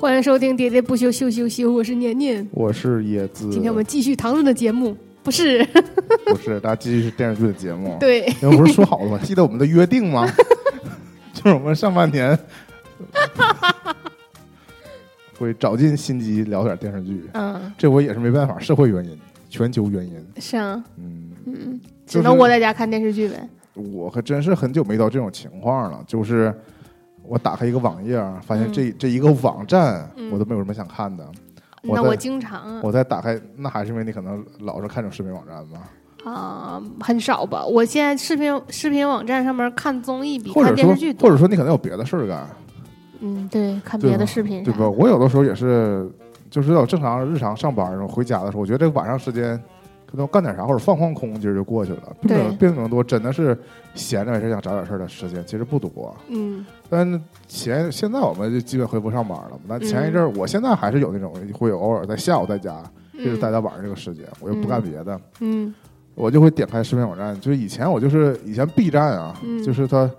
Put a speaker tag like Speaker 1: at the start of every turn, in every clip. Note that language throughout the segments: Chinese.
Speaker 1: 欢迎收听《喋喋不休，休休休》，我是年年。
Speaker 2: 我是野子。
Speaker 1: 今天我们继续谈论的节目不是
Speaker 2: 不是，大家继续是电视剧的节目。
Speaker 1: 对，
Speaker 2: 因为不是说好了吗？记得我们的约定吗？就是我们上半年 会找尽心机聊点电视剧。
Speaker 1: 嗯，
Speaker 2: 这我也是没办法，社会原因，全球原因。
Speaker 1: 是啊，
Speaker 2: 嗯，
Speaker 1: 嗯，只能窝在家看电视剧呗。
Speaker 2: 我可真是很久没到这种情况了，就是我打开一个网页啊，发现这、这一个网站
Speaker 1: 嗯
Speaker 2: 我都没有什么想看的。我
Speaker 1: 那我经常啊
Speaker 2: 我在打开，那还是因为你可能老是看这种视频网站吧，
Speaker 1: 啊、很少吧。我现在视频视频网站上面看综艺比看电视剧多。
Speaker 2: 或者说你可能有别的事儿干，
Speaker 1: 嗯，对，看别的视频
Speaker 2: 对吧？我有的时候也是，就是要正常日常上班然后回家的时候，我觉得这个晚上时间可能干点啥或者放放空，今儿就过去了，并没有
Speaker 1: 对。
Speaker 2: 并没有多，真的是闲着也是想找点事儿的时间，其实不多。
Speaker 1: 嗯。
Speaker 2: 但是前现在我们就基本恢复上班了嘛，但
Speaker 1: 嗯
Speaker 2: 前一阵儿，我现在还是有那种会有偶尔在下午在家，就是待
Speaker 1: 嗯
Speaker 2: 到晚上这个时间，我又不干别的，
Speaker 1: 嗯。
Speaker 2: 我就会点开视频网站。就是以前我就是以前 B 站啊，
Speaker 1: 嗯。
Speaker 2: 就是它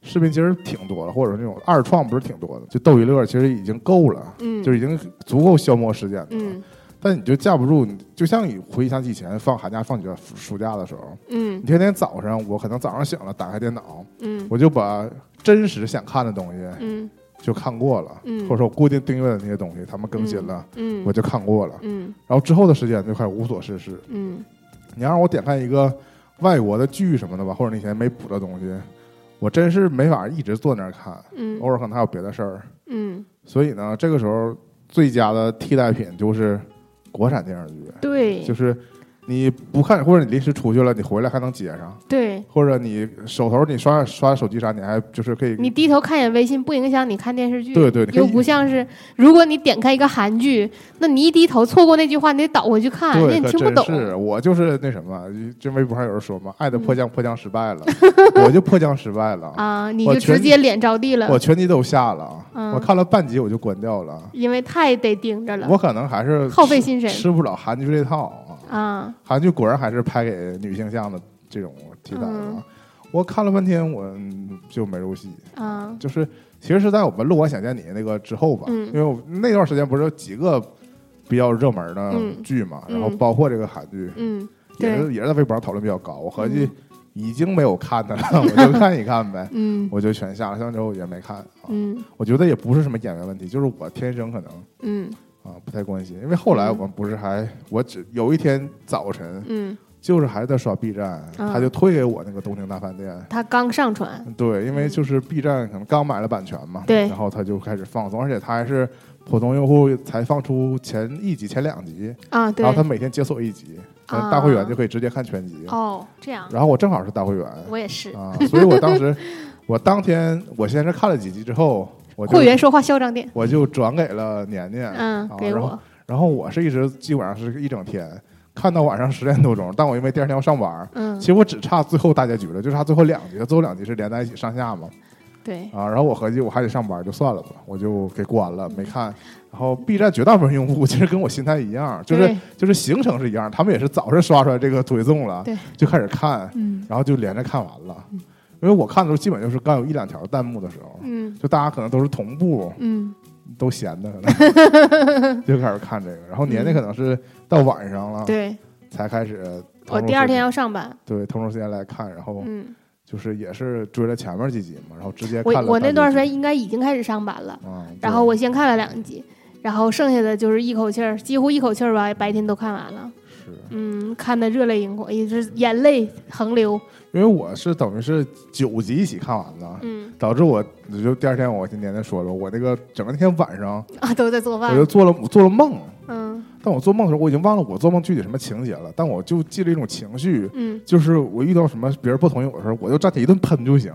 Speaker 2: 视频其实挺多的，或者说那种二创不是挺多的，就逗一乐其实已经够了，
Speaker 1: 嗯，
Speaker 2: 就是已经足够消磨时间了。
Speaker 1: 嗯
Speaker 2: 但你就架不住，你就像你回想起以前放寒假、放假、暑假的时候，
Speaker 1: 嗯。
Speaker 2: 你天天早上，我可能早上醒了，打开电脑，
Speaker 1: 嗯。
Speaker 2: 我就把真实想看的东西
Speaker 1: 嗯。
Speaker 2: 就看过了，
Speaker 1: 嗯。
Speaker 2: 或者说我固定订阅的那些东西，他们更新了，
Speaker 1: 嗯，
Speaker 2: 我就看过了。
Speaker 1: 嗯。
Speaker 2: 然后之后的时间就开始无所事事。
Speaker 1: 嗯。
Speaker 2: 你让我点开一个外国的剧什么的吧，或者那些没补的东西，我真是没法一直坐那儿看，
Speaker 1: 嗯。
Speaker 2: 偶尔可能还有别的事儿。
Speaker 1: 嗯，
Speaker 2: 所以呢，这个时候最佳的替代品就是国产电视剧，
Speaker 1: 对，
Speaker 2: 就是你不看，或者你临时出去了，你回来还能接上，
Speaker 1: 对。
Speaker 2: 或者你手头你刷刷手机啥，你还就是可以。
Speaker 1: 你低头看一眼微信，不影响你看电视剧。
Speaker 2: 对对
Speaker 1: 又不像是，如果你点开一个韩剧，那你一低头错过那句话，你得倒回去看，
Speaker 2: 对，
Speaker 1: 你
Speaker 2: 可
Speaker 1: 听不懂。
Speaker 2: 是我就是那什么，这微博上有人说嘛，爱的迫降迫降失败了，我就迫降失败了，
Speaker 1: 啊，你就直接脸着地了。
Speaker 2: 我，全集都下了，
Speaker 1: 嗯。
Speaker 2: 我看了半集我就关掉了，
Speaker 1: 因为太得盯着了，
Speaker 2: 我可能还是
Speaker 1: 耗费心神。
Speaker 2: 吃不了韩剧这套啊，
Speaker 1: 啊。
Speaker 2: 韩剧果然还是拍给女性向的这种题材的。我看了半天，我嗯就没入戏。
Speaker 1: 啊，
Speaker 2: 就是其实是在我们《录完想见你》那个之后吧，
Speaker 1: 嗯
Speaker 2: 因为我那段时间不是有几个比较热门的
Speaker 1: 嗯
Speaker 2: 剧嘛，
Speaker 1: 嗯
Speaker 2: 然后包括这个韩剧，
Speaker 1: 嗯，
Speaker 2: 也，是也是在微博上讨论比较高。我合计已经没有看的了，我就看一看呗，
Speaker 1: 嗯
Speaker 2: 我就全下了。下完之后也没看啊。
Speaker 1: 嗯
Speaker 2: 我觉得也不是什么演员问题，就是我天生可能
Speaker 1: 嗯
Speaker 2: 啊不太关心。因为后来
Speaker 1: 嗯
Speaker 2: 我们不是还我只有一天早晨
Speaker 1: 嗯，
Speaker 2: 就是还在刷 B 站，
Speaker 1: 啊
Speaker 2: 他就推给我那个《东京大饭店》。
Speaker 1: 他刚上传，
Speaker 2: 对，因为就是 B 站可能刚买了版权嘛，
Speaker 1: 嗯对
Speaker 2: 然后他就开始放送，而且他还是普通用户才放出前一集、前两集，
Speaker 1: 啊，对
Speaker 2: 然后，他每天解锁一集，大会员就可以直接看全集。
Speaker 1: 哦，这样，
Speaker 2: 然后我正好是大会员
Speaker 1: 我也是，
Speaker 2: 啊，所以我当时 我当天我先是看了几集之后，
Speaker 1: 会员说话嚣张点，
Speaker 2: 我就转给了年年，
Speaker 1: 嗯
Speaker 2: 啊，然后
Speaker 1: 给我，
Speaker 2: 然后我是一直基本上是一整天看到晚上十点多钟，但我因为第二天要上班，
Speaker 1: 嗯。
Speaker 2: 其，实我只差最后大结局了，就差最后两集，最后两集是连在一起上下嘛。
Speaker 1: 对，
Speaker 2: 啊，然后我合计我还得上班，就算了吧，我就给关了，没看。然后 B 站绝大部分用户其实跟我心态一样，就是就是行程是一样，他们也是早上刷出来这个推送了
Speaker 1: 对，
Speaker 2: 就开始看，
Speaker 1: 嗯。
Speaker 2: 然后就连着看完了。因为我看的时候基本就是刚有一两条弹幕的时候，
Speaker 1: 嗯
Speaker 2: 就大家可能都是同步，
Speaker 1: 嗯
Speaker 2: 都闲的，可能 就开始看这个。然后年年可能是到晚上了，才开始
Speaker 1: 我第二天要上班，
Speaker 2: 对腾出时间来看，然后
Speaker 1: 嗯，
Speaker 2: 就是也是追了前面几集嘛，然后直接
Speaker 1: 我
Speaker 2: 看了
Speaker 1: 我那段时间应该已经开始上班了。
Speaker 2: 啊，
Speaker 1: 然后我先看了两集，然后剩下的就是一口气儿，几乎一口气儿吧，白天都看完了。
Speaker 2: 是。
Speaker 1: 嗯，看的热泪盈眶，也是眼泪横流。
Speaker 2: 因为我是等于是九集一起看完的，
Speaker 1: 嗯。
Speaker 2: 导致我就第二天我跟年年说了，我那个整个那天晚上
Speaker 1: 啊，都在做饭。
Speaker 2: 我就。做了我做了梦，
Speaker 1: 嗯。
Speaker 2: 但我做梦的时候我已经忘了我做梦具体什么情节了，但我就记了一种情绪，
Speaker 1: 嗯，
Speaker 2: 就是我遇到什么别人不同意我的时候，我就站起一顿喷就行，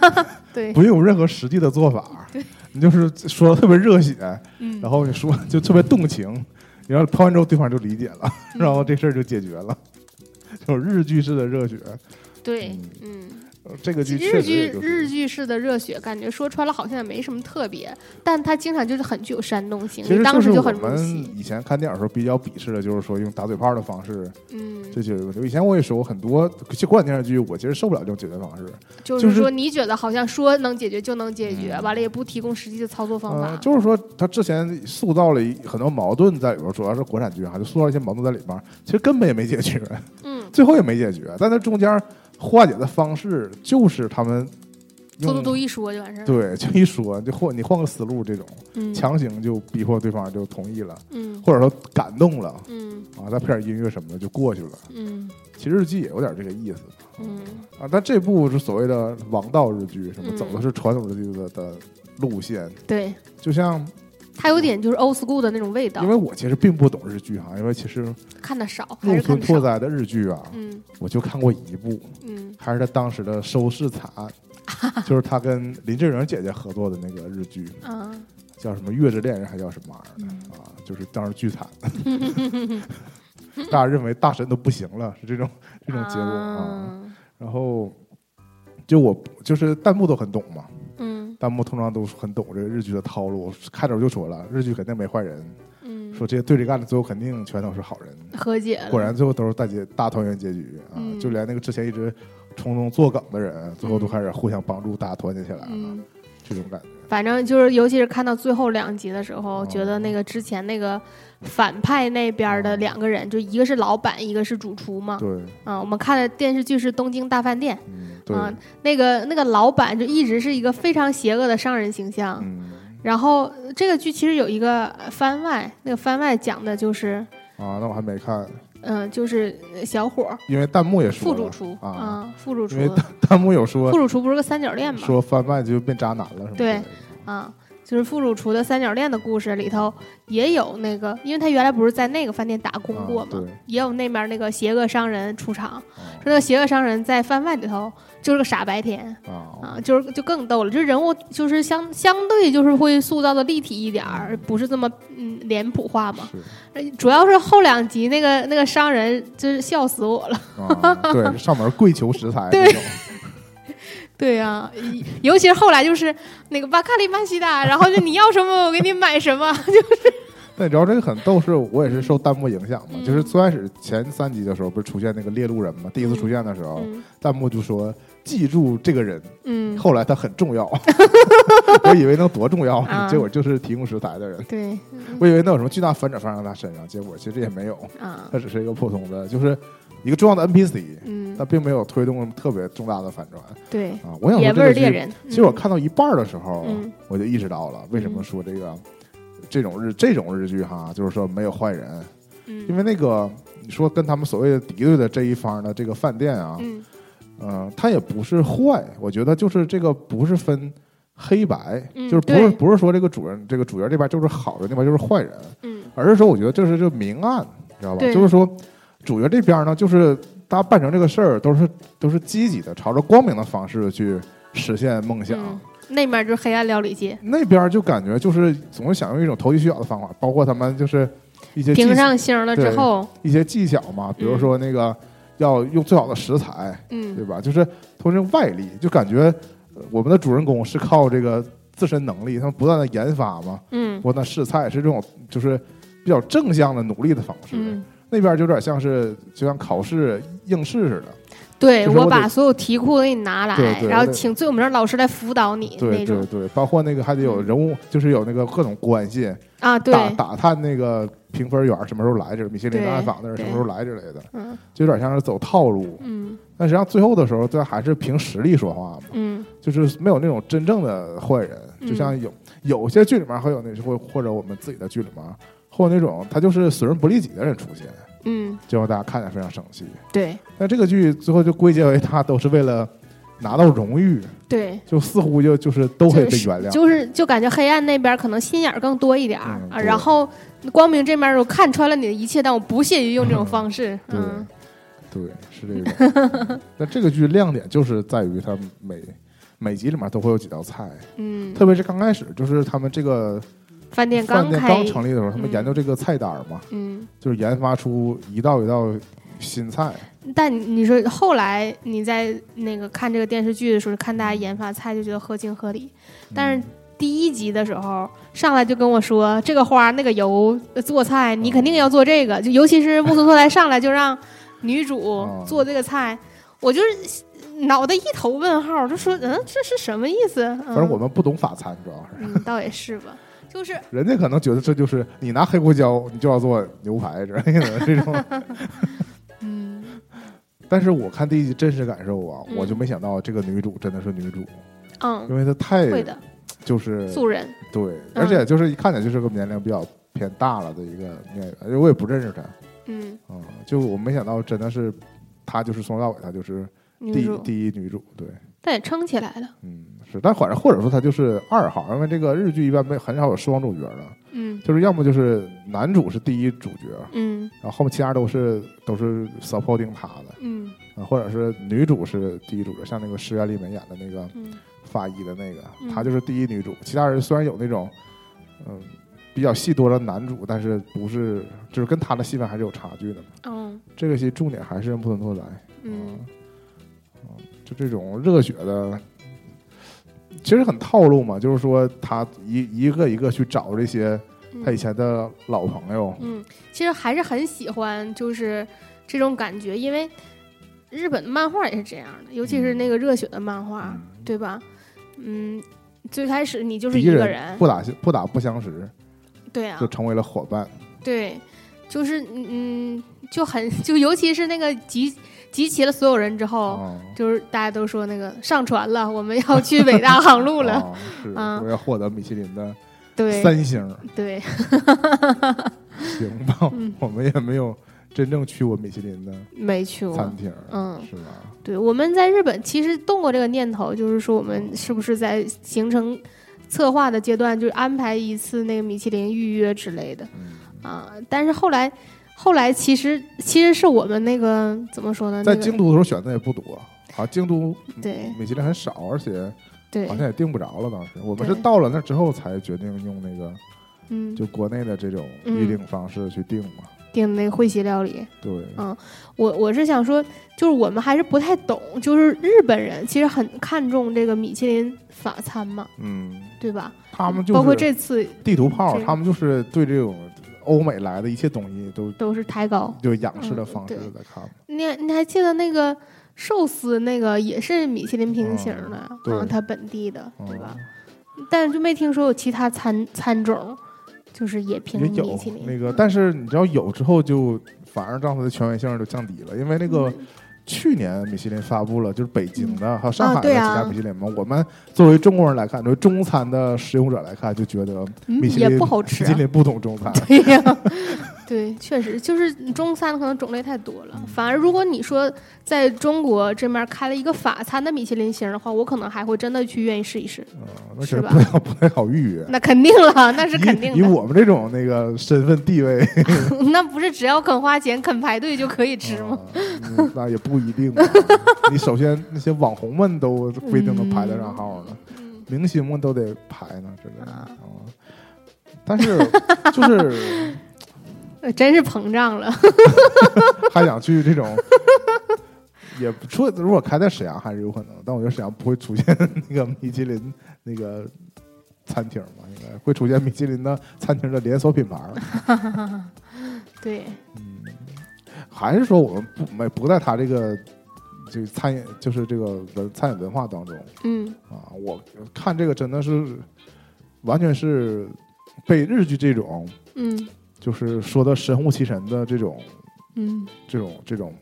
Speaker 1: 对，
Speaker 2: 不用有任何实际的做法，你就是说的特别热血，
Speaker 1: 嗯，
Speaker 2: 然后你说就特别动情，然后抛完之后对方就理解了，然后这事儿就解决了，这 种日剧式的热血。
Speaker 1: 对
Speaker 2: 嗯，这个剧
Speaker 1: 日剧日剧式的热血，感觉说穿了好像也没什么特别，但它经常就是很具有煽动性，
Speaker 2: 其实
Speaker 1: 当时就很。
Speaker 2: 以前看电影的时候比较鄙视的，就是说用打嘴炮的方式
Speaker 1: 嗯，
Speaker 2: 这解决问题。以前我也说过很多，就国产电视剧我其实受不了这种解决方式。
Speaker 1: 就是说你觉得好像说能解决就能解决，
Speaker 2: 嗯
Speaker 1: 完了也不提供实际的操作方
Speaker 2: 嗯、
Speaker 1: 法。
Speaker 2: 就是说他之前塑造了很多矛盾在里边，主要是国产剧还，就塑造一些矛盾在里边，其实根本也没解决，
Speaker 1: 嗯，
Speaker 2: 最后也没解决。但它中间化解的方式就是他们用
Speaker 1: 突突突一说就完事儿。，
Speaker 2: 对，就一说就换你换个思路，这种
Speaker 1: 嗯，
Speaker 2: 强行就逼迫对方就同意了，
Speaker 1: 嗯。
Speaker 2: 或者说感动了
Speaker 1: 嗯。
Speaker 2: 啊，再配点音乐什么的就过去了。
Speaker 1: 嗯。
Speaker 2: 其实日记也有点这个意思。
Speaker 1: 嗯。
Speaker 2: 啊，但这部是所谓的王道日剧，什么
Speaker 1: 嗯。
Speaker 2: 走的是传统日剧的的路线，
Speaker 1: 对，
Speaker 2: 就像
Speaker 1: 它有点就是 old school 的那种味道
Speaker 2: 因，为我其实并不懂日剧哈，因为其实
Speaker 1: 看的少还
Speaker 2: 木
Speaker 1: 是看的少。
Speaker 2: 村拓哉的日剧啊，
Speaker 1: 嗯
Speaker 2: 我就看过一部，
Speaker 1: 嗯
Speaker 2: 还是他当时的收视惨案，就是他跟林志玲姐姐合作的那个日剧，
Speaker 1: 啊
Speaker 2: 叫什么《月之恋人》还叫什么玩意儿的、
Speaker 1: 嗯
Speaker 2: 啊？就是当时巨惨，大家认为大神都不行了，是这种这种结果啊。
Speaker 1: 啊
Speaker 2: 然后就我就是弹幕都很懂嘛，
Speaker 1: 嗯
Speaker 2: 弹幕通常都很懂这个日剧的套路，开头就说了，日剧肯定没坏人，
Speaker 1: 嗯，
Speaker 2: 说这些对着干的最后肯定全都是好人。
Speaker 1: 和解了。
Speaker 2: 果然最后都是大结大团圆结局啊！
Speaker 1: 嗯
Speaker 2: 就连那个之前一直从中作梗的人，最后都开始互相帮助，大家团结起来了，
Speaker 1: 嗯，
Speaker 2: 这种感觉。
Speaker 1: 反正就是，尤其是看到最后两集的时候，
Speaker 2: 哦
Speaker 1: 觉得那个之前那个反派那边的两个人，就一个是老板，一个是主厨嘛。
Speaker 2: 对，
Speaker 1: 啊，我们看的电视剧是《东京大饭店》
Speaker 2: 嗯，
Speaker 1: 啊，那个那个老板就一直是一个非常邪恶的商人形象。
Speaker 2: 嗯。
Speaker 1: 然后呃这个剧其实有一个呃番外，那个番外讲的就是，
Speaker 2: 啊，那我还没看，
Speaker 1: 嗯、就是小伙儿。
Speaker 2: 因为弹幕也说了。
Speaker 1: 副主厨
Speaker 2: 啊，
Speaker 1: 副主厨。
Speaker 2: 因为弹弹幕有说
Speaker 1: 副主厨不是个三角恋吗？
Speaker 2: 说番外就变渣男了，是吗？
Speaker 1: 对。啊，就是副主厨的三角恋的故事里头也有那个，因为他原来不是在那个饭店打工过嘛，
Speaker 2: 啊
Speaker 1: 也有那边那个邪恶商人出场，
Speaker 2: 啊
Speaker 1: 说那个邪恶商人在饭外里头就是个傻白甜
Speaker 2: 啊，
Speaker 1: 啊，就是就更逗了，就是人物就是相相对就是会塑造的立体一点儿，不是这么嗯脸谱化嘛。主要是后两集那个那个商人就是笑死我了。
Speaker 2: 啊，对，上门跪求食材
Speaker 1: 对对呀、尤其是后来就是那个巴卡利曼西达，然后就你要什么我给你买什么，
Speaker 2: 但你知道这个很逗，是我也是受弹幕影响嘛。
Speaker 1: 嗯
Speaker 2: 就是最开始前三集的时候，不是出现那个猎鹿人嘛？第一次出现的时候，
Speaker 1: 嗯
Speaker 2: 弹幕就说记住这个人，
Speaker 1: 嗯，
Speaker 2: 后来他很重要，我以为能多重要，
Speaker 1: 啊
Speaker 2: 结果就是提供食材的人。
Speaker 1: 对
Speaker 2: 我以为能有什么巨大反转发生在他身上，结果其实也没有，
Speaker 1: 啊，
Speaker 2: 他只是一个普通的，就是一个重要的 NPC，
Speaker 1: 嗯。
Speaker 2: 他，并没有推动特别重大的反转。
Speaker 1: 对，
Speaker 2: 啊。我想说这个。其实我看到一半的时候，
Speaker 1: 嗯。
Speaker 2: 我就意识到了为什么说这个。这种日这种日剧哈，就是说没有坏人，
Speaker 1: 嗯，
Speaker 2: 因为那个你说跟他们所谓的敌对的这一方的这个饭店啊，
Speaker 1: 嗯。
Speaker 2: 呃，他也不是坏，我觉得就是这个不是分黑白，
Speaker 1: 嗯
Speaker 2: 就是不是
Speaker 1: 对。
Speaker 2: 不是说这个主人这个主角这边就是好的，那边就是坏人，
Speaker 1: 嗯。
Speaker 2: 而是说我觉得这是这明暗，你知道吧？
Speaker 1: 对。
Speaker 2: 就是说主角这边呢，就是大家办成这个事儿都是都是积极的，朝着光明的方式去实现梦想。
Speaker 1: 嗯，那面就是黑暗料理界，
Speaker 2: 那边就感觉就是总是想用一种投机取巧的方法，包括他们就是一些
Speaker 1: 上星了之后，
Speaker 2: 一些技巧嘛，比如说那个要用最好的食材，对
Speaker 1: 嗯。
Speaker 2: 吧？就是通过这种外力，就感觉呃我们的主人公是靠这个自身能力，他们不断的研发嘛，
Speaker 1: 嗯。
Speaker 2: 不断试菜，是这种就是比较正向的努力的方式。
Speaker 1: 嗯，
Speaker 2: 那边就有点像是就像考试应试似的，
Speaker 1: 对我
Speaker 2: 我
Speaker 1: 把所有题库给你拿来，
Speaker 2: 对对
Speaker 1: 然后请最有名的老师来辅导你
Speaker 2: 对对对，包括那个还得有人物，就是有那个各种关系，
Speaker 1: 啊，对，
Speaker 2: 打打探那个评分员什么时候来，这米其林暗访的人什么时候来之类的，
Speaker 1: 嗯
Speaker 2: 就有点像是走套路。
Speaker 1: 嗯。
Speaker 2: 但实际上最后的时候，这还是凭实力说话嘛，
Speaker 1: 嗯。
Speaker 2: 就是没有那种真正的坏人，
Speaker 1: 嗯。
Speaker 2: 就像有有些剧里面会有那或或者我们自己的剧里面会有那种他就是损人不利己的人出现，
Speaker 1: 嗯，
Speaker 2: 就让大家看着非常生气。
Speaker 1: 对
Speaker 2: 但这个剧最后就归结为他都是为了拿到荣誉，
Speaker 1: 对。
Speaker 2: 就似乎就就是都会被原谅。
Speaker 1: 就是就感觉黑暗那边可能心眼儿更多一点儿、啊，然后光明这边我看穿了你的一切，但我不屑于用这种方式。
Speaker 2: 对
Speaker 1: 嗯
Speaker 2: 对，是这个。那这个剧亮点就是在于它每每集里面都会有几道菜，
Speaker 1: 嗯，
Speaker 2: 特别是刚开始，就是他们这个
Speaker 1: 饭店
Speaker 2: 饭店
Speaker 1: 开，
Speaker 2: 刚成立的时候，他们
Speaker 1: 嗯。
Speaker 2: 研究这个菜单嘛，
Speaker 1: 嗯。
Speaker 2: 就是研发出一道一道新菜，
Speaker 1: 但你你说后来你在那个看这个电视剧的时候，看大家研发菜就觉得合情合理，但是第一集的时候上来就跟我说这个花那个油呃做菜，你肯定要做这个，就尤其是木村拓哉上来就让女主
Speaker 2: 哦。
Speaker 1: 做这个菜，我就是脑袋一头问号，就说嗯这是什么意思？嗯、
Speaker 2: 反正我们不懂法餐，主要是。
Speaker 1: 嗯倒也是吧，就是。
Speaker 2: 人家可能觉得这就是你拿黑胡椒，你就要做牛排之类的这种。
Speaker 1: 嗯。
Speaker 2: 但是我看第一集真实感受啊，
Speaker 1: 嗯
Speaker 2: 我就没想到这个女主真的是女主，嗯因
Speaker 1: 嗯
Speaker 2: 为她太
Speaker 1: 会的
Speaker 2: 就是
Speaker 1: 素人
Speaker 2: 对，而且就是一看起来就是个年龄比较偏大了的一个演员，而且我也不认识她，
Speaker 1: 嗯。
Speaker 2: 嗯，就我没想到真的是她就是从头到尾她就是第一，第一女主，对，
Speaker 1: 但也撑起来了，
Speaker 2: 嗯是，但反正或者说他就是二号，因为这个日剧一般没很少有双主角的，
Speaker 1: 嗯
Speaker 2: 就是要么就是男主是第一主角，
Speaker 1: 嗯
Speaker 2: 然后后面其他都是都是 supporting 他的，
Speaker 1: 嗯
Speaker 2: 啊，或者是女主是第一主角，像那个石原里美演的那个
Speaker 1: 嗯
Speaker 2: 法医的那个，
Speaker 1: 嗯
Speaker 2: 她就是第一女主。其他人虽然有那种嗯、比较戏多的男主，但是不是就是跟他的戏份还是有差距的嘛。
Speaker 1: 嗯
Speaker 2: 这个戏重点还是木村拓哉，
Speaker 1: 嗯
Speaker 2: 嗯，就这种热血的。其实很套路嘛，就是说他一一个一个去找这些
Speaker 1: 嗯。
Speaker 2: 他以前的老朋友，
Speaker 1: 嗯，其实还是很喜欢就是这种感觉，因为日本的漫画也是这样的，尤其是那个热血的漫画，
Speaker 2: 嗯。
Speaker 1: 对吧？嗯，最开始你就是一个
Speaker 2: 人不打不打不相识，
Speaker 1: 对啊。
Speaker 2: 就，成为了伙伴。
Speaker 1: 对，就是嗯，就很 就尤其是那个集集齐了所有人之后，
Speaker 2: 啊
Speaker 1: 就是大家都说那个上船了，我们要去伟大航路了，
Speaker 2: 啊 是
Speaker 1: 啊
Speaker 2: 我要获得米其林的三星，
Speaker 1: 对，
Speaker 2: 行吧？
Speaker 1: 嗯。
Speaker 2: 我们也没有真正去过米其林的
Speaker 1: 没去过。
Speaker 2: 餐，厅，
Speaker 1: 嗯。
Speaker 2: 是吧？
Speaker 1: 对，我们在日本其实动过这个念头，就是说我们是不是在行程策划的阶段，就是安排一次那个米其林预约之类的。
Speaker 2: 嗯，
Speaker 1: 啊。但是后来，后来其实其实是我们那个怎么说呢？
Speaker 2: 在京都的时候选的也不多，好像京都
Speaker 1: 对
Speaker 2: 米其林很少，而且
Speaker 1: 对
Speaker 2: 好，像也订不着了。当时我们是到了那之后才决定用那个
Speaker 1: 嗯，
Speaker 2: 就国内的这种
Speaker 1: 嗯
Speaker 2: 预订方式去订嘛。
Speaker 1: 订那个会席料理。
Speaker 2: 对，
Speaker 1: 嗯我我是想说，就是我们还是不太懂，就是日本人其实很看重这个米其林法餐嘛，
Speaker 2: 嗯，
Speaker 1: 对吧？
Speaker 2: 他们就
Speaker 1: 包括这次
Speaker 2: 地图炮，他们就是对这种欧美来的一切东西都
Speaker 1: 都是抬高。
Speaker 2: 就仰视的
Speaker 1: 嗯
Speaker 2: 方式
Speaker 1: 对
Speaker 2: 在看。
Speaker 1: 你你还记得那个寿司那个也是米其林平行的，
Speaker 2: 嗯对
Speaker 1: 嗯，它本地的，对吧？
Speaker 2: 嗯
Speaker 1: 但是就没听说有其他餐餐种，就是也评
Speaker 2: 也有
Speaker 1: 米其林
Speaker 2: 那个，
Speaker 1: 嗯
Speaker 2: 但是你知道有之后就反而让它的权威性就降低了，因为那个
Speaker 1: 嗯
Speaker 2: 去年米其林发布了，就是北京的还有上海的几家米其林嘛。我们作为中国人来看，作为中餐的使用者来看，就觉得
Speaker 1: 嗯
Speaker 2: 米其林
Speaker 1: 也不好吃啊。
Speaker 2: 米其林不懂中餐。
Speaker 1: 对呀、对，确实就是中餐可能种类太多了。
Speaker 2: 嗯
Speaker 1: 反而如果你说在中国这面开了一个法餐的米其林星的话，我可能还会真的去愿意试一试。
Speaker 2: 嗯，那是不太好不太好预约。
Speaker 1: 那肯定了，那是肯定
Speaker 2: 以以。我们这种那个身份地位，
Speaker 1: 那不是只要肯花钱、肯排队就可以吃吗？
Speaker 2: 那也不一定啊。你首先那些网红们都不一定能排得上号呢，
Speaker 1: 嗯
Speaker 2: 明星们都得排呢，这个
Speaker 1: 啊
Speaker 2: 啊。但是就是
Speaker 1: 呃真是膨胀了。
Speaker 2: 还想去这种，也不出。如果开在沈阳还是有可能，但我觉得沈阳不会出现 那个米其林那个餐厅嘛，应该会出现米其林的餐厅的连锁品牌。
Speaker 1: 对，
Speaker 2: 嗯，还是说我们不没不在他这个这个餐饮就是这个文餐饮文化当中
Speaker 1: 嗯
Speaker 2: 啊，我看这个真的是完全是被日剧这种
Speaker 1: 嗯
Speaker 2: 就是说的神乎其神的这种
Speaker 1: 嗯。
Speaker 2: 这种这种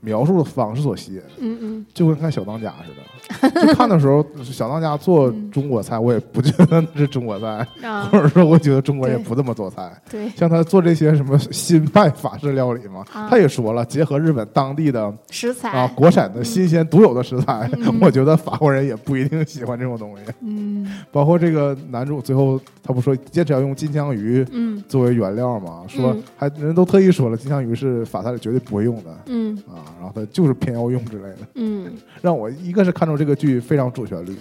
Speaker 2: 描述的方式所吸引，
Speaker 1: 嗯嗯。
Speaker 2: 就跟看小当家似的。就看的时候，小当家做
Speaker 1: 嗯
Speaker 2: 中国菜，我也不觉得那是中国菜，
Speaker 1: 啊。
Speaker 2: 或，者说我觉得中国人也不这么做菜。
Speaker 1: 对。
Speaker 2: 像他做这些什么新派法式料理嘛，
Speaker 1: 啊。
Speaker 2: 他也说了，结合日本当地的
Speaker 1: 食材。
Speaker 2: 啊国产的新鲜独有的食材，
Speaker 1: 嗯。
Speaker 2: 我觉得法国人也不一定喜欢这种东西。
Speaker 1: 嗯。
Speaker 2: 包括这个男主最后他不说坚持要用金枪鱼
Speaker 1: 嗯。
Speaker 2: 作为原料嘛，说
Speaker 1: 嗯。
Speaker 2: 还人都特意说了，金枪鱼是法菜里绝对不会用的。
Speaker 1: 嗯。
Speaker 2: 啊，然后他就是偏要用之类的，
Speaker 1: 嗯，
Speaker 2: 让我一个是看中这个剧非常主旋律，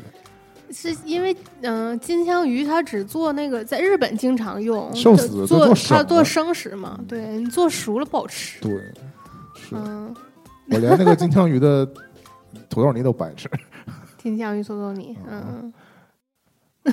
Speaker 1: 是因为嗯、呃金枪鱼它只做那个在日本经常用
Speaker 2: 寿司
Speaker 1: 做它做生食嘛，对你做熟了不好吃。
Speaker 2: 对，是。
Speaker 1: 嗯，
Speaker 2: 我连那个金枪鱼的土豆泥都不爱吃。
Speaker 1: 金枪鱼土豆泥，嗯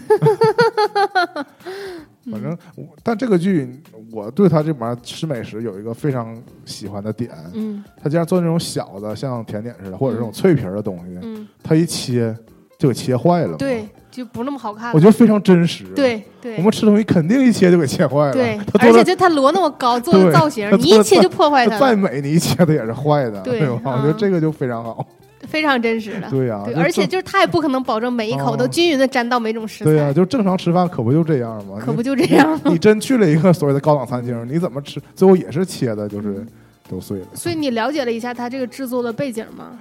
Speaker 2: 反正我，但这个剧我对他这玩意儿吃美食有一个非常喜欢的点，
Speaker 1: 嗯
Speaker 2: 他竟然做那种小的像甜点似的，或者这种脆皮儿的东西，
Speaker 1: 嗯，
Speaker 2: 他一切就给切坏了。
Speaker 1: 对，就不那么好看。
Speaker 2: 我觉得非常真实。，
Speaker 1: 对对
Speaker 2: 我们吃东西肯定一切就给切坏了。
Speaker 1: 对，而且就他摞那么高做的造型你一切就破坏它了，
Speaker 2: 再美，你一切的也是坏的，
Speaker 1: 对
Speaker 2: 吧？我觉
Speaker 1: 嗯
Speaker 2: 得这个就非常好。
Speaker 1: 非常真实的。
Speaker 2: 对呀，
Speaker 1: 而且就是他也不可能保证每一口
Speaker 2: 哦
Speaker 1: 都均匀的沾到每种食材
Speaker 2: 对呀，
Speaker 1: 材，
Speaker 2: 就正常吃饭可不就这样吗？
Speaker 1: 可不就这样吗？
Speaker 2: 你 你真去了一个所谓的高档餐厅，你怎么吃，最后也是切的，就是都碎了。
Speaker 1: 所以你了解了一下他这个制作的背景吗？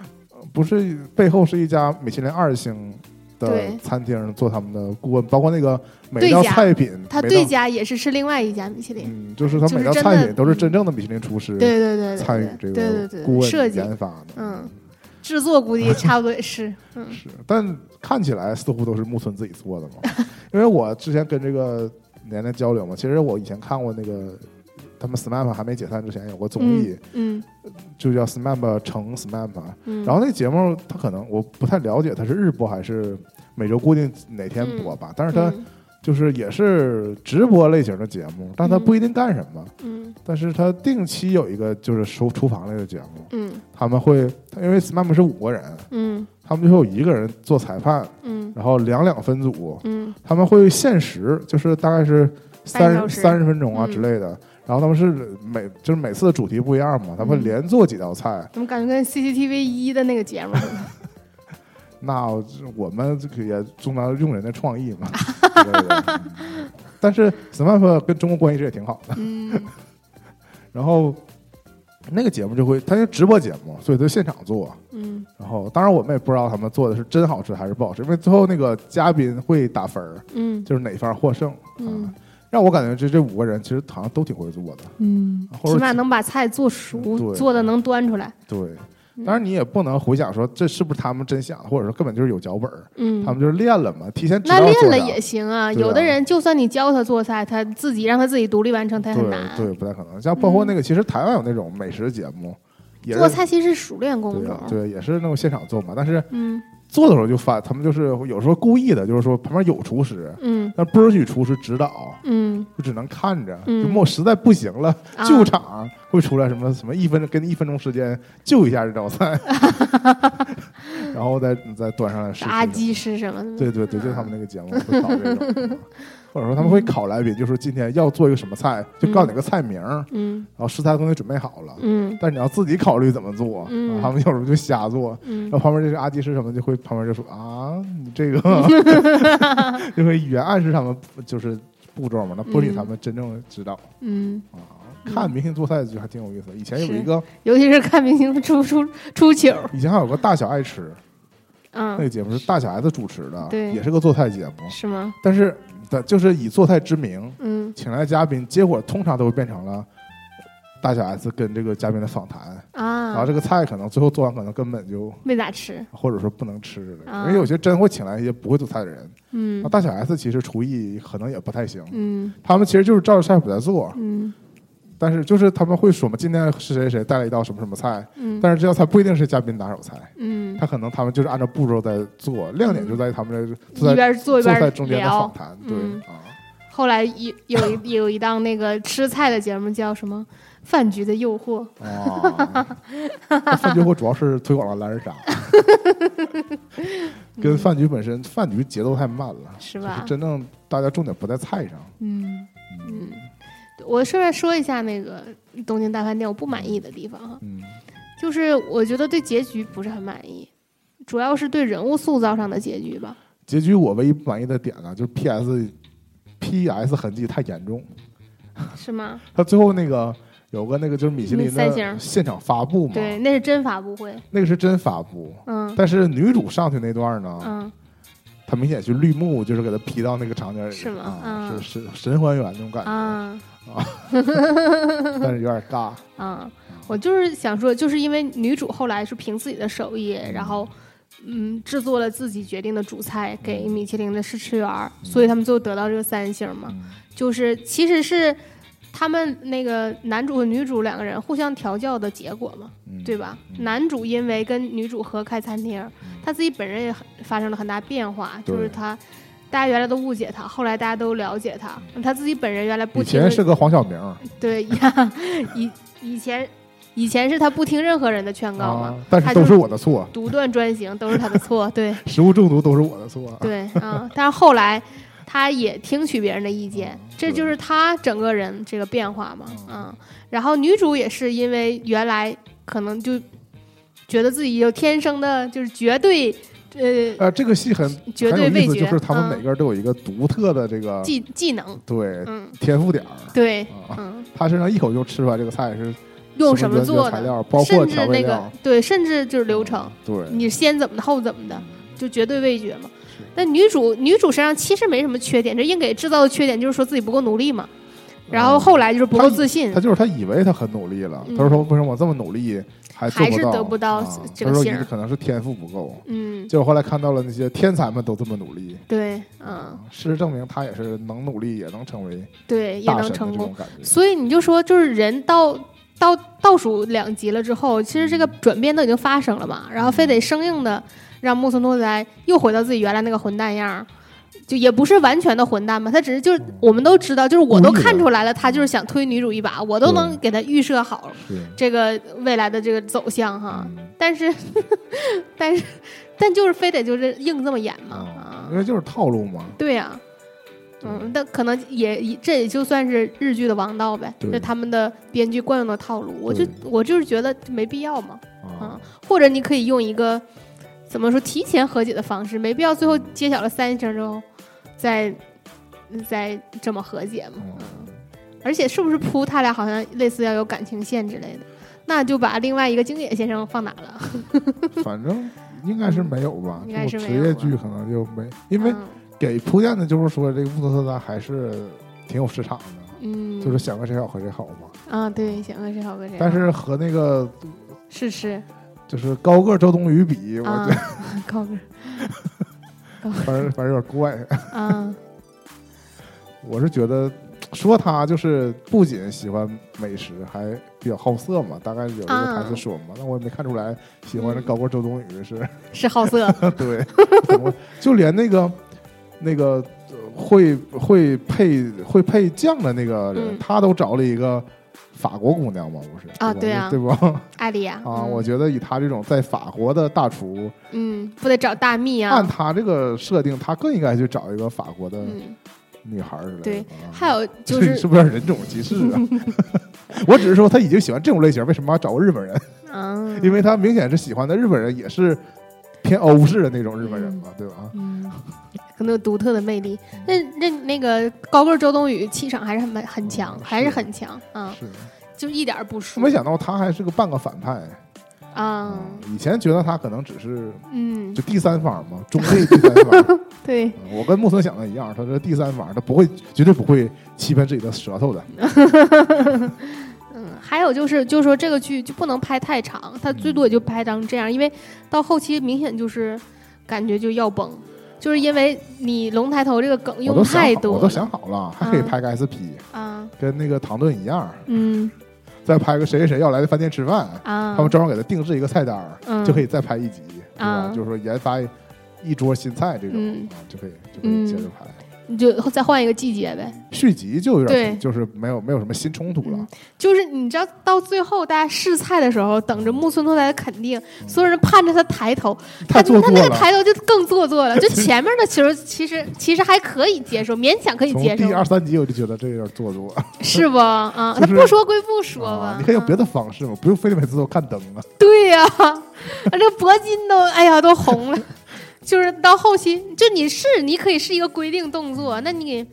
Speaker 2: 不是背后是一家米其林二星的餐厅做他们的顾问，包括那个每道菜品，
Speaker 1: 他
Speaker 2: 每道
Speaker 1: 对家也是是另外一家米其林，
Speaker 2: 嗯，就是他每道菜品都是真正的米其林厨师
Speaker 1: 对对对对
Speaker 2: 参与这
Speaker 1: 对对
Speaker 2: 个
Speaker 1: 对
Speaker 2: 顾问
Speaker 1: 设计
Speaker 2: 研发的，
Speaker 1: 嗯制作估计 差不多也是，嗯。
Speaker 2: 是，但看起来似乎都是木村自己做的嘛。因为我之前跟这个年年交流嘛，其实我以前看过那个他们 SMAP 还没解散之前有个综艺，
Speaker 1: 嗯
Speaker 2: 就叫 SMAP 成 SMAP，
Speaker 1: 嗯，
Speaker 2: 然后那节目他可能我不太了解他是日播还是每周固定哪天播吧，但是他
Speaker 1: 嗯
Speaker 2: 就是也是直播类型的节目，但他不一定干什么，
Speaker 1: 嗯
Speaker 2: 但是他定期有一个就是厨厨房类的节目，
Speaker 1: 嗯
Speaker 2: 他们会因为 SMAP 是五个人，
Speaker 1: 嗯
Speaker 2: 他们就会有一个人做裁判，
Speaker 1: 嗯
Speaker 2: 然后两两分组，
Speaker 1: 嗯
Speaker 2: 他们会限时，就是大概是三三十分钟啊
Speaker 1: 嗯
Speaker 2: 之类的。然后他们是每就是每次的主题不一样嘛，他们连做几道菜。
Speaker 1: 怎么感觉跟 CCTV 一的那个节目？
Speaker 2: 那我们这个也充当用人的创意嘛。之类的但是 SMAP 跟中国关系也挺好的。
Speaker 1: 嗯
Speaker 2: 然后那个节目就会，它是直播节目，所以就现场做。
Speaker 1: 嗯
Speaker 2: 然后当然我们也不知道他们做的是真好吃还是不好吃，因为最后那个嘉宾会打分儿，
Speaker 1: 嗯
Speaker 2: 就是哪方获胜。
Speaker 1: 嗯
Speaker 2: 啊，让我感觉这这五个人其实好像都挺会做的。
Speaker 1: 嗯，起码能把菜做熟，做的能端出来。
Speaker 2: 对，
Speaker 1: 嗯
Speaker 2: 当然你也不能回想说这是不是他们真想的，或者说根本就是有脚本儿，
Speaker 1: 嗯
Speaker 2: 他，们就是练了嘛，提前知
Speaker 1: 那
Speaker 2: 道做啥
Speaker 1: 练了也行啊。有的人就算你教他做菜，他自己让他自己独立完成，他也很
Speaker 2: 对
Speaker 1: 难。
Speaker 2: 对，不太可能。像包括那个，其实台湾有那种美食节目，也
Speaker 1: 做菜其实是熟练工种。
Speaker 2: 对，也是那种现场做嘛。但是
Speaker 1: 嗯
Speaker 2: 做的时候就发，他们就是有时候故意的，就是说旁边有厨师，
Speaker 1: 嗯
Speaker 2: 但不允许厨师指导，
Speaker 1: 嗯，
Speaker 2: 就只能看着。
Speaker 1: 嗯
Speaker 2: 就我实在不行了，
Speaker 1: 啊
Speaker 2: 救场会出来什么什么一分钟，给你一分钟时间救一下这道菜，然后再再端上来试试。
Speaker 1: 阿基是什么的。
Speaker 2: 对对对，就他们那个节目会搞这种，或者说他们会考来宾，就说今天要做一个什么菜，就告诉你个菜名，然
Speaker 1: 嗯
Speaker 2: 后食材东西准备好了，
Speaker 1: 嗯
Speaker 2: 但你要自己考虑怎么做。
Speaker 1: 嗯
Speaker 2: 他们有时候就瞎做，
Speaker 1: 嗯
Speaker 2: 然后旁边这个阿基师什么就会旁边就说啊，你这个 就会语言暗示他们就是步骤嘛，那不允许他们真正知道
Speaker 1: 嗯，
Speaker 2: 啊。看明星做菜就还挺有意思的。以前有一个，
Speaker 1: 尤其是看明星出出出糗。
Speaker 2: 以前还有个大小爱吃，那
Speaker 1: 嗯，
Speaker 2: 个节目是大小 S 主持的，
Speaker 1: 对
Speaker 2: 也是个做菜节目，
Speaker 1: 是吗？
Speaker 2: 但是的就是以做菜之名，
Speaker 1: 嗯。
Speaker 2: 请来嘉宾，结果通常都会变成了大小 S 跟这个嘉宾的访谈。啊，然后
Speaker 1: 啊
Speaker 2: 这，个菜可能最后做完可能根本就
Speaker 1: 没咋吃。
Speaker 2: 或者说不能吃的，
Speaker 1: 啊。
Speaker 2: 因为有些真会请来一些不会做菜的人。
Speaker 1: 嗯。
Speaker 2: 那大小 S 其实厨艺可能也不太行，
Speaker 1: 嗯。
Speaker 2: 他们其实就是照着菜谱在做，
Speaker 1: 嗯
Speaker 2: 但是就是他们会说嘛，今天是谁谁谁带了一道什么什么菜，
Speaker 1: 嗯。
Speaker 2: 但是这道菜不一定是嘉宾拿手菜，
Speaker 1: 嗯，
Speaker 2: 他可能他们就是按照步骤在做，亮点就在于他们的坐
Speaker 1: 一
Speaker 2: 在
Speaker 1: 边做一边
Speaker 2: 坐在中间的访。谈，对
Speaker 1: 嗯。
Speaker 2: 啊。
Speaker 1: 后来有有一有一档那个吃菜的节目叫什么《饭局的诱惑》，
Speaker 2: 啊，那饭局惑主要是推广了狼人杀，跟饭局本身，饭局节奏太慢了，就是
Speaker 1: 是吧？
Speaker 2: 真正大家重点不在菜上。
Speaker 1: 嗯。嗯，我顺便说一下那个《东京大饭店》我不满意的地方哈，
Speaker 2: 嗯
Speaker 1: 就是我觉得对结局不是很满意，主要是对人物塑造上的结局吧。
Speaker 2: 结局我唯一不满意的点呢，就是 P.S. P.S. 痕迹太严重。
Speaker 1: 是吗？
Speaker 2: 他最后那个有个那个就是米其林
Speaker 1: 三星
Speaker 2: 的现场发布嘛，
Speaker 1: 对，那是真发布会。
Speaker 2: 那个是真发布，
Speaker 1: 嗯
Speaker 2: 但是女主上去那段呢，
Speaker 1: 嗯
Speaker 2: 他明显是绿幕，就是给他 P 到那个场景里，
Speaker 1: 是吗
Speaker 2: 啊，
Speaker 1: 嗯
Speaker 2: 是是神还原那种感觉，
Speaker 1: 啊
Speaker 2: 但是有点尬。
Speaker 1: 啊！我就是想说，就是因为女主后来是凭自己的手艺，然后嗯制作了自己决定的主菜给米其林的试吃员儿，所以他们最后得到这个三星嘛。
Speaker 2: 嗯
Speaker 1: 就是其实是他们那个男主和女主两个人互相调教的结果嘛，
Speaker 2: 嗯
Speaker 1: 对吧？
Speaker 2: 嗯
Speaker 1: 男主因为跟女主合开餐厅，他自己本人也很发生了很大变化，就是他。大家原来都误解他，后来大家都了解他。他自己本人原来不
Speaker 2: 以
Speaker 1: 听
Speaker 2: 前是个黄晓明
Speaker 1: 对呀，以以前以前是他不听任何人的劝告嘛，
Speaker 2: 啊，但是都是我的错，
Speaker 1: 独断专行都是他的错。对
Speaker 2: 食物中毒都是我的错。
Speaker 1: 对啊，但是后来他也听取别人的意见
Speaker 2: 嗯，
Speaker 1: 这就是他整个人这个变化嘛
Speaker 2: 嗯
Speaker 1: 啊。然后女主也是因为原来可能就觉得自己有天生的就是绝对呃
Speaker 2: 呃，这个戏很
Speaker 1: 绝对味觉，
Speaker 2: 就是他们
Speaker 1: 嗯
Speaker 2: 每个人都有一个独特的这个
Speaker 1: 技技能，
Speaker 2: 对
Speaker 1: 嗯，
Speaker 2: 天赋点儿
Speaker 1: 对，
Speaker 2: 他身上一口就吃出来这个菜是
Speaker 1: 用
Speaker 2: 什
Speaker 1: 么做的，
Speaker 2: 材料，包括
Speaker 1: 甚至那个对，甚至就是流程，
Speaker 2: 对，
Speaker 1: 你先怎么的后怎么的，就绝对味觉嘛。
Speaker 2: 是
Speaker 1: 但女主女主身上其实没什么缺点，这硬给制造的缺点就是说自己不够努力嘛。然后后来就是不够自信
Speaker 2: 他，就是他以为他很努力了，
Speaker 1: 嗯
Speaker 2: 他说为什么我这么努力还
Speaker 1: 是
Speaker 2: 到
Speaker 1: 得不到
Speaker 2: 啊他说你
Speaker 1: 这个姓儿
Speaker 2: 可能是天赋不够，
Speaker 1: 嗯，
Speaker 2: 结果后来看到了那些天才们都这么努力，
Speaker 1: 对，嗯，
Speaker 2: 啊事实证明他也是能努力，也能成为
Speaker 1: 对，也能成功。所以你就说，就是人到到倒数两集了之后，其实这个转变都已经发生了嘛，然后非得生硬的让木村拓哉又回到自己原来那个混蛋样儿。就也不是完全的混蛋嘛，他只是就是我们都知道，就是我都看出来了，他就是想推女主一把，我都能给他预设好这个未来的这个走向哈。
Speaker 2: 嗯。
Speaker 1: 但是，但是，但就是非得就是硬这么演嘛
Speaker 2: 啊
Speaker 1: 啊。
Speaker 2: 因，为就是套路嘛。
Speaker 1: 对呀、嗯，但可能也也这也就算是日剧的王道呗，
Speaker 2: 对。
Speaker 1: 就他们的编剧惯用的套路。我就我就是觉得没必要嘛，
Speaker 2: 啊
Speaker 1: 啊，或者你可以用一个怎么说提前和解的方式，没必要最后揭晓了三声之后再再这么和解嘛。
Speaker 2: 嗯
Speaker 1: 而且是不是扑他俩好像类似要有感情线之类的？那就把另外一个京野先生放哪了？
Speaker 2: 反正应该是没有吧，
Speaker 1: 应该是
Speaker 2: 就
Speaker 1: 没有
Speaker 2: 职业剧可能就没，因为
Speaker 1: 嗯
Speaker 2: 给铺垫的就是说这个木头特丹还是挺有市场的，
Speaker 1: 嗯，
Speaker 2: 就是想跟谁好和谁好嘛。
Speaker 1: 啊，对，想跟谁好跟谁好。
Speaker 2: 但是和那个
Speaker 1: 是是
Speaker 2: 就是高个周冬雨比，我
Speaker 1: 啊
Speaker 2: 觉得，
Speaker 1: 高个
Speaker 2: 反正反正有点怪。
Speaker 1: 嗯，
Speaker 2: 我是觉得说他就是不仅喜欢美食，还比较好色嘛。大概有一个台词说嘛，那我也没看出来喜欢这高个周冬雨是。
Speaker 1: 是好色。
Speaker 2: 对，我就连那个那个呃会会配会配酱的那个人，
Speaker 1: 嗯
Speaker 2: 他都找了一个法国姑娘嘛，不是吧
Speaker 1: 啊对啊
Speaker 2: 对不？
Speaker 1: 艾丽亚
Speaker 2: 啊，
Speaker 1: 嗯
Speaker 2: 我觉得以他这种在法国的大厨，
Speaker 1: 嗯，不得找大蜜啊
Speaker 2: 按。他这个设定，他更应该去找一个法国的
Speaker 1: 嗯，
Speaker 2: 女孩儿之类的。
Speaker 1: 对
Speaker 2: 啊
Speaker 1: 还有就
Speaker 2: 这
Speaker 1: 是
Speaker 2: 是不是人种歧视啊？我只是说他已经喜欢这种类型，为什么要找个日本人？
Speaker 1: 嗯，
Speaker 2: 因为他明显是喜欢的日本人，也是偏欧式的那种日本人嘛，对吧？
Speaker 1: 嗯，可能有独特的魅力。那那那个高个儿周冬雨气场还是很很强，
Speaker 2: 嗯
Speaker 1: 还是
Speaker 2: 是
Speaker 1: 很强啊，
Speaker 2: 是，
Speaker 1: 就一点儿不输。
Speaker 2: 没想到他还是个半个反派。
Speaker 1: 啊。
Speaker 2: 以前觉得他可能只是
Speaker 1: 嗯，
Speaker 2: 就第三方嘛，中立第三方。
Speaker 1: 对，
Speaker 2: 嗯我跟木村想的一样，他是第三方，他不会，绝对不会欺骗自己的舌头的。
Speaker 1: 嗯，还有就是，就是说这个剧就不能拍太长，他最多也就拍成这样，因为到后期明显就是感觉就要崩，就是因为你龙抬头这个梗用太多了，
Speaker 2: 我都想好了，还可以
Speaker 1: 嗯。
Speaker 2: 拍个 SP，
Speaker 1: 啊，
Speaker 2: 跟那个唐顿一样，
Speaker 1: 嗯
Speaker 2: 再拍个谁谁谁要来的饭店吃饭，
Speaker 1: 啊，
Speaker 2: 他们专门给他定制一个菜单儿，
Speaker 1: 嗯。
Speaker 2: 就可以再拍一集，对吧？
Speaker 1: 啊？
Speaker 2: 就是说研发一桌新菜这种就可以就可以接着拍。
Speaker 1: 你就再换一个季节呗。
Speaker 2: 续集就有点
Speaker 1: 对
Speaker 2: 就是没有没有什么新冲突了
Speaker 1: 嗯，就是你知道，到最后大家试菜的时候，等着木村拓哉的肯定，所有人盼着他抬头，他他那个。抬头就更做作了。就前面的其实其实其实还可以接受，勉强可以接受
Speaker 2: 第，二三集我就觉得这有点做作
Speaker 1: 是不啊？
Speaker 2: 就是
Speaker 1: 他不说归不说吧
Speaker 2: 啊，，你可以用别
Speaker 1: 的。
Speaker 2: 方式嘛，不用非得每次都看灯啊。
Speaker 1: 对呀、啊，这铂金都哎呀都红了。就是到后期，就你是你可以是一个规定动作，那你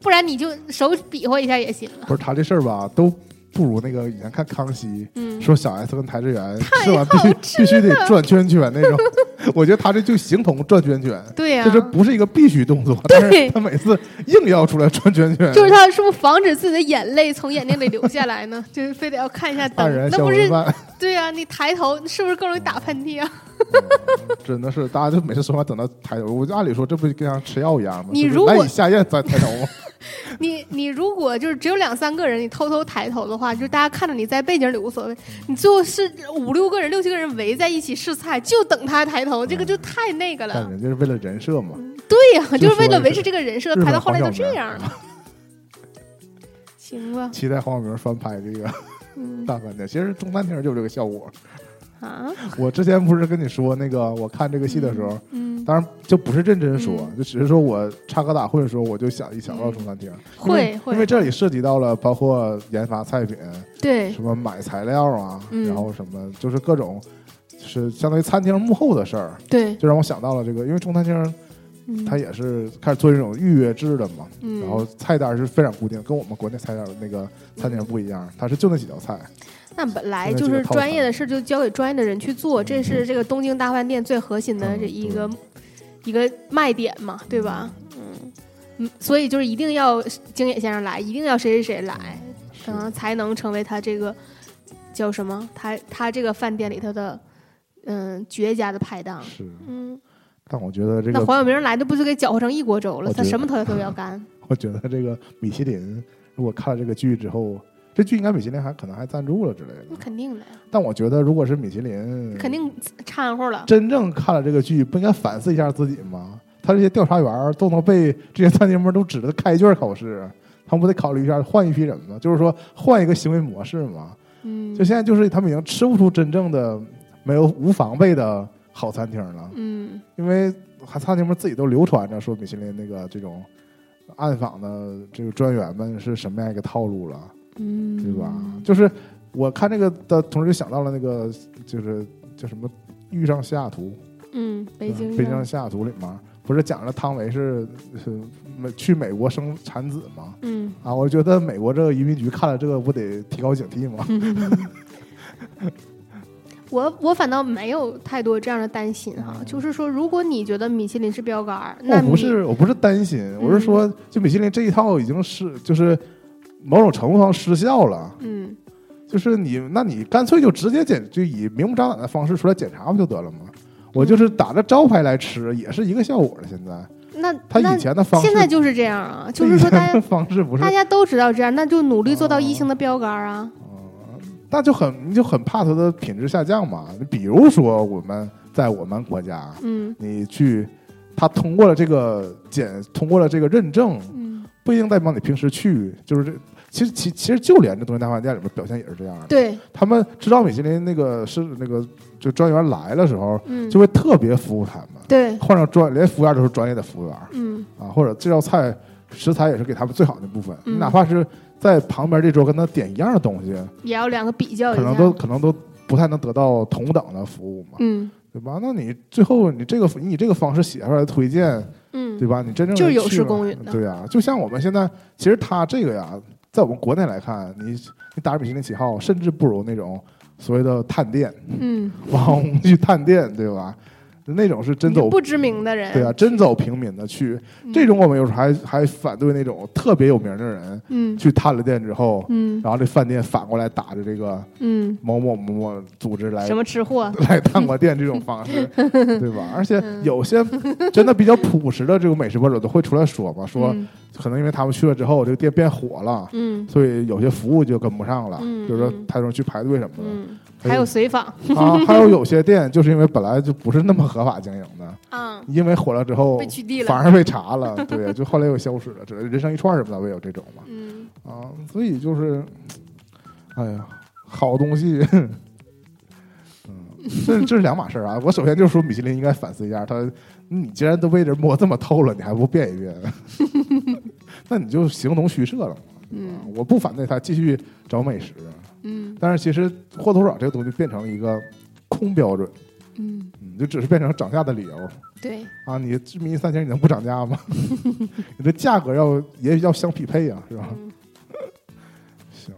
Speaker 1: 不然你就手比划一下也行了。
Speaker 2: 不是他这事儿吧，都不如那个以前看康熙，
Speaker 1: 嗯，
Speaker 2: 说小 S 跟台志远
Speaker 1: 太
Speaker 2: 吃完必须 必须得转圈圈那种。我觉得他这就形同转圈圈，
Speaker 1: 对呀、
Speaker 2: 就是不是一个必须动作？但是他每次硬要出来转圈圈，
Speaker 1: 就是他是不是防止自己的眼泪从眼睛里流下来呢？就是非得要看一下灯
Speaker 2: 黯，然销
Speaker 1: 那不是，对呀、你抬头是不是更容易打喷嚏啊？
Speaker 2: 真的是大家就每次说话等到抬头，我就按理说这不就跟像吃药一样吗？
Speaker 1: 你如果
Speaker 2: 是不是难以下咽再抬头吗？
Speaker 1: 你你如果就是只有两三个人，你偷偷抬头的话，就是大家看着你在背景里无所谓。你最后是五六个人、六七个人围在一起试菜，就等他抬头，这个就太那个了。
Speaker 2: 但人家是为了人设嘛，
Speaker 1: 对呀、
Speaker 2: 就
Speaker 1: 就是为了维持这个人设，拍到后来都
Speaker 2: 黄晓明
Speaker 1: 这样了。行吧，
Speaker 2: 期待黄晓明翻拍这个
Speaker 1: 嗯
Speaker 2: 大饭店。其实中餐厅就有这个效果。
Speaker 1: 啊，
Speaker 2: 我之前不是跟你说那个，我看这个戏的时候，
Speaker 1: 嗯，
Speaker 2: 当然就不是认真说，
Speaker 1: 嗯
Speaker 2: 就只是说我插科打诨的时候，我就想一想到中餐厅，
Speaker 1: 会会
Speaker 2: 因为这里涉及到了包括研发菜品，
Speaker 1: 对，
Speaker 2: 什么买材料啊，
Speaker 1: 嗯
Speaker 2: 然后什么就是各种，就是相当于餐厅幕后的事儿，
Speaker 1: 对，
Speaker 2: 就让我想到了这个，因为中餐厅
Speaker 1: 嗯。
Speaker 2: 它也是开始做这种预约制的嘛，
Speaker 1: 嗯。
Speaker 2: 然后菜单是非常固定，跟我们国内菜单的那个餐厅不一样，它是就那几道菜，
Speaker 1: 那本来就是专业的事，就交给专业的人去做，这是这个东京大饭店最核心的
Speaker 2: 嗯
Speaker 1: 这一个、一个卖点嘛，对吧？嗯。嗯，所以就是一定要京野先生来，一定要谁谁谁来，
Speaker 2: 可
Speaker 1: 能、才能成为他这个叫什么？他他这个饭店里头的嗯绝佳的拍档。
Speaker 2: 是，
Speaker 1: 嗯，
Speaker 2: 但我觉得这个
Speaker 1: 那
Speaker 2: 个，
Speaker 1: 黄晓明来的不就给搅和成一锅粥了？他什么他都要干。
Speaker 2: 我觉得这个米其林，如果看了这个剧之后。这剧应该米其林还可能还赞助了之类的那，
Speaker 1: 肯定的呀，
Speaker 2: 但我觉得如果是米其林，
Speaker 1: 肯定掺和了。
Speaker 2: 真正看了这个剧，不应该反思一下自己吗？他这些调查员都能被这些餐厅们都指着开卷考试，他们不得考虑一下换一批人吗？就是说换一个行为模式吗。
Speaker 1: 嗯
Speaker 2: 就现在就是他们已经吃不出真正的没有无防备的好餐厅了，
Speaker 1: 嗯
Speaker 2: 因为还餐厅们自己都流传着说米其林那个这种暗访的这个专员们是什么样一个套路了。
Speaker 1: 嗯，
Speaker 2: 对吧？就是我看这个的同时就想到了那个，就是叫什么《遇上西雅图》，
Speaker 1: 嗯，北京的
Speaker 2: 北京西雅图里面不是讲了汤唯是是美去美国生产子吗？
Speaker 1: 嗯。
Speaker 2: 啊，我觉得美国这个移民局看了这个不得提高警惕吗？
Speaker 1: 我我反倒没有太多这样的担心哈，
Speaker 2: 嗯
Speaker 1: 就是说，如果你觉得米其林是标杆儿，那
Speaker 2: 我不是我不是担心，我是说，就米其林这一套已经是就是某种程度上失效了。
Speaker 1: 嗯
Speaker 2: 就是你，那你干脆就直接检，就以明目张胆的方式出来检查不就得了吗？我就是打着招牌来吃，也是一个效果了。现在
Speaker 1: 那
Speaker 2: 他以前的方式，
Speaker 1: 现在就是这样啊，就是说大
Speaker 2: 前的
Speaker 1: 家
Speaker 2: 方式不是
Speaker 1: 大，家都知道这样，那就努力做到
Speaker 2: 哦
Speaker 1: 一星的标杆儿啊。
Speaker 2: 那就很你就很怕它的品质下降嘛。你比如说我们在我们国家，
Speaker 1: 嗯。
Speaker 2: 你去，他通过了这个检，通过了这个认证，
Speaker 1: 嗯，
Speaker 2: 不一定代表你平时去就是这。其实其其实就连这东西大饭店里面表现也是这样的。
Speaker 1: 对，
Speaker 2: 他们知道米其林那个是那个就专员来的时候，
Speaker 1: 嗯。
Speaker 2: 就会特别服务他们，
Speaker 1: 对，
Speaker 2: 换上专连服务员都是专业的服务员。
Speaker 1: 嗯。
Speaker 2: 啊，或者这道菜食材也是给他们最好的部分，哪怕是在旁边这桌跟他点一样的东西，
Speaker 1: 也要两个比较一下。
Speaker 2: 可能都可能都不太能得到同等的服务嘛，
Speaker 1: 嗯
Speaker 2: 对吧？那你最后你这个你以你这个方式写出来的推荐，
Speaker 1: 嗯，
Speaker 2: 对吧？你真正
Speaker 1: 就是有失公允的
Speaker 2: 对呀、就像我们现在其实他这个呀，在我们国内来看，你你打着米其林旗号，甚至不如那种所谓的探店。
Speaker 1: 嗯，
Speaker 2: 网红去探店，对吧？那种是真走，
Speaker 1: 不知名的人，
Speaker 2: 对啊，真走平民的去。
Speaker 1: 嗯
Speaker 2: 这种我们有时候还还反对那种特别有名的人
Speaker 1: 嗯
Speaker 2: 去探了店之后，
Speaker 1: 嗯
Speaker 2: 然后这饭店反过来打着这个
Speaker 1: 嗯，
Speaker 2: 某某某某组织来
Speaker 1: 什么吃货？
Speaker 2: 来探过店这种方式，对吧？而且
Speaker 1: 嗯
Speaker 2: 有些真的比较朴实的这种美食博主都会出来说嘛，说
Speaker 1: 嗯
Speaker 2: 可能因为他们去了之后，这个店变火了。
Speaker 1: 嗯
Speaker 2: 所以有些服务就跟不上了，
Speaker 1: 嗯
Speaker 2: 比如说
Speaker 1: 嗯
Speaker 2: 他说去排队什么的，
Speaker 1: 嗯，
Speaker 2: 还有
Speaker 1: 随访。
Speaker 2: 啊，还有有些店就是因为本来就不是那么合法经营的，
Speaker 1: 啊，
Speaker 2: 因为火了之后
Speaker 1: 被取缔了
Speaker 2: 反而被查了，对，就后来又消失了，这人生一串什么的，会有这种嘛，
Speaker 1: 嗯。
Speaker 2: 啊，所以就是，哎呀，好东西，嗯，这这是两码事儿啊。我首先就是说，米其林应该反思一下，他你既然都被人摸这么透了，你还不变一变，那你就形同虚设了嘛。
Speaker 1: 嗯。
Speaker 2: 我不反对他继续找美食，
Speaker 1: 嗯
Speaker 2: 但是其实或多或少这个东西变成了一个空标准，
Speaker 1: 嗯，
Speaker 2: 嗯，就只是变成涨价的理由。
Speaker 1: 对，
Speaker 2: 啊，你知名三千你能不涨价吗？你的价格要也要相匹配啊，是吧？
Speaker 1: 嗯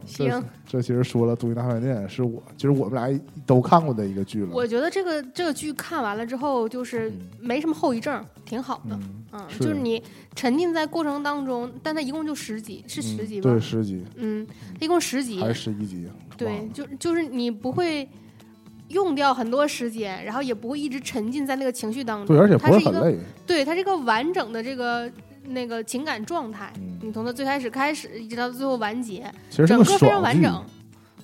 Speaker 2: 行，这
Speaker 1: 行
Speaker 2: 这其实说了《东京大饭店》是我，就是我们俩都看过的一个剧了。
Speaker 1: 我觉得这个这个剧看完了之后，就是
Speaker 2: 嗯
Speaker 1: 没什么后遗症，挺好的。
Speaker 2: 嗯，
Speaker 1: 嗯，
Speaker 2: 是
Speaker 1: 就是你沉浸在过程当中，但它一共就十集，是十集吧？
Speaker 2: 嗯对，十集
Speaker 1: 嗯，一共十集
Speaker 2: 还，是十一集？
Speaker 1: 对就就是你不会用掉很多时间，然后也不会一直沉浸在那个情绪当中。
Speaker 2: 对，而且
Speaker 1: 它是一个
Speaker 2: 不是很累。
Speaker 1: 对它这个完整的这个那个情感状态，
Speaker 2: 嗯。
Speaker 1: 你从他最开始开始一直到最后完结，整个非常完整。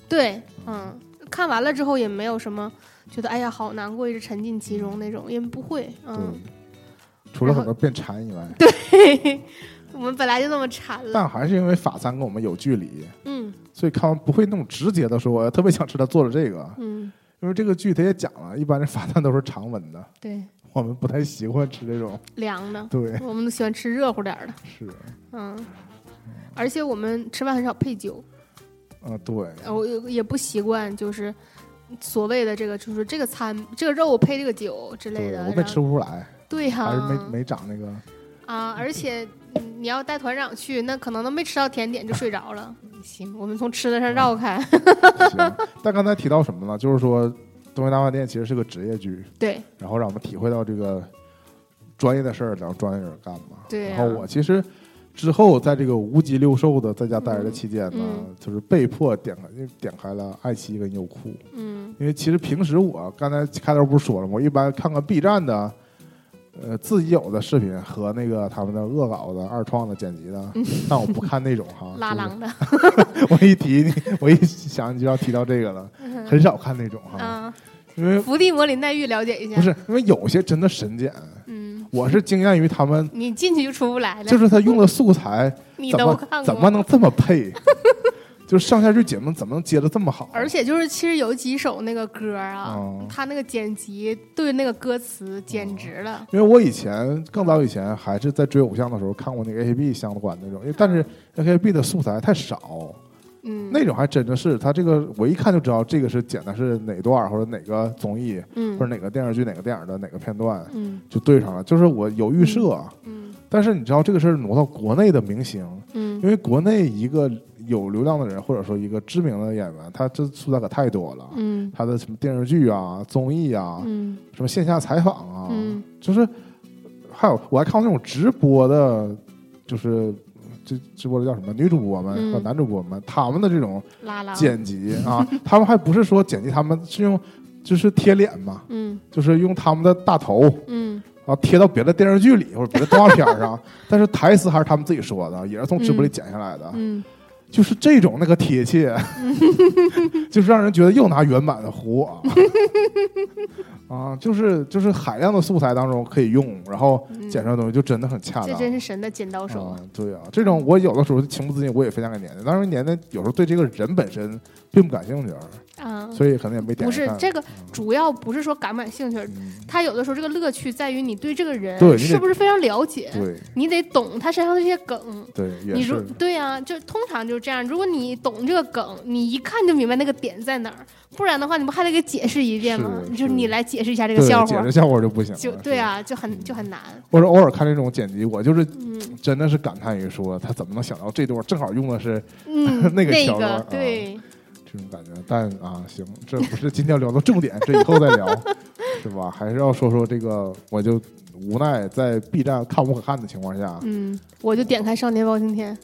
Speaker 1: 对，嗯，看完了之后也没有什么觉得哎呀好难过，一直沉浸其中那种，因为不会，嗯，
Speaker 2: 除了很多变馋以外，对
Speaker 1: 我们本来就那么馋了，
Speaker 2: 但还是因为法餐跟我们有距离，
Speaker 1: 嗯。
Speaker 2: 所以看完不会那么直接的说，我特别想吃他做的这个，
Speaker 1: 嗯，
Speaker 2: 因为这个剧他也讲了，一般的法餐都是常温的，
Speaker 1: 对，
Speaker 2: 我们不太喜欢吃这种。
Speaker 1: 凉的，
Speaker 2: 对，
Speaker 1: 我们都喜欢吃热乎点儿的，
Speaker 2: 是，
Speaker 1: 嗯，而且我们吃饭很少配酒，
Speaker 2: 啊，对，
Speaker 1: 呃我也也不习惯，就是所谓的这个，就是这个餐这个肉配这个酒之类的。
Speaker 2: 我没
Speaker 1: 然后
Speaker 2: 吃不出来，
Speaker 1: 对呀、
Speaker 2: 还是没没长那个。
Speaker 1: 啊，而且嗯你要带团长去，那可能都没吃到甜点就睡着了。行，我们从吃的上绕开。
Speaker 2: 行，但刚才提到什么呢？就是说，东北大饭店其实是个职业剧，
Speaker 1: 对
Speaker 2: 然后让我们体会到这个专业的事儿，让专业人干嘛。
Speaker 1: 对、啊。
Speaker 2: 然后我其实之后在这个无极六兽的在家待着的期间呢，
Speaker 1: 嗯
Speaker 2: 就是被迫点开，点开了爱奇艺跟优酷。
Speaker 1: 嗯
Speaker 2: 因为其实平时我刚才开头不是说了吗？我一般看看 B 站的，呃，自己有的视频和那个他们的恶搞的、二创的、剪辑的，但我不看那种哈。
Speaker 1: 拉郎的，
Speaker 2: 我一提你，我一想你就要提到这个了，很少看那种哈，
Speaker 1: 啊，
Speaker 2: 因为
Speaker 1: 伏地魔林黛玉了解一下。
Speaker 2: 不，是因为有些真的神剪，
Speaker 1: 嗯，
Speaker 2: 我是惊艳于他们，
Speaker 1: 你进去就出不来了。
Speaker 2: 就是他用的素材
Speaker 1: 你都看过
Speaker 2: 怎么能这么配，就是上下句节目怎么能接的这么好？
Speaker 1: 而且就是其实有几首那个歌啊，
Speaker 2: 哦
Speaker 1: 他那个剪辑对那个歌词简直了。
Speaker 2: 因为我以前更早以前还是在追偶像的时候看过那个 AKB 相关那种，因为但是 AKB 的素材太少，
Speaker 1: 嗯，
Speaker 2: 那种还真的是他这个我一看就知道这个是剪的是哪段儿或者哪个综艺
Speaker 1: 嗯。
Speaker 2: 或者哪个电视剧哪个电影的哪个片段
Speaker 1: 嗯。
Speaker 2: 就对上了，就是我有预设，
Speaker 1: 嗯。
Speaker 2: 但是你知道这个事儿挪到国内的明星，
Speaker 1: 嗯。
Speaker 2: 因为国内一个有流量的人或者说一个知名的演员，他这素材可太多了。
Speaker 1: 嗯。
Speaker 2: 他的什么电视剧啊、综艺啊、
Speaker 1: 嗯。
Speaker 2: 什么线下采访啊，
Speaker 1: 嗯。
Speaker 2: 就是还有我还看过那种直播的，就是这直播的叫什么？女主播们
Speaker 1: 嗯。
Speaker 2: 和男主播们，他们的这种剪辑啊，他们还不是说剪辑，他们是用就是贴脸嘛，
Speaker 1: 嗯。
Speaker 2: 就是用他们的大头。
Speaker 1: 嗯。
Speaker 2: 然后贴到别的电视剧里或者别的动画片上，但是台词还是他们自己说的，也是从直播里剪下来的。
Speaker 1: 嗯
Speaker 2: 就是这种那个贴切，就是让人觉得又拿原版的糊啊 啊，就是就是海量的素材当中可以用，然后剪出来的东西就真的很恰当。
Speaker 1: 这真是神的剪刀手
Speaker 2: 啊
Speaker 1: 啊！，
Speaker 2: 对啊，这种我有的时候情不自禁我也分享给年年，当然年年有时候对这个人本身并不感兴趣，
Speaker 1: 啊，
Speaker 2: 所以可能也没点
Speaker 1: 不是这个，主要不是说感不感兴趣，
Speaker 2: 嗯，
Speaker 1: 他有的时候这个乐趣在于你对这个人是不是非常了解，
Speaker 2: 对。
Speaker 1: 你得懂他身上的这些梗。
Speaker 2: 对，
Speaker 1: 你如
Speaker 2: 是。
Speaker 1: 对啊，就通常就是这样。如果你懂这个梗，你一看就明白那个点在哪儿，不然的话，你不还得给解释一遍吗？
Speaker 2: 是
Speaker 1: 就是是。你来解释一下这个笑话。
Speaker 2: 解释，笑话就不行了，
Speaker 1: 就对，啊，就很就很难。
Speaker 2: 或者偶尔看这种剪辑，我就是
Speaker 1: 嗯。
Speaker 2: 真的是感叹于说他怎么能想到这段正好用的是
Speaker 1: 嗯，
Speaker 2: 那个
Speaker 1: 对，
Speaker 2: 这种感觉。但啊，行，这不是今天要聊的重点，这以后再聊，是吧？还是要说说这个，我就无奈在 B 站看无可看的情况下，
Speaker 1: 嗯，我就点开《少年包青天》，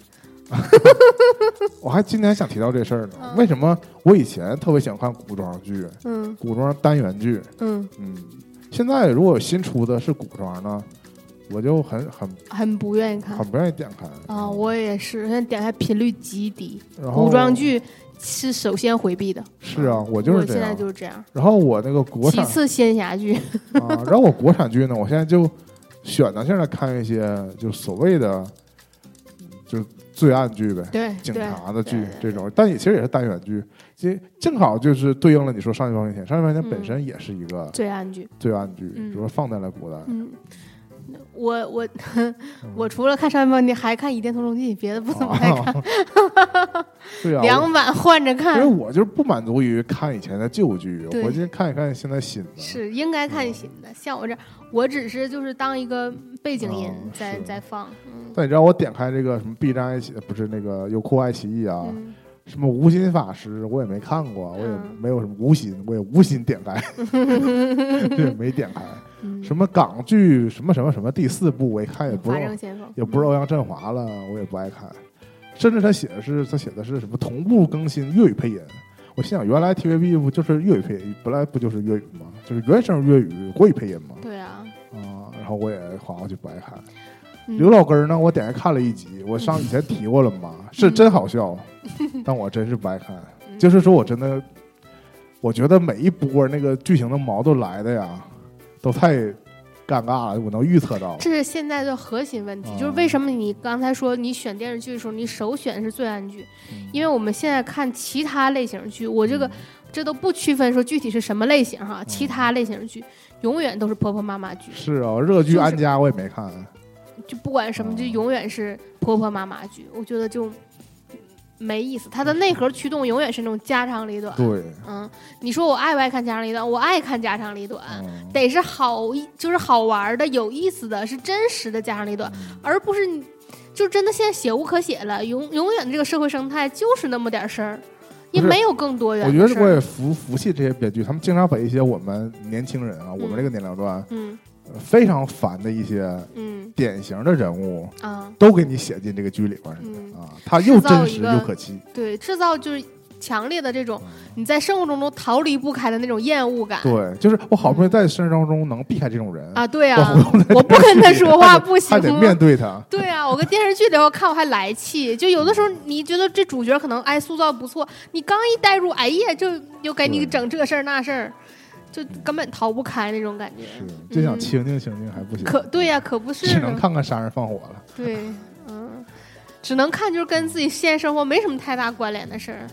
Speaker 2: 我还今天想提到这事儿呢。
Speaker 1: 嗯
Speaker 2: 为什么我以前特别喜欢看古装剧、
Speaker 1: 嗯
Speaker 2: 古装单元剧？
Speaker 1: 嗯，
Speaker 2: 嗯，现在如果有新出的是古装呢，我就很很
Speaker 1: 很不愿意看
Speaker 2: 很不愿意点开
Speaker 1: 啊，我也是，现在点开频率极低，古装剧是首先回避的。
Speaker 2: 是啊，我就是
Speaker 1: 现在。就是这样。
Speaker 2: 然后我那个国产
Speaker 1: 其次，仙侠剧，
Speaker 2: 啊，然后我国产剧呢，我现在就选择性的看一些就所谓的就是罪案剧呗，
Speaker 1: 对，
Speaker 2: 警察的剧这种，但也其实也是单元剧，其实正好就是对应了你说《少年包青天》，《少年包青天》本
Speaker 1: 嗯
Speaker 2: 身也是一个
Speaker 1: 罪案剧。
Speaker 2: 罪案剧，
Speaker 1: 嗯
Speaker 2: 比如说放在了古代，
Speaker 1: 嗯，我我 我除了看《少年包青天》，还看《倚天屠龙记》，别的不怎么爱看，
Speaker 2: 对啊，
Speaker 1: 两版换着
Speaker 2: 因为
Speaker 1: 看。
Speaker 2: 我就是不满足于看以前的旧剧，
Speaker 1: 对
Speaker 2: 我就看一看现在新的。
Speaker 1: 是应该看新的，像我这，我只是就是当一个背景音
Speaker 2: 哦
Speaker 1: 在
Speaker 2: 是
Speaker 1: 在放，嗯
Speaker 2: 但你知道我点开这个什么 B 站爱奇艺，不是那个优酷爱奇艺啊，
Speaker 1: 嗯
Speaker 2: 什么无心法师我也没看过，我也
Speaker 1: 嗯
Speaker 2: 没有什么无心，我也无心点开，对，没点开。
Speaker 1: 嗯，
Speaker 2: 什么港剧什么什么什么第四部，我一看也不
Speaker 1: 法
Speaker 2: 是也不是欧阳震华了，我也不爱看。甚至他写的是他写的是什么同步更新粤语配音，我心想原来 TVB 不就是粤语配音，本来不就是粤语吗？就是原声粤语国语配音吗？
Speaker 1: 对啊，
Speaker 2: 啊，然后我也划过去不爱看。
Speaker 1: 嗯
Speaker 2: 刘老根儿呢，我点开看了一集，我上以前提过了嘛，是真好笑，但我真是不爱看。
Speaker 1: 嗯
Speaker 2: 就是说我真的，我觉得每一波那个剧情的矛盾来的呀，都太尴尬了，我能预测到。
Speaker 1: 这是现在的核心问题，
Speaker 2: 哦
Speaker 1: 就是为什么你刚才说你选电视剧的时候，你首选是罪案剧，
Speaker 2: 嗯。
Speaker 1: 因为我们现在看其他类型剧，我这个这都不区分说具体是什么类型哈，
Speaker 2: 嗯。
Speaker 1: 其他类型剧永远都是婆婆妈妈剧，
Speaker 2: 是啊，热剧《安家》我也没看，
Speaker 1: 就不管什么，
Speaker 2: 哦
Speaker 1: 就永远是婆婆妈妈剧，我觉得就没意思。它的内核驱动永远是那种家长里短。
Speaker 2: 对，
Speaker 1: 嗯，你说我爱不爱看家长里短？我爱看家长里短，
Speaker 2: 嗯，
Speaker 1: 得是好一就是好玩的、有意思的，是真实的家长里短，
Speaker 2: 嗯
Speaker 1: 而不是你就真的现在写无可写了，永永远这个社会生态就是那么点事儿，也没有更多元
Speaker 2: 我。觉得我也服服气这些编剧，他们经常把一些我们年轻人啊，我们这个年龄段
Speaker 1: 嗯
Speaker 2: 呃非常烦的一些
Speaker 1: 嗯。
Speaker 2: 典型的人物，
Speaker 1: 啊，
Speaker 2: 都给你写进这个剧里边儿
Speaker 1: 嗯。
Speaker 2: 啊，他又真实又可气。
Speaker 1: 对，制造就是强烈的这种
Speaker 2: 嗯。
Speaker 1: 你在生活中都逃离不开的那种厌恶感。
Speaker 2: 对，就是我好不容易在生活中能避开这种人，
Speaker 1: 啊，对
Speaker 2: 我
Speaker 1: 啊，我不跟他说话不行
Speaker 2: 还得面对他。
Speaker 1: 对啊，我跟电视剧里头看我还来气，就有的时候你觉得这主角可能哎塑造不错，你刚一带入，哎呀，就又给你整这事儿那事儿，就根本逃不开那种感觉。
Speaker 2: 是，就想
Speaker 1: 嗯
Speaker 2: 清静清静还不行，
Speaker 1: 可对呀、可不是
Speaker 2: 只能。看看杀人放火了。
Speaker 1: 对，嗯，只能看就是跟自己现实生活没什么太大关联的事儿。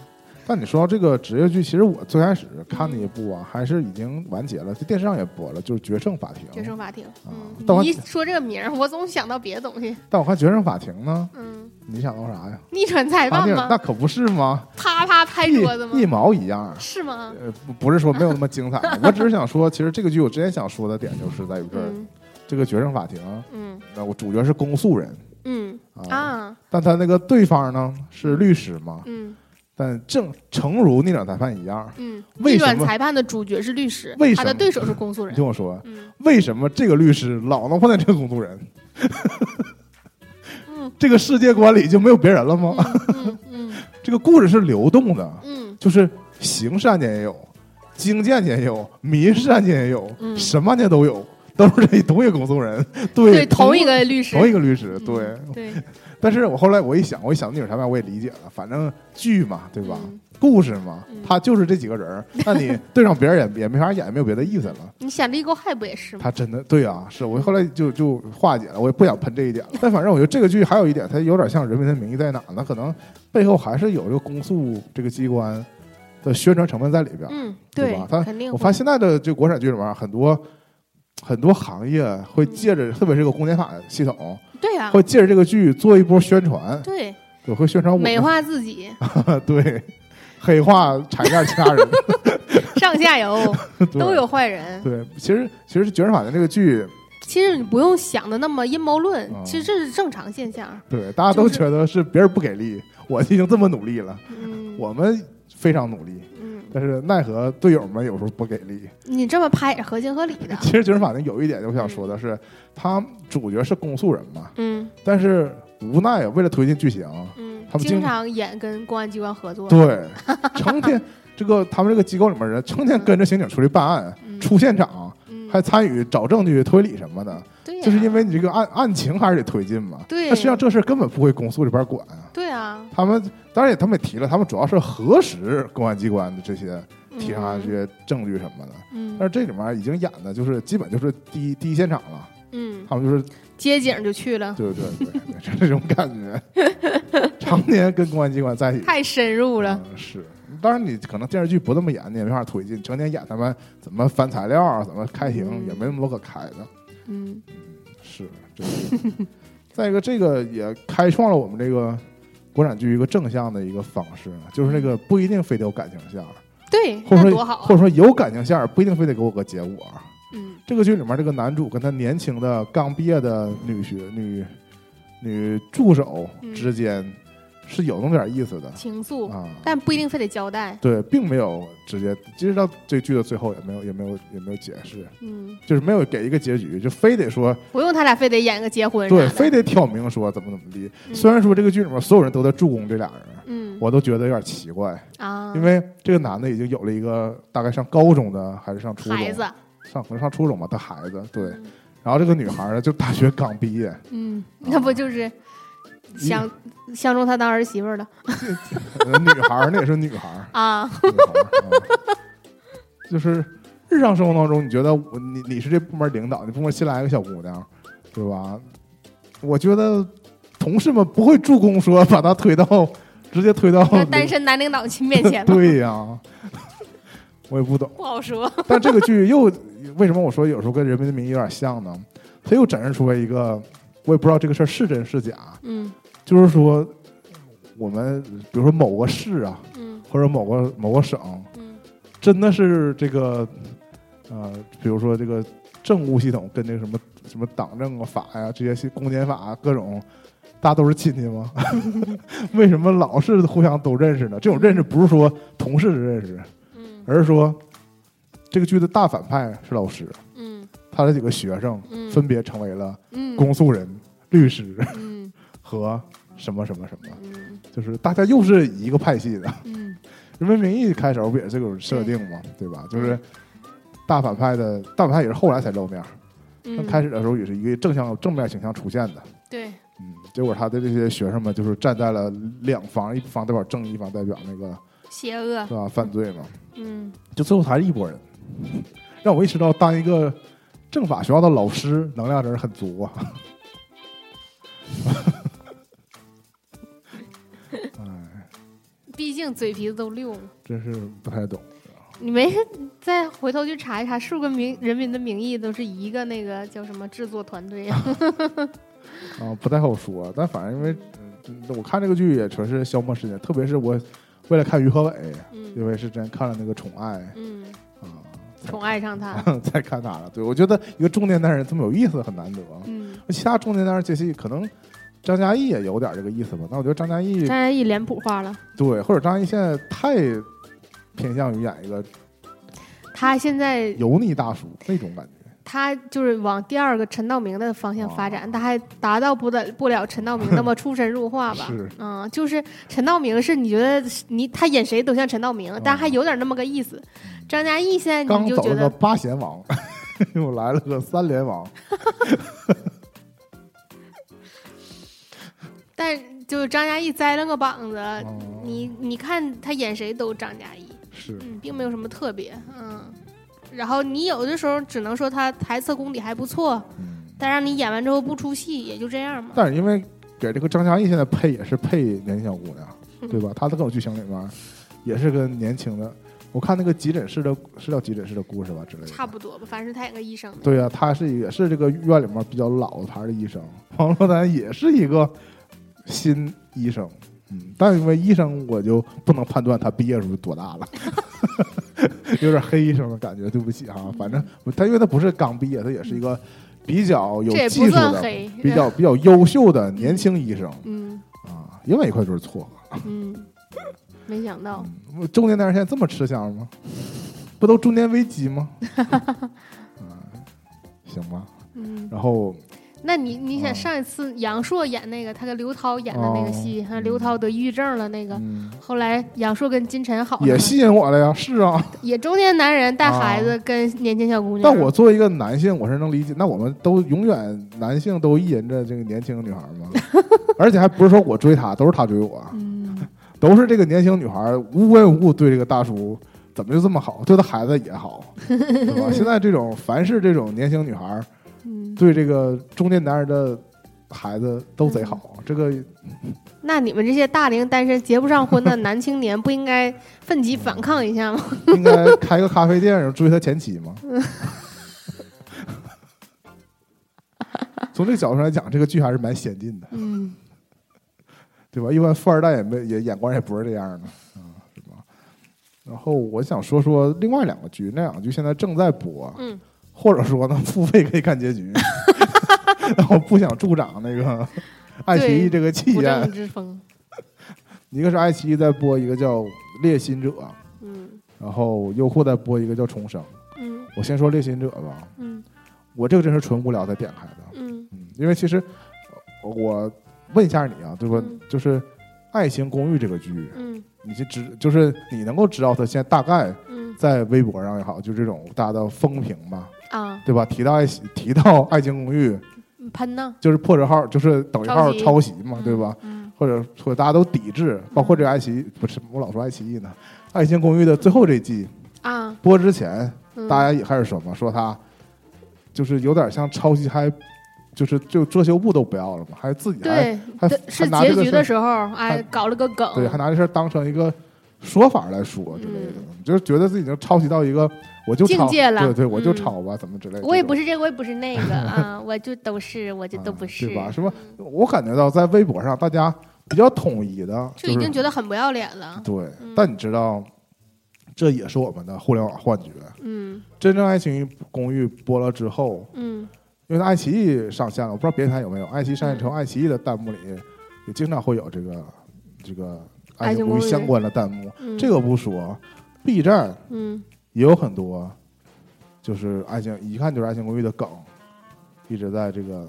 Speaker 2: 但你说到这个职业剧，其实我最开始看的一部啊，还是已经完结了，在电视上也播了，就是《决胜法庭》。
Speaker 1: 决胜法庭，
Speaker 2: 啊
Speaker 1: 嗯，
Speaker 2: 但我
Speaker 1: 你一说这个名儿，我总想到别的东西。
Speaker 2: 但我看《决胜法庭》呢，
Speaker 1: 嗯，
Speaker 2: 你想到啥呀？
Speaker 1: 逆转裁判吗？
Speaker 2: 那可不是吗？
Speaker 1: 啪啪拍桌子吗
Speaker 2: 一？毛一样。
Speaker 1: 是吗？
Speaker 2: 呃，不不是说没有那么精彩，我只是想说，其实这个剧我之前想说的点就是在于这儿，
Speaker 1: 嗯
Speaker 2: 这个决胜法庭，
Speaker 1: 嗯
Speaker 2: 那我主角是公诉人
Speaker 1: 嗯
Speaker 2: 啊，
Speaker 1: 啊
Speaker 2: 但他那个对方呢是律师嘛，
Speaker 1: 嗯
Speaker 2: 但正诚如逆转裁判一样，
Speaker 1: 嗯，逆转裁判的主角是律师
Speaker 2: 为，什么
Speaker 1: 他的对手是公诉人。
Speaker 2: 你听我说，
Speaker 1: 嗯
Speaker 2: 为什么这个律师老能碰见这个公诉人？
Speaker 1: 嗯。
Speaker 2: 这个世界观里就没有别人了吗？
Speaker 1: 嗯嗯
Speaker 2: 这个故事是流动的，
Speaker 1: 嗯。
Speaker 2: 就是刑事案件也有，经济案件也有，民事案件也有，
Speaker 1: 嗯。
Speaker 2: 什么案件都有，都是这同一个公诉人，对
Speaker 1: 对，同一个律师，
Speaker 2: 同一个律师，
Speaker 1: 嗯
Speaker 2: 对。
Speaker 1: 对，
Speaker 2: 但是我后来我一想，我一想那有啥办法，我也理解了，反正剧嘛，对吧？
Speaker 1: 嗯
Speaker 2: 故事嘛
Speaker 1: 嗯，
Speaker 2: 他就是这几个人儿，那你对上别人也也没法演，也没有别的意思了。
Speaker 1: 你想立沟害不也是吗？
Speaker 2: 他真的对啊，是我后来就就化解了，我也不想喷这一点了。但反正我觉得这个剧还有一点，它有点像《人民的名义》在哪呢？可能背后还是有这个公诉这个机关的宣传成分在里边。
Speaker 1: 嗯，
Speaker 2: 对吧他
Speaker 1: 肯定。
Speaker 2: 我发现现在的这国产剧里面很多很多行业会借着，特别是这个公检法系统，
Speaker 1: 对呀，
Speaker 2: 会借着这个剧做一波宣传，
Speaker 1: 对，
Speaker 2: 对，会宣传我
Speaker 1: 美化自己，
Speaker 2: 对，黑化产业其他人
Speaker 1: 上下游 都有坏人。
Speaker 2: 对，其实其实《绝世法的》这个剧，
Speaker 1: 其实你不用想的那么阴谋论
Speaker 2: 嗯，
Speaker 1: 其实这是正常现象。
Speaker 2: 对大家都觉得是别人不给力，我已经这么努力了，
Speaker 1: 嗯，
Speaker 2: 我们非常努力，
Speaker 1: 嗯，
Speaker 2: 但是奈何队友们有时候不给力。
Speaker 1: 你这么拍也是合情合理的。
Speaker 2: 其实《绝世法庭》有一点我想说的是，他主角是公诉人嘛，
Speaker 1: 嗯
Speaker 2: 但是无奈啊为了推进剧情，
Speaker 1: 嗯
Speaker 2: 他，们经
Speaker 1: 经常演跟公安机关合作。
Speaker 2: 对，成天这个他们这个机构里面人成天跟着刑警出去办案，
Speaker 1: 嗯
Speaker 2: 出现场。
Speaker 1: 嗯，
Speaker 2: 还参与找证据、推理什么的，
Speaker 1: 对呀，
Speaker 2: 就是因为你这个案案情还是得推进嘛。
Speaker 1: 对
Speaker 2: 那实际上这事根本不会公诉这边管啊。
Speaker 1: 对啊，
Speaker 2: 他们当然也他们也提了，他们主要是核实公安机关的这些提上来这些证据什么的。
Speaker 1: 嗯
Speaker 2: 但是这里面已经演的就是基本就是第一第一现场了，
Speaker 1: 嗯，
Speaker 2: 他们就是
Speaker 1: 接警就去了，
Speaker 2: 对对对对，就这种感觉，常年跟公安机关在一起。
Speaker 1: 太深入了。
Speaker 2: 嗯，是，当然你可能电视剧不这么演，你也没法推进。成天演他们怎么翻材料啊，怎么开庭，
Speaker 1: 嗯
Speaker 2: 也没那么多可开的。
Speaker 1: 嗯
Speaker 2: 是，这个再一个，这个也开创了我们这个国产剧一个正向的一个方式，就是那个不一定非得有感情线儿，
Speaker 1: 对，
Speaker 2: 或者说
Speaker 1: 多好啊。
Speaker 2: 或者说有感情线儿，不一定非得给我个结果。
Speaker 1: 嗯。
Speaker 2: 这个剧里面这个男主跟他年轻的刚毕业的女学女女助手
Speaker 1: 嗯
Speaker 2: 之间是有那么点意思的。
Speaker 1: 情愫，
Speaker 2: 啊。
Speaker 1: 但不一定非得交代。
Speaker 2: 对，并没有直接，其实到这剧的最后也没有，也没有，也没有解释，
Speaker 1: 嗯，
Speaker 2: 就是没有给一个结局，就非得说
Speaker 1: 不用他俩非得演个结婚
Speaker 2: 对，非得挑明说怎么怎么地。
Speaker 1: 嗯。
Speaker 2: 虽然说这个剧里面所有人都在助攻这俩人，
Speaker 1: 嗯。
Speaker 2: 我都觉得有点奇怪，
Speaker 1: 啊，
Speaker 2: 因为这个男的已经有了一个大概上高中的还是上初中，
Speaker 1: 孩子，
Speaker 2: 上可能上初中吧的孩子，对。
Speaker 1: 嗯
Speaker 2: 然后这个女孩儿呢，就大学刚毕业，
Speaker 1: 嗯，那不就是相相中他当儿媳妇儿了
Speaker 2: 呃 女孩儿那也是 女孩儿，
Speaker 1: 啊？
Speaker 2: 就是日常生活当中，你觉得我你你是这部门领导，你部门新来一个小姑娘，对吧？我觉得同事们不会助攻说把她推到直接推到
Speaker 1: 那单身男领导亲面前了，
Speaker 2: 对呀、我也不懂。
Speaker 1: 不好说。
Speaker 2: 但这个剧又为什么我说有时候跟《人民的名义》有点像呢？它又展示出来一个，我也不知道这个事儿是真是假，
Speaker 1: 嗯
Speaker 2: 就是说我们比如说某个市啊，
Speaker 1: 嗯
Speaker 2: 或者某个某个省，
Speaker 1: 嗯
Speaker 2: 真的是这个呃，比如说这个政务系统跟那个什么什么党政啊法呀、这些公检法啊各种。大家都是亲戚吗？为什么老是互相都认识呢？这种认识不是说同事的认识，
Speaker 1: 嗯
Speaker 2: 而是说这个剧的大反派是老师，
Speaker 1: 嗯。
Speaker 2: 他的几个学生
Speaker 1: 嗯。
Speaker 2: 分别成为了
Speaker 1: 嗯。
Speaker 2: 公诉人、律师
Speaker 1: 嗯。
Speaker 2: 和什么什么什么，
Speaker 1: 嗯。
Speaker 2: 就是大家又是一个派系的。
Speaker 1: 《嗯。
Speaker 2: 人民名义》开头不也是这种设定吗？对。吧？就是大反派的大反派也是后来才露面，那
Speaker 1: 嗯，
Speaker 2: 开始的时候也是一个正向正面形象出现的。
Speaker 1: 对，
Speaker 2: 嗯，结果他的这些学生们就是站在了两方，一方代表正义，一方代表那个
Speaker 1: 邪恶
Speaker 2: 是，吧犯罪嘛。
Speaker 1: 嗯
Speaker 2: 就最后还是一拨人，让我意识到当一个政法学校的老师能量真是很足啊。哎，
Speaker 1: 毕竟嘴皮子都溜了。
Speaker 2: 真是不太懂。
Speaker 1: 你没事再回头去查一查，是不是跟名《人民的名义》都是一个那个叫什么制作团队啊？
Speaker 2: 啊，不太好说。但反正因为、嗯、我看这个剧也纯是消磨时间，特别是我为了看于和伟，因
Speaker 1: 嗯
Speaker 2: 为是之前看了那个《宠爱》
Speaker 1: 嗯，
Speaker 2: 啊，
Speaker 1: 宠爱上他。
Speaker 2: 再看他了。对我觉得一个中年男人这么有意思很难得。
Speaker 1: 嗯，
Speaker 2: 其他中年男人接戏可能张嘉译也有点这个意思吧。那我觉得张嘉译
Speaker 1: 张嘉译脸谱化了，
Speaker 2: 对，或者张嘉译现在太偏向于演一个
Speaker 1: 他现在
Speaker 2: 油腻大叔那种感觉。
Speaker 1: 他就是往第二个陈道明的方向发展，
Speaker 2: 哦
Speaker 1: 他还达到不得不了陈道明那么出神入化吧？
Speaker 2: 是
Speaker 1: 嗯，就是陈道明是你觉得你他演谁都像陈道明，但还有点那么个意思。张嘉译现在
Speaker 2: 刚走了个
Speaker 1: 你就觉得
Speaker 2: 八贤王，又来了个三连王。
Speaker 1: 但就是张嘉译栽了个膀子，
Speaker 2: 哦
Speaker 1: 你你看他演谁都张嘉译，
Speaker 2: 是
Speaker 1: 嗯，并没有什么特别，嗯。然后你有的时候只能说他台词功底还不错，
Speaker 2: 嗯，
Speaker 1: 但让你演完之后不出戏，也就这样嘛。
Speaker 2: 但是因为给这个张嘉译现在配也是配年轻小姑娘，
Speaker 1: 嗯
Speaker 2: 对吧？他的各种剧情里面也是跟年轻的，我看那个急诊室的是叫急诊室的故事吧之类的，
Speaker 1: 差不多吧，反正是他演个医生。
Speaker 2: 对呀、他是也是这个院里面比较老牌的医生，王珞丹也是一个新医生，嗯，但因为医生我就不能判断他毕业时候多大了，有点黑医生的感觉，对不起哈，反正他因为他不是刚毕业，他也是一个比较有技术的、比较比较优秀的年轻医生
Speaker 1: 嗯
Speaker 2: 啊，另外一块就是错了。
Speaker 1: 嗯，没想到，
Speaker 2: 嗯中年男人现在这么吃香吗？不都中年危机吗？嗯，行吧。
Speaker 1: 嗯，
Speaker 2: 然后
Speaker 1: 那你你
Speaker 2: 啊
Speaker 1: 想上一次杨烁演那个，他跟刘涛演的那个戏，
Speaker 2: 哦，
Speaker 1: 刘涛得抑郁症了那个，
Speaker 2: 嗯，
Speaker 1: 后来杨烁跟金晨好了
Speaker 2: 也吸引我了呀，是啊。
Speaker 1: 也中年男人带孩
Speaker 2: 啊
Speaker 1: 子跟年轻小姑娘，
Speaker 2: 但我作为一个男性，我是能理解。那我们都永远男性都意淫着这个年轻女孩吗？而且还不是说我追她，都是她追我，
Speaker 1: 嗯
Speaker 2: 都是这个年轻女孩无缘无故对这个大叔怎么就这么好，对她孩子也好，对吧？现在这种凡是这种年轻女孩
Speaker 1: 嗯，
Speaker 2: 对这个中年男人的孩子都贼好，这个
Speaker 1: 那你们这些大龄单身结不上婚的男青年，不应该奋起反抗一下吗？
Speaker 2: 应该开个咖啡店，然后追他前妻吗？从这个角度上来讲，这个剧还是蛮先进的，
Speaker 1: 嗯
Speaker 2: 对吧？一般富二代也没也眼光也不是这样的啊，是吧？然后我想说说另外两个剧，那两个剧现在正在播，
Speaker 1: 嗯
Speaker 2: 或者说呢，付费可以看结局。然后不想助长那个爱奇艺这个气焰，
Speaker 1: 之风，
Speaker 2: 一个是爱奇艺在播一个叫《猎心者》，
Speaker 1: 嗯
Speaker 2: 然后优酷在播一个叫《重生》。
Speaker 1: 嗯
Speaker 2: 我先说《猎心者》吧，
Speaker 1: 嗯
Speaker 2: 我这个真是纯无聊才点开的，
Speaker 1: 嗯
Speaker 2: 嗯，因为其实呃我问一下你啊，对吧？
Speaker 1: 嗯
Speaker 2: 就是《爱情公寓》这个剧，
Speaker 1: 嗯
Speaker 2: 你就知就是你能够知道它现在大概
Speaker 1: 嗯
Speaker 2: 在微博上也好，就这种大家的风评吧，
Speaker 1: 啊，
Speaker 2: 对吧？提到爱奇提到《爱情公寓》，
Speaker 1: 喷呢，
Speaker 2: 就是破折号，就是等于号
Speaker 1: 抄袭
Speaker 2: 嘛，对吧？
Speaker 1: 嗯
Speaker 2: 或者说大家都抵制，包括这个爱奇艺，不是我老说爱奇艺呢，《爱情公寓》的最后这季
Speaker 1: 啊，
Speaker 2: 播之前，
Speaker 1: 嗯
Speaker 2: 大家也开始说嘛，说他就是有点像抄袭，还就是就遮羞布都不要了嘛，还自己还
Speaker 1: 是结局的时候，哎
Speaker 2: 还，
Speaker 1: 搞了个梗，
Speaker 2: 对，还拿这事儿当成一个说法来说之类的，就是觉得自己已经抄袭到一个我就抄，
Speaker 1: 嗯境界了
Speaker 2: 对对，我就
Speaker 1: 嗯
Speaker 2: 抄吧，怎么之类的。
Speaker 1: 我也不是这个，我也不是那个 啊，我就都是，我就都不
Speaker 2: 啊
Speaker 1: 是，
Speaker 2: 对吧？是吧？我感觉到在微博上大家比较统一的，
Speaker 1: 就已经觉得很不要脸了。
Speaker 2: 对
Speaker 1: 嗯，
Speaker 2: 但你知道，这也是我们的互联网幻觉。
Speaker 1: 嗯
Speaker 2: 真正《爱情公寓》播了之后，
Speaker 1: 嗯
Speaker 2: 因为爱奇艺上线了，我不知道别的台有没有。爱奇艺上线之后，爱奇艺的弹幕里也经常会有这个这个《爱情公寓》相关的弹幕。
Speaker 1: 嗯，
Speaker 2: 这个不说，B 站
Speaker 1: 嗯
Speaker 2: 也有很多，就是爱情一看就是《爱情公寓》的梗，一直在这个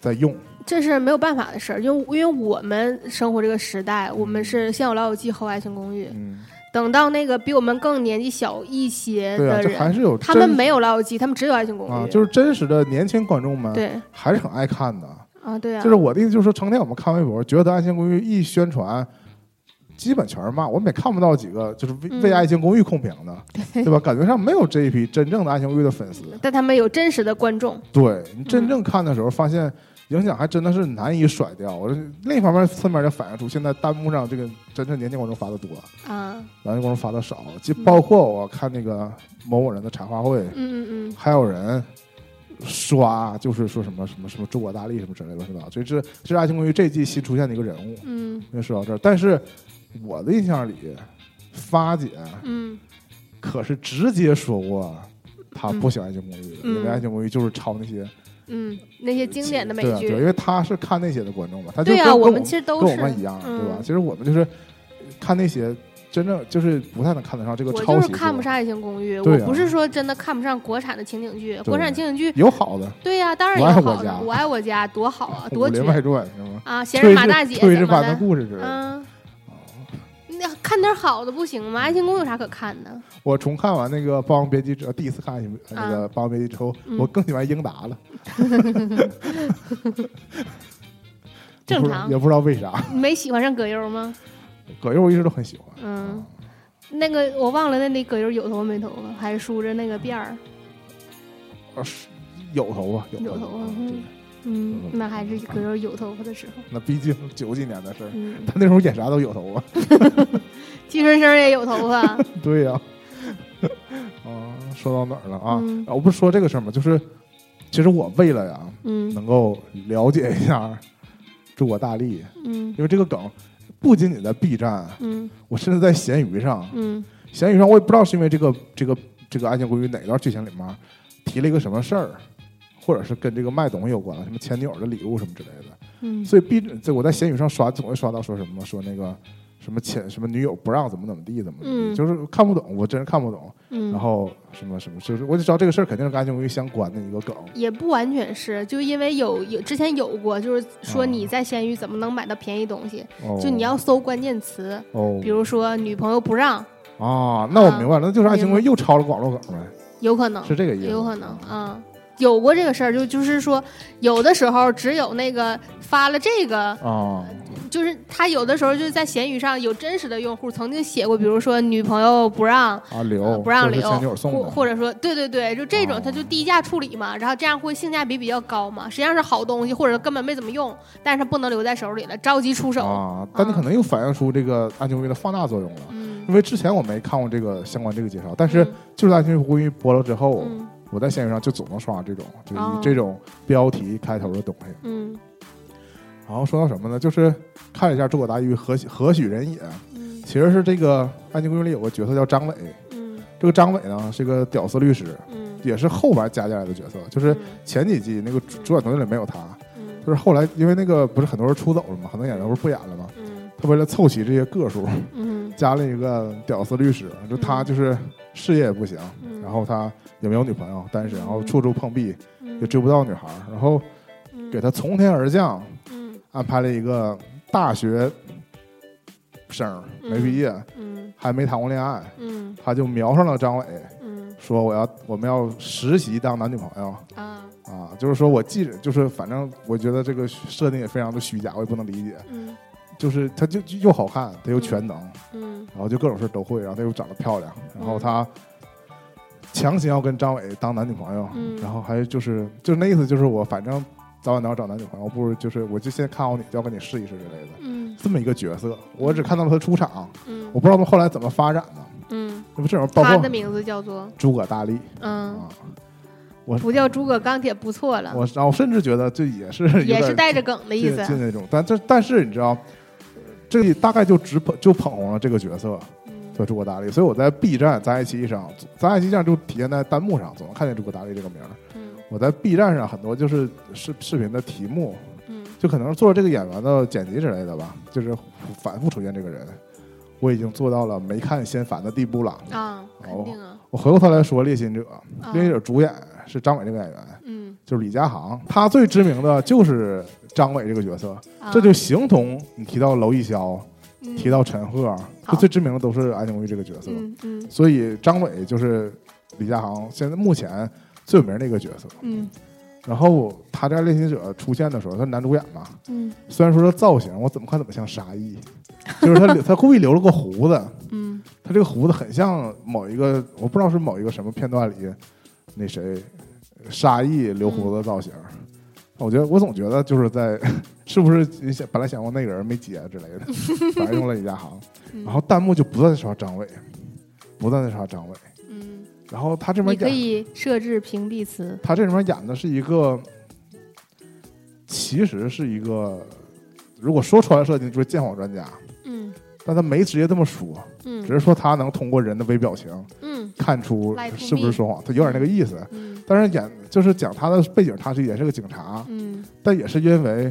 Speaker 2: 在用。
Speaker 1: 这是没有办法的事儿，因为因为我们生活这个时代，我们是先有老友记后爱情公寓，
Speaker 2: 嗯，
Speaker 1: 等到那个比我们更年纪小一些
Speaker 2: 对啊，
Speaker 1: 的
Speaker 2: 这还，是有
Speaker 1: 他们没有老友记，他们只有爱情公寓，
Speaker 2: 啊，就是真实的年轻观众们
Speaker 1: 对
Speaker 2: 还是很爱看的。
Speaker 1: 啊，对啊，
Speaker 2: 就是我的意思，就是说，成天我们看微博，觉得《爱情公寓》一宣传，基本全是骂，我们也看不到几个就是为
Speaker 1: 嗯
Speaker 2: 为《爱情公寓》控评的，
Speaker 1: 对
Speaker 2: 对吧？感觉上没有这一批真正的《爱情公寓》的粉丝。
Speaker 1: 但他们有真实的观众，
Speaker 2: 对你真正看的时候，发现影响还真的是难以甩掉。我这另一方面，侧面就反映出现在弹幕上这个真正年轻观众发的多，
Speaker 1: 啊，
Speaker 2: 老年观众发的少。就包括我看那个某某人的茶话会，
Speaker 1: 嗯嗯嗯，
Speaker 2: 还有人刷，就是说什么什么什么中国大力什么之类的，是吧？所以这这是《爱情公寓》这季新出现的一个人物。
Speaker 1: 嗯
Speaker 2: 先说到这儿，但是我的印象里，发姐
Speaker 1: 嗯。
Speaker 2: 可是直接说过，她不喜欢《爱情公寓》的，
Speaker 1: 嗯。
Speaker 2: 因为《爱情公寓》就是抄那些
Speaker 1: 嗯，那些经典的美
Speaker 2: 对啊，对啊，因
Speaker 1: 剧，
Speaker 2: 为她是看那些的观众嘛，她就
Speaker 1: 对啊，我
Speaker 2: 跟跟我
Speaker 1: 们其实都
Speaker 2: 跟
Speaker 1: 是
Speaker 2: 我们一样，对吧？
Speaker 1: 嗯
Speaker 2: 其实我们就是看那些真正就是不太能看得上这个
Speaker 1: 我就是
Speaker 2: 袭，
Speaker 1: 看不上《爱情公寓》，
Speaker 2: 对啊。
Speaker 1: 我不是说真的看不上国产的情景剧，国产情景剧，
Speaker 2: 有好的，
Speaker 1: 对呀、当然
Speaker 2: 我
Speaker 1: 有好的，
Speaker 2: 爱我家。
Speaker 1: 我爱我家多好啊，《多
Speaker 2: 武林外传》是吗？
Speaker 1: 啊！闲人马大姐
Speaker 2: 炊事班的。故事之类的。
Speaker 1: 嗯，那看点好的不行吗？《爱情公寓》有啥可看的？
Speaker 2: 我重看完那个《霸王别姬》之后，第一次看那个《霸王别姬》之后，我更喜欢英达了。
Speaker 1: 正常
Speaker 2: 也不知道也不知道为啥。
Speaker 1: 你没喜欢上葛优吗？
Speaker 2: 葛优我一直都很喜欢。
Speaker 1: 嗯，那个我忘了，那那葛优有头发没头发，还梳着那个辫儿？
Speaker 2: 啊，是有头发，有
Speaker 1: 有头发
Speaker 2: 对
Speaker 1: 嗯，那还是葛优有头发的时候。
Speaker 2: 那毕竟九几年的事儿，
Speaker 1: 嗯，
Speaker 2: 他那时候演啥都有头发。
Speaker 1: 季春生也有头发。
Speaker 2: 对呀、啊，说到哪儿了啊我不是说这个事儿吗？就是其实我为了呀，
Speaker 1: 嗯
Speaker 2: 能够了解一下中国大力，
Speaker 1: 嗯
Speaker 2: 因为这个梗不仅仅在 B 站，
Speaker 1: 嗯
Speaker 2: 我甚至在闲鱼上，
Speaker 1: 嗯
Speaker 2: 闲鱼上我也不知道是因为这个这个这个《爱情公寓》哪段剧情里面提了一个什么事儿，或者是跟这个卖东西有关了，什么前女友的礼物什么之类的。
Speaker 1: 嗯，
Speaker 2: 所以必这我在闲鱼上刷，总会刷到说什么说那个什么前什么女友不让怎么怎么地怎么
Speaker 1: 嗯
Speaker 2: 就是看不懂，我真是看不懂。
Speaker 1: 嗯，
Speaker 2: 然后什么什么，就是我就知道这个事儿肯定是跟爱情公寓相关的一个梗。
Speaker 1: 也不完全是，就因为有有之前有过，就是说
Speaker 2: 哦
Speaker 1: 你在闲鱼怎么能买到便宜东西，
Speaker 2: 哦，
Speaker 1: 就你要搜关键词，
Speaker 2: 哦，
Speaker 1: 比如说女朋友不让，
Speaker 2: 啊，那我明白了，那就是爱情公寓又抄了个网络梗呗，
Speaker 1: 有可能
Speaker 2: 是这个意思。
Speaker 1: 有可能啊。有过这个事儿，就就是说，有的时候只有那个发了这个，
Speaker 2: 啊，
Speaker 1: 就是他有的时候就是在闲鱼上有真实的用户曾经写过，比如说女朋友不让，
Speaker 2: 啊留
Speaker 1: 呃不让留或或者说对对对，就这种
Speaker 2: 哦。
Speaker 1: 他就低价处理嘛，然后这样会性价比比较高嘛，实际上是好东西，或者根本没怎么用，但是他不能留在手里了，着急出手。
Speaker 2: 啊，但你可能又反映出这个爱情公寓的放大作用了。
Speaker 1: 嗯。
Speaker 2: 因为之前我没看过这个相关这个介绍，但是
Speaker 1: 嗯。
Speaker 2: 就是爱情公寓播了之后，
Speaker 1: 嗯
Speaker 2: 我在闲鱼上就总能刷这种，就是这种标题开头的东西。
Speaker 1: 嗯。
Speaker 2: 然后说到什么呢？就是看了一下《诸葛大狱》何许何许人也，
Speaker 1: 嗯。
Speaker 2: 其实是这个《爱情公寓》里有个角色叫张伟，
Speaker 1: 嗯。
Speaker 2: 这个张伟呢是个屌丝律师，
Speaker 1: 嗯。
Speaker 2: 也是后边加进来的角色，就是前几季那个主主演团队里没有他，
Speaker 1: 嗯。
Speaker 2: 就是后来因为那个不是很多人出走了嘛，很多演员不是不演了嘛，
Speaker 1: 嗯。
Speaker 2: 他为了凑齐这些个数，
Speaker 1: 嗯。
Speaker 2: 加了一个屌丝律师，就他就是事业也不行，
Speaker 1: 嗯，
Speaker 2: 然后他也没有女朋友，单身，然后处处碰壁，
Speaker 1: 嗯。
Speaker 2: 也追不到女孩儿，然后给他从天而降
Speaker 1: 嗯
Speaker 2: 安排了一个大学生，没毕业，
Speaker 1: 嗯。
Speaker 2: 还没谈过恋爱，
Speaker 1: 嗯。
Speaker 2: 他就瞄上了张伟，
Speaker 1: 嗯。
Speaker 2: 说我要我们要实习当男女朋友。
Speaker 1: 啊。
Speaker 2: 啊，就是说我记着就是反正我觉得这个设定也非常的虚假，我也不能理解。
Speaker 1: 嗯。
Speaker 2: 就是他就就又好看，他又全能，
Speaker 1: 嗯。
Speaker 2: 然后就各种事都会，然后他又长得漂亮，然后他强行要跟张伟当男女朋友，
Speaker 1: 嗯
Speaker 2: 然后还就是就是那意思就是我反正早晚都要找男女朋友，不如就是我就先看好你，就要跟你试一试之类的
Speaker 1: 嗯
Speaker 2: 这么一个角色。我只看到了他出场，
Speaker 1: 嗯
Speaker 2: 我不知道他后来怎么发展的。
Speaker 1: 嗯，
Speaker 2: 那不这种包括
Speaker 1: 他的名字叫做
Speaker 2: 诸葛大力
Speaker 1: 嗯，
Speaker 2: 啊，
Speaker 1: 不叫诸葛钢铁不错了，
Speaker 2: 我然后甚至觉得这也是
Speaker 1: 也是带着梗的意思。
Speaker 2: 就那种，但这但是你知道，这大概就只捧就捧红了这个角色。
Speaker 1: 嗯
Speaker 2: 叫诸葛大力，所以我在 B 站、在爱奇艺上，在爱奇艺上就体现在弹幕上，总能看见诸葛大力这个名儿。
Speaker 1: 嗯
Speaker 2: 我在 B 站上很多就是视视频的题目，
Speaker 1: 嗯
Speaker 2: 就可能是做这个演员的剪辑之类的吧，就是反复出现这个人。我已经做到了没看先烦的地步了。
Speaker 1: 啊，肯定啊，
Speaker 2: 我回过头来说《猎心者》，
Speaker 1: 啊《
Speaker 2: 猎心者》主演是张伟这个演员，
Speaker 1: 嗯，
Speaker 2: 就是李佳航，他最知名的就是张伟这个角色，
Speaker 1: 啊
Speaker 2: 这就形同你提到娄艺潇，
Speaker 1: 嗯
Speaker 2: 提到陈赫，
Speaker 1: 好。
Speaker 2: 就最知名的都是安陵容易这个角色。
Speaker 1: 嗯嗯。
Speaker 2: 所以张伟就是李佳航现在目前最有名的一个角色。
Speaker 1: 嗯。
Speaker 2: 然后他在《猎行者》出现的时候，他男主演嘛，
Speaker 1: 嗯。
Speaker 2: 虽然说他造型我怎么看怎么像沙溢，就是他留他故意留了个胡子，
Speaker 1: 嗯。
Speaker 2: 他这个胡子很像某一个我不知道是某一个什么片段里那谁沙溢留胡子造型。我觉得我总觉得就是在是不是本来想用那个人没接之类的，反正用了李佳航，
Speaker 1: 嗯，
Speaker 2: 然后弹幕就不断的刷张伟，不断的刷张伟。
Speaker 1: 嗯，
Speaker 2: 然后他这
Speaker 1: 你可
Speaker 2: 边演，
Speaker 1: 以设置屏蔽词，
Speaker 2: 他这里面演的是一个，其实是一个，如果说出来设计就是鉴谎专家，
Speaker 1: 嗯
Speaker 2: 但他没直接这么说，
Speaker 1: 嗯。
Speaker 2: 只是说他能通过人的微表情
Speaker 1: 嗯。
Speaker 2: 看出是不是说谎，他有点那个意思。
Speaker 1: 嗯。
Speaker 2: 但是演就是讲他的背景，他是也是个警察，
Speaker 1: 嗯。
Speaker 2: 但也是因为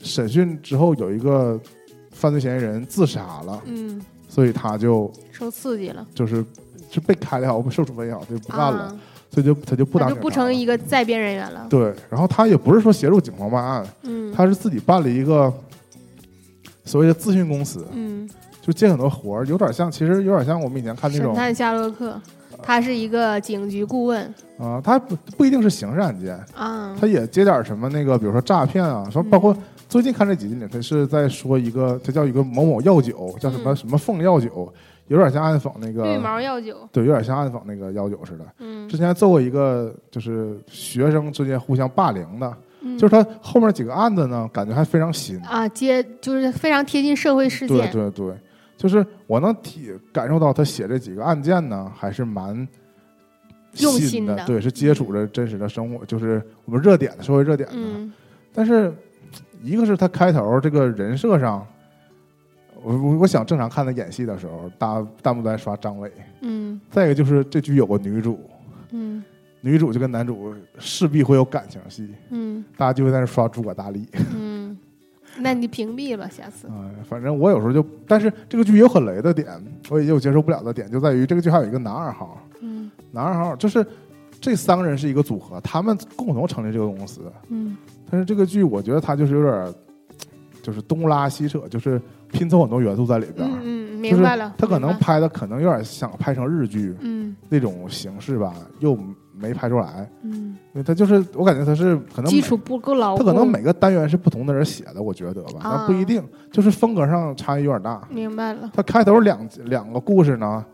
Speaker 2: 审讯之后有一个犯罪嫌疑人自杀了，
Speaker 1: 嗯，
Speaker 2: 所以他就
Speaker 1: 受刺激了，
Speaker 2: 就是是被开了也好，受处分也好，他就不干了，
Speaker 1: 啊，
Speaker 2: 所以就他就不当警察
Speaker 1: 他就不成一个在编人员了，
Speaker 2: 对，然后他也不是说协助警方办案，
Speaker 1: 嗯，
Speaker 2: 他是自己办了一个所谓的咨询公司，
Speaker 1: 嗯，
Speaker 2: 就接很多活儿，有点像，其实有点像我们以前看那种
Speaker 1: 神探夏洛克，他是一个警局顾问。
Speaker 2: 啊、他不不一定是刑事案件，
Speaker 1: 啊，
Speaker 2: 他也接点什么那个，比如说诈骗啊，说
Speaker 1: 嗯。
Speaker 2: 包括最近看这几集里，他是在说一个，他叫一个某某药酒，叫什么
Speaker 1: 嗯。
Speaker 2: 什么凤药酒，有点像暗讽那个
Speaker 1: 绿
Speaker 2: 个，
Speaker 1: 毛药酒，
Speaker 2: 对，有点像暗讽那个药酒似的。
Speaker 1: 嗯。
Speaker 2: 之前还做过一个，就是学生之间互相霸凌的，
Speaker 1: 嗯，
Speaker 2: 就是他后面几个案子呢，感觉还非常新。
Speaker 1: 啊，接就是非常贴近社会事件。
Speaker 2: 对
Speaker 1: 件，
Speaker 2: 对对，就是我能体感受到他写这几个案件呢，还是蛮
Speaker 1: 用
Speaker 2: 新
Speaker 1: 心的
Speaker 2: 对，是接触着真实的生活，就是我们热点的社会热点的。
Speaker 1: 嗯
Speaker 2: 但是，一个是他开头这个人设上，我我我想正常看他演戏的时候，大弹幕都在刷张伟。
Speaker 1: 嗯
Speaker 2: 再一个就是这剧有个女主，
Speaker 1: 嗯
Speaker 2: 女主就跟男主势必会有感情戏，
Speaker 1: 嗯
Speaker 2: 大家就会在那刷诸葛大力。
Speaker 1: 嗯，那你屏蔽吧，下次，
Speaker 2: 啊、反正我有时候就，但是这个剧有很雷的点，我也有接受不了的点，就在于这个剧还有一个男二号，
Speaker 1: 嗯。
Speaker 2: 男二号就是这三个人是一个组合，他们共同成立这个公司。
Speaker 1: 嗯。
Speaker 2: 但是这个剧，我觉得它就是有点，就是东拉西扯，就是拼凑很多元素在里边。
Speaker 1: 嗯嗯，明白了，
Speaker 2: 他可能拍的可能有点想拍成日剧
Speaker 1: 嗯。
Speaker 2: 那种形式吧，又没拍出来，
Speaker 1: 嗯，
Speaker 2: 因为他就是我感觉他是可能
Speaker 1: 基础不够牢固，
Speaker 2: 他可能每个单元是不同的人写的，我觉得吧，
Speaker 1: 啊。
Speaker 2: 那不一定，就是风格上差异有点大。
Speaker 1: 明白了，
Speaker 2: 他开头两两个故事呢，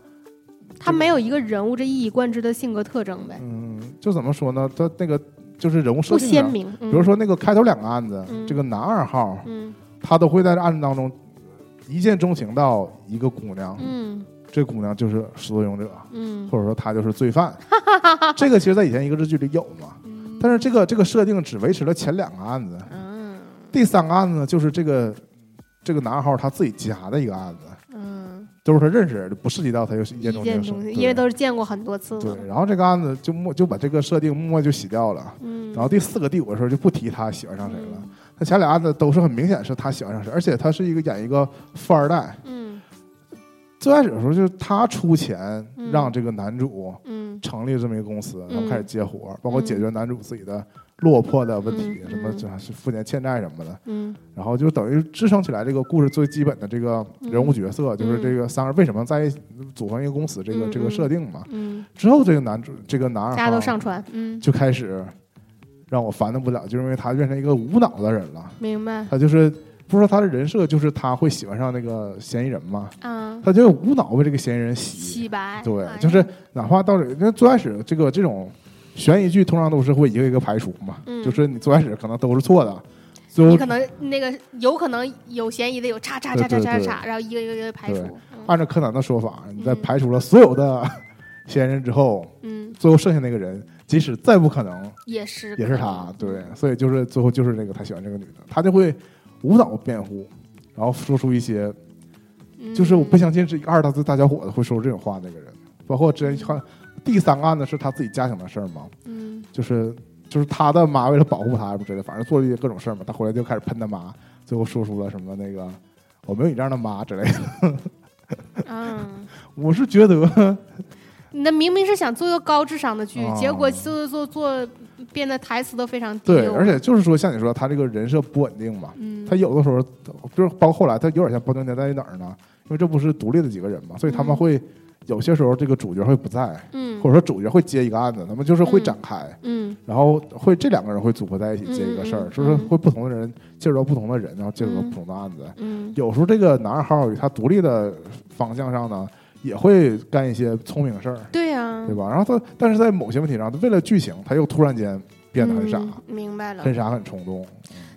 Speaker 1: 他没有一个人物这一以贯之的性格特征呗，
Speaker 2: 嗯，就怎么说呢？他那个就是人物设
Speaker 1: 不
Speaker 2: 定不，
Speaker 1: 鲜明，比
Speaker 2: 比如说那个开头两个案子，
Speaker 1: 嗯。
Speaker 2: 这个男二号
Speaker 1: 嗯。
Speaker 2: 他都会在这案子当中一见钟情到一个姑娘，
Speaker 1: 嗯
Speaker 2: 这姑娘就是始作俑者，
Speaker 1: 嗯
Speaker 2: 或者说她就是罪犯。这个其实，在以前一个日剧里有嘛，
Speaker 1: 嗯，
Speaker 2: 但是这个这个设定只维持了前两个案子，
Speaker 1: 嗯
Speaker 2: 第三个案子呢，就是这个这个男二号他自己家的一个案子，
Speaker 1: 嗯，
Speaker 2: 都是他认识的，不涉及到他就是一见钟情
Speaker 1: 因为都是见过很多次了，
Speaker 2: 对。然后这个案子就默就把这个设定默默就洗掉了。
Speaker 1: 嗯，
Speaker 2: 然后第四个、第五个时候就不提他喜欢上谁了
Speaker 1: 嗯。
Speaker 2: 他前俩案子都是很明显是他喜欢上谁，而且他是一个演一个富二代。
Speaker 1: 嗯
Speaker 2: 最开始的时候就是他出钱
Speaker 1: 嗯。
Speaker 2: 让这个男主成立这么一个公司，然后
Speaker 1: 嗯。
Speaker 2: 开始接活，包括解决男主自己的落魄的问题，
Speaker 1: 嗯
Speaker 2: 什么
Speaker 1: 嗯。
Speaker 2: 这还是父年欠债什么的，
Speaker 1: 嗯。
Speaker 2: 然后就等于支撑起来这个故事最基本的这个人物角色，就是这个三个人为什么在一起组成一个公司这个、
Speaker 1: 嗯
Speaker 2: 这个设定嘛。
Speaker 1: 嗯，
Speaker 2: 之后这个男主这个男二
Speaker 1: 大家都
Speaker 2: 号
Speaker 1: 上传，嗯，
Speaker 2: 就开始让我烦的不了，就是因为他变成一个无脑的人了，
Speaker 1: 明白。
Speaker 2: 他就是。不是说他的人设就是他会喜欢上那个嫌疑人吗？
Speaker 1: 啊，
Speaker 2: 他就无脑为这个嫌疑人洗，
Speaker 1: 洗白，
Speaker 2: 对
Speaker 1: 哎，
Speaker 2: 就是哪怕到最开始这个这种悬疑剧通常都是会一个一个排除嘛，
Speaker 1: 嗯。
Speaker 2: 就是你最开始可能都是错的，最后
Speaker 1: 你可能那个有可能有嫌疑的有叉叉叉叉叉叉，然后一个一个一个排除。
Speaker 2: 按照柯南的说法，你在
Speaker 1: 嗯
Speaker 2: 排除了所有的嫌疑人之后，
Speaker 1: 嗯，
Speaker 2: 最后剩下那个人，即使再不可能，
Speaker 1: 也是
Speaker 2: 也是他，对，所以就是最后就是那个他喜欢这个女的，他就会无脑辩护，然后说出一些
Speaker 1: 嗯
Speaker 2: 就是我不相信是一个二大字大小伙子会说出这种话那个人，包括之前看第三个案子是他自己家庭的事儿嘛，
Speaker 1: 嗯
Speaker 2: 就是就是他的妈为了保护他什么之类，反正做了一些各种事儿嘛，他回来就开始喷他妈，最后说出了什么那个我没有你这样的妈之类的。
Speaker 1: 嗯。
Speaker 2: 我是觉得，
Speaker 1: 那明明是想做一个高智商的剧，
Speaker 2: 哦
Speaker 1: 结果做做做变得台词都非常低
Speaker 2: 对，而且就是说像你说他这个人设不稳定嘛，
Speaker 1: 嗯，
Speaker 2: 他有的时候就是包括后来他有点像《包青天在哪儿呢？因为这不是独立的几个人嘛，所以他们
Speaker 1: 嗯。
Speaker 2: 会有些时候这个主角会不在，
Speaker 1: 嗯。
Speaker 2: 或者说主角会接一个案子，他们就是会展开。
Speaker 1: 嗯。
Speaker 2: 然后会这两个人会组合在一起接一个事儿，就是会不同的人介入到不同的人，然后介入到
Speaker 1: 嗯。
Speaker 2: 不同的案子。
Speaker 1: 嗯。
Speaker 2: 有时候这个男二号与他独立的方向上呢，也会干一些聪明事儿，
Speaker 1: 对呀，
Speaker 2: 对吧？然后他，但是在某些问题上，他为了剧情，他又突然间变得很傻，
Speaker 1: 嗯明白了
Speaker 2: 很。傻，很冲动。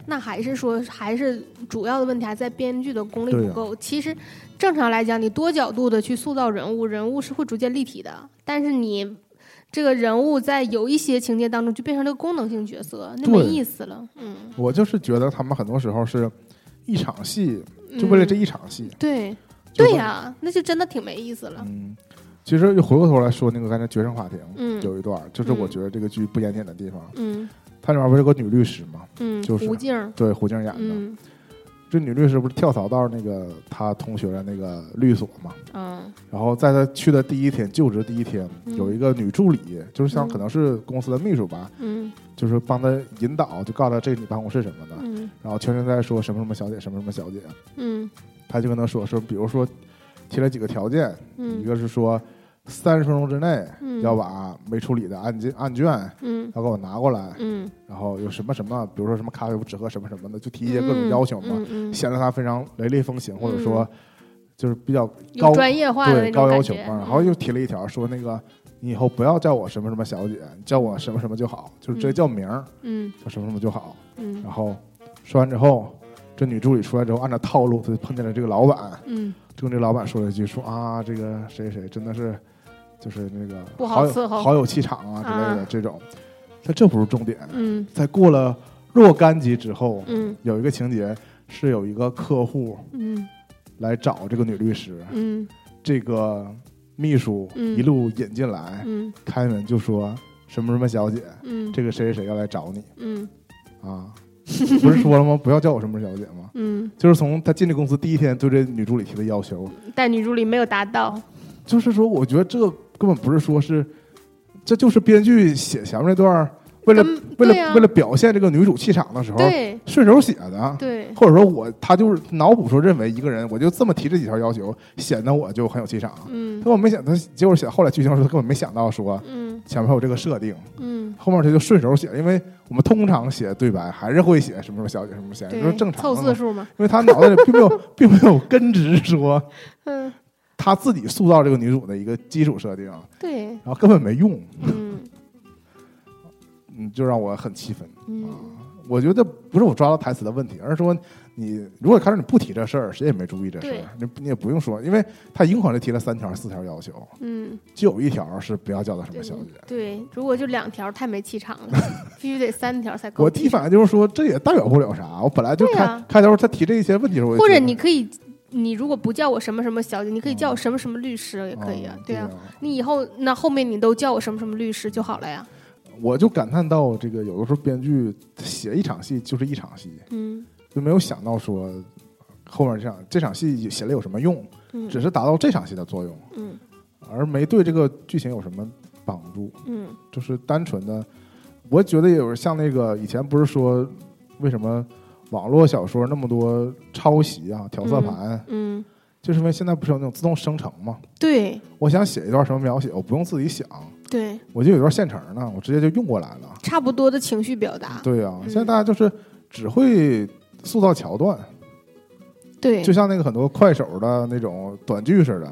Speaker 1: 那还是说，还是主要的问题还在编剧的功力不够。其实正常来讲，你多角度的去塑造人物，人物是会逐渐立体的。但是你这个人物在有一些情节当中就变成了个功能性角色，那没意思了。嗯，
Speaker 2: 我就是觉得他们很多时候是一场戏，就为了这
Speaker 1: 嗯
Speaker 2: 一场戏。
Speaker 1: 对对呀、那就真的挺没意思了。
Speaker 2: 嗯，其实又回过头来说那个刚才《决胜法庭》，
Speaker 1: 嗯
Speaker 2: 有一段就是我
Speaker 1: 嗯
Speaker 2: 觉得这个剧不严点的地方，
Speaker 1: 嗯
Speaker 2: 它里面不是有个女律师嘛，
Speaker 1: 嗯，
Speaker 2: 就是
Speaker 1: 胡静，
Speaker 2: 对胡静演的。
Speaker 1: 嗯
Speaker 2: 这女律师不是跳槽到那个她同学的那个律所嘛？
Speaker 1: 嗯
Speaker 2: 然后在她去的第一天，就职第一天，
Speaker 1: 嗯
Speaker 2: 有一个女助理，就是像
Speaker 1: 嗯
Speaker 2: 可能是公司的秘书吧，
Speaker 1: 嗯
Speaker 2: 就是帮她引导，就告诉她这是你办公室什么的，
Speaker 1: 嗯
Speaker 2: 然后全程在说什么什么小姐，什么什么小姐，
Speaker 1: 嗯
Speaker 2: 她就跟他说说，比如说提了几个条件，一
Speaker 1: 嗯
Speaker 2: 个是说三十分钟之内
Speaker 1: 嗯。
Speaker 2: 要把没处理的案件案卷
Speaker 1: 嗯。
Speaker 2: 要给我拿过来，
Speaker 1: 嗯，
Speaker 2: 然后有什么什么，比如说什么咖啡不只喝什么什么的，就提一些各种要求嘛，显得他非常雷厉风行，或者
Speaker 1: 嗯。
Speaker 2: 说就是比较高
Speaker 1: 专业化的
Speaker 2: 对。高要求嘛，然后
Speaker 1: 嗯。
Speaker 2: 又提了一条说那个你以后不要叫我什么什么小姐，叫我什么什么就好，就是直接叫名儿，
Speaker 1: 嗯。
Speaker 2: 叫什么什么就好。
Speaker 1: 嗯。
Speaker 2: 然后说完之后，这女助理出来之后，按照套路，她就碰见了这个老板，
Speaker 1: 嗯，
Speaker 2: 就跟这老板说了一句说啊，这个谁谁真的是就是那个
Speaker 1: 不好伺候
Speaker 2: 好有气场啊之类的
Speaker 1: 啊
Speaker 2: 这种。但这不是重点，
Speaker 1: 嗯
Speaker 2: 在过了若干集之后，
Speaker 1: 嗯
Speaker 2: 有一个情节是有一个客户
Speaker 1: 嗯
Speaker 2: 来找这个女律师，
Speaker 1: 嗯
Speaker 2: 这个秘书
Speaker 1: 嗯
Speaker 2: 一路引进来，
Speaker 1: 嗯
Speaker 2: 开门就说什么什么小姐，
Speaker 1: 嗯
Speaker 2: 这个谁谁谁要来找你
Speaker 1: 嗯
Speaker 2: 啊？不是说了吗？不要叫我什么小姐吗？
Speaker 1: 嗯，
Speaker 2: 就是从他进这公司第一天对这女助理提的要求，
Speaker 1: 但女助理没有达到。
Speaker 2: 就是说，我觉得这根本不是说是，这就是编剧写前面那段儿为了、为了、为了表现这个女主气场的时候顺手写的。
Speaker 1: 对，
Speaker 2: 或者说我他就是脑补说认为一个人我就这么提这几条要求，显得我就很有气场。
Speaker 1: 嗯。
Speaker 2: 但我没想他结果写后来剧情的时候，他根本没想到说
Speaker 1: 嗯。
Speaker 2: 前面还有这个设定，
Speaker 1: 嗯，
Speaker 2: 后面他就顺手写了，因为我们通常写对白还是会写什么什么小姐什么小姐，就是正常凑。
Speaker 1: 字数嘛。
Speaker 2: 因为他脑袋里并没有并没有根植说
Speaker 1: 嗯，
Speaker 2: 他自己塑造这个女主的一个基础设定，然，后根本没用，
Speaker 1: 嗯
Speaker 2: 嗯，就让我很气愤。
Speaker 1: 嗯
Speaker 2: 我觉得不是我抓到台词的问题，而是说你如果开始你不提这事儿，谁也没注意这事儿，你你也不用说，因为他一共就提了三条四条要求，
Speaker 1: 嗯，
Speaker 2: 就有一条是不要叫他什么小姐。
Speaker 1: 对，如果就两条太没气场了，必须得三条才够。
Speaker 2: 我第一反应就是说，这也代表不了啥。我本来就开、开头他提这一些问题的时候，
Speaker 1: 或者你可以，你如果不叫我什么什么小姐，你可以叫我什么什么律师也可以啊
Speaker 2: 哦，
Speaker 1: 对啊。
Speaker 2: 啊，
Speaker 1: 你以后那后面你都叫我什么什么律师就好了呀。
Speaker 2: 我就感叹到这个有的时候编剧写一场戏就是一场戏，
Speaker 1: 嗯。
Speaker 2: 就没有想到说后面这场这场戏写了有什么用，
Speaker 1: 嗯，
Speaker 2: 只是达到这场戏的作用，
Speaker 1: 嗯。
Speaker 2: 而没对这个剧情有什么帮助，
Speaker 1: 嗯。
Speaker 2: 就是单纯的，我觉得也有像那个以前不是说为什么网络小说那么多抄袭啊、调色盘，
Speaker 1: 嗯，
Speaker 2: 就是因为现在不是有那种自动生成吗？
Speaker 1: 对。
Speaker 2: 我想写一段什么描写，我不用自己想，
Speaker 1: 对，
Speaker 2: 我就有一段现成的，我直接就用过来了。
Speaker 1: 差不多的情绪表达，
Speaker 2: 对呀、
Speaker 1: 嗯。
Speaker 2: 现在大家就是只会塑造桥段，
Speaker 1: 对。
Speaker 2: 就像那个很多快手的那种短剧似的。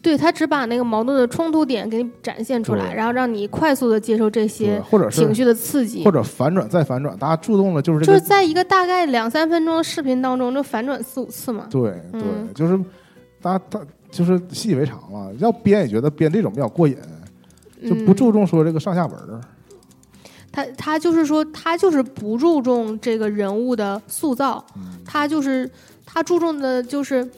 Speaker 1: 对，他只把那个矛盾的冲突点给你展现出来，然后让你快速的接受这
Speaker 2: 对，
Speaker 1: 些
Speaker 2: 或者是
Speaker 1: 情绪的刺激。
Speaker 2: 或，者反转再反转，大家注重的就是这个。
Speaker 1: 就是在一个大概两三分钟的视频当中，就反转四五次嘛。
Speaker 2: 对对，
Speaker 1: 嗯
Speaker 2: 就是大家他就是习以为常了，要编也觉得编这种比较过瘾，就不
Speaker 1: 嗯
Speaker 2: 注重说这个上下文儿。
Speaker 1: 他他就是说，他就是不注重这个人物的塑造，
Speaker 2: 嗯
Speaker 1: 他就是他注重的就是。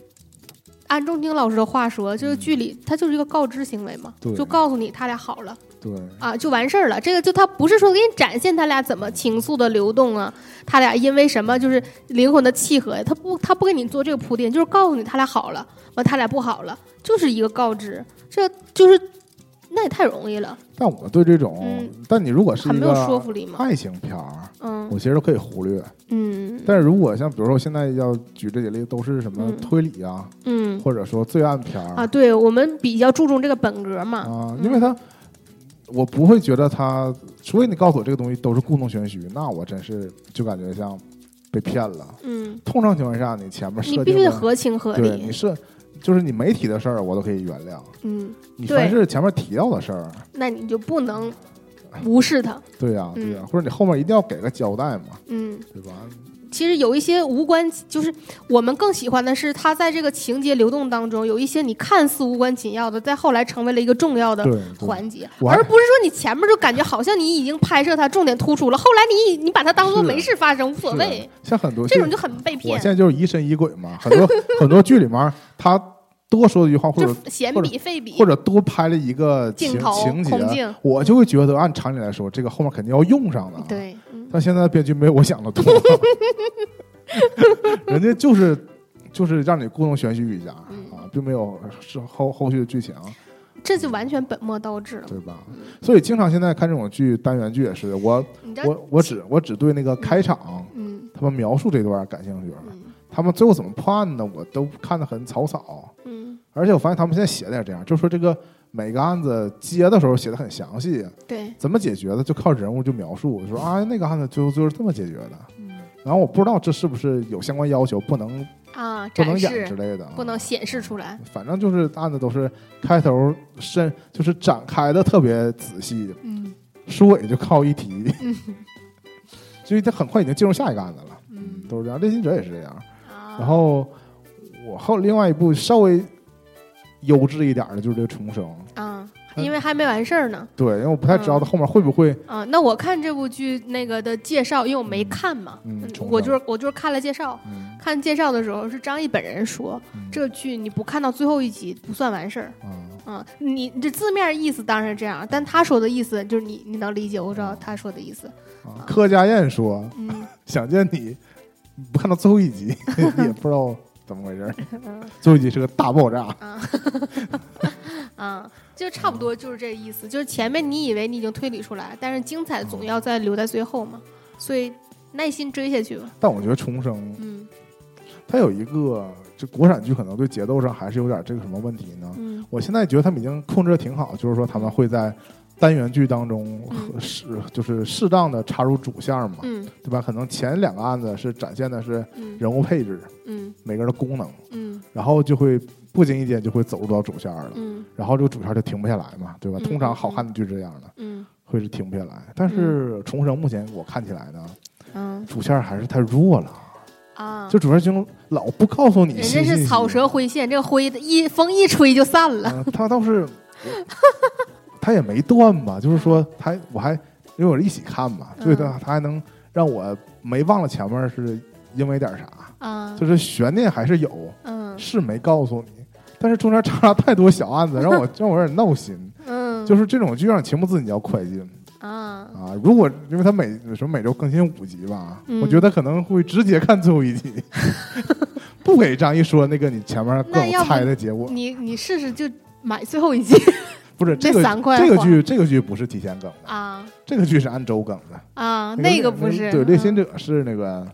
Speaker 1: 按仲丁老师的话说，就是剧里他就是一个告知行为嘛，就告诉你他俩好了
Speaker 2: 对
Speaker 1: 啊，就完事儿了。这个就他不是说给你展现他俩怎么情愫的流动啊，他俩因为什么就是灵魂的契合，他不他不给你做这个铺垫，就是告诉你他俩好了，完他俩不好了，就是一个告知，这就是那也太容易了，
Speaker 2: 但我对这种，
Speaker 1: 嗯
Speaker 2: 但你如果是一
Speaker 1: 很没有说
Speaker 2: 个
Speaker 1: 服力嘛。
Speaker 2: 爱情片儿，
Speaker 1: 嗯
Speaker 2: 我其实可以忽略。
Speaker 1: 嗯
Speaker 2: 但是如果像比如说现在要举这几例，都是什么
Speaker 1: 嗯
Speaker 2: 推理啊，
Speaker 1: 嗯
Speaker 2: 或者说罪案片儿
Speaker 1: 啊，对我们比较注重这个本格嘛。
Speaker 2: 啊，
Speaker 1: 嗯
Speaker 2: 因为他，我不会觉得他，除非你告诉我这个东西都是故弄玄虚，那我真是就感觉像被骗了。
Speaker 1: 嗯，
Speaker 2: 通常情况下，你前面设
Speaker 1: 你必须得合情合理。
Speaker 2: 对你设就是你没提的事儿，我都可以原谅。
Speaker 1: 嗯，
Speaker 2: 你凡是前面提到的事儿，
Speaker 1: 那你就不能无视它。
Speaker 2: 对呀、对呀、
Speaker 1: 嗯
Speaker 2: 或者你后面一定要给个交代嘛，
Speaker 1: 嗯，
Speaker 2: 对吧？
Speaker 1: 其实有一些无关，就是我们更喜欢的是他在这个情节流动当中有一些你看似无关紧要的，在后来成为了一个重要的环节，而不是说你前面就感觉好像你已经拍摄它重点突出了，后来你你把它当做没事发生，无所谓，
Speaker 2: 像很多
Speaker 1: 这种就很被骗
Speaker 2: 我
Speaker 1: 骗。
Speaker 2: 现，在就是疑神疑鬼嘛，很多 很多剧里面他多说一句话，或者
Speaker 1: 闲
Speaker 2: 或者
Speaker 1: 笔废笔。
Speaker 2: 或者多拍了一个情
Speaker 1: 镜头
Speaker 2: 情节，我就会觉得按常理来说，这个后面肯定要用上的。，
Speaker 1: 对，嗯。
Speaker 2: 但现在编剧没有我想的多，人家就是就是让你故弄玄虚一下
Speaker 1: 嗯。
Speaker 2: 啊，并没有是后后续的剧情，
Speaker 1: 这就完全本末倒置了。
Speaker 2: 对吧？所以经常现在看这种剧，单元剧也是，我我我只我只对那个开场
Speaker 1: 嗯。
Speaker 2: 他们描述这段感兴趣，
Speaker 1: 嗯
Speaker 2: 他们最后怎么破案的，我都看得很草草。
Speaker 1: 嗯，
Speaker 2: 而且我发现他们现在写的也这样，就说这个每个案子接的时候写的很详细，
Speaker 1: 对，
Speaker 2: 怎么解决的就靠人物就描述，就说啊那个案子就就是这么解决的。
Speaker 1: 嗯
Speaker 2: 然后我不知道这是不是有相关要求，不能
Speaker 1: 啊，
Speaker 2: 不能演之类的，
Speaker 1: 不能。显示出来。
Speaker 2: 反正就是案子都是开头深，就是展开的特别仔细，
Speaker 1: 嗯
Speaker 2: 收尾就靠一提，
Speaker 1: 嗯
Speaker 2: 所以他很快已经进入下一个案子了，
Speaker 1: 嗯
Speaker 2: 都是这样。猎心者也是这样。
Speaker 1: 啊，
Speaker 2: 然后我后另外一部稍微优质一点的就是这个重生，
Speaker 1: 啊，因为还没完事儿呢。
Speaker 2: 对，因为我不太知道它
Speaker 1: 嗯。
Speaker 2: 后面会不会，
Speaker 1: 啊，那我看这部剧那个的介绍，因为我没看嘛，嗯
Speaker 2: 嗯
Speaker 1: 我就是我就是看了介绍，
Speaker 2: 嗯，
Speaker 1: 看介绍的时候是张译本人说，
Speaker 2: 嗯
Speaker 1: 这个剧你不看到最后一集不算完事儿。
Speaker 2: 啊。
Speaker 1: 啊，你这字面意思当然是这样，但他说的意思就是你你能理解，我知道他说的意思。
Speaker 2: 啊，柯佳燕说
Speaker 1: 嗯。
Speaker 2: 想见你，不看到最后一集 也不知道怎么回事最后一集是个大爆炸，
Speaker 1: 啊 啊，就差不多就是这个意思，就是前面你以为你已经推理出来，但是精彩总要在留在最后嘛，所以耐心追下去吧。
Speaker 2: 但我觉得重生
Speaker 1: 嗯
Speaker 2: 它有一个，就国产剧可能对节奏上还是有点这个什么问题呢？
Speaker 1: 嗯
Speaker 2: 我现在觉得他们已经控制的挺好，就是说他们会在单元剧当中适就是适当的插入主线嘛，
Speaker 1: 嗯。
Speaker 2: 对吧？可能前两个案子是展现的是
Speaker 1: 嗯。
Speaker 2: 人物配置，
Speaker 1: 嗯。
Speaker 2: 每个人的功能，
Speaker 1: 嗯。
Speaker 2: 然后就会不经意间就会走入到主线了，
Speaker 1: 嗯。
Speaker 2: 然后这个主线就停不下来嘛，对吧？
Speaker 1: 嗯
Speaker 2: 通常好看的剧是这样的，
Speaker 1: 嗯。
Speaker 2: 会是停不下来。但是重生目前我看起来呢，
Speaker 1: 嗯。
Speaker 2: 主线还是太弱了，
Speaker 1: 啊，
Speaker 2: 就主线就老不告诉你
Speaker 1: 人家是草蛇灰线，这个灰一风一吹就散了。
Speaker 2: 嗯，他倒是，他也没断吧，就是说他我还因为我是一起看嘛，所以他
Speaker 1: 嗯
Speaker 2: 他还能让我没忘了前面是因为点啥，
Speaker 1: 啊
Speaker 2: 就是悬念还是有，
Speaker 1: 嗯。
Speaker 2: 是没告诉你，但是中间插了太多小案子，让我 让我有点闹心。
Speaker 1: 嗯，
Speaker 2: 就是这种剧让你情不自禁要快进。
Speaker 1: 啊
Speaker 2: 啊！如果因为他每什么每周更新五集吧，
Speaker 1: 嗯。
Speaker 2: 我觉得可能会直接看最后一集，不给张译说那个你前面各种猜的结果。
Speaker 1: 你你试试就买最后一集，
Speaker 2: 不是这个
Speaker 1: 三块
Speaker 2: 这个剧，这个剧不是提前更的，
Speaker 1: 啊
Speaker 2: 这个剧是按周更的。
Speaker 1: 啊，
Speaker 2: 那
Speaker 1: 个不是
Speaker 2: 对，
Speaker 1: 嗯
Speaker 2: 猎心者是那个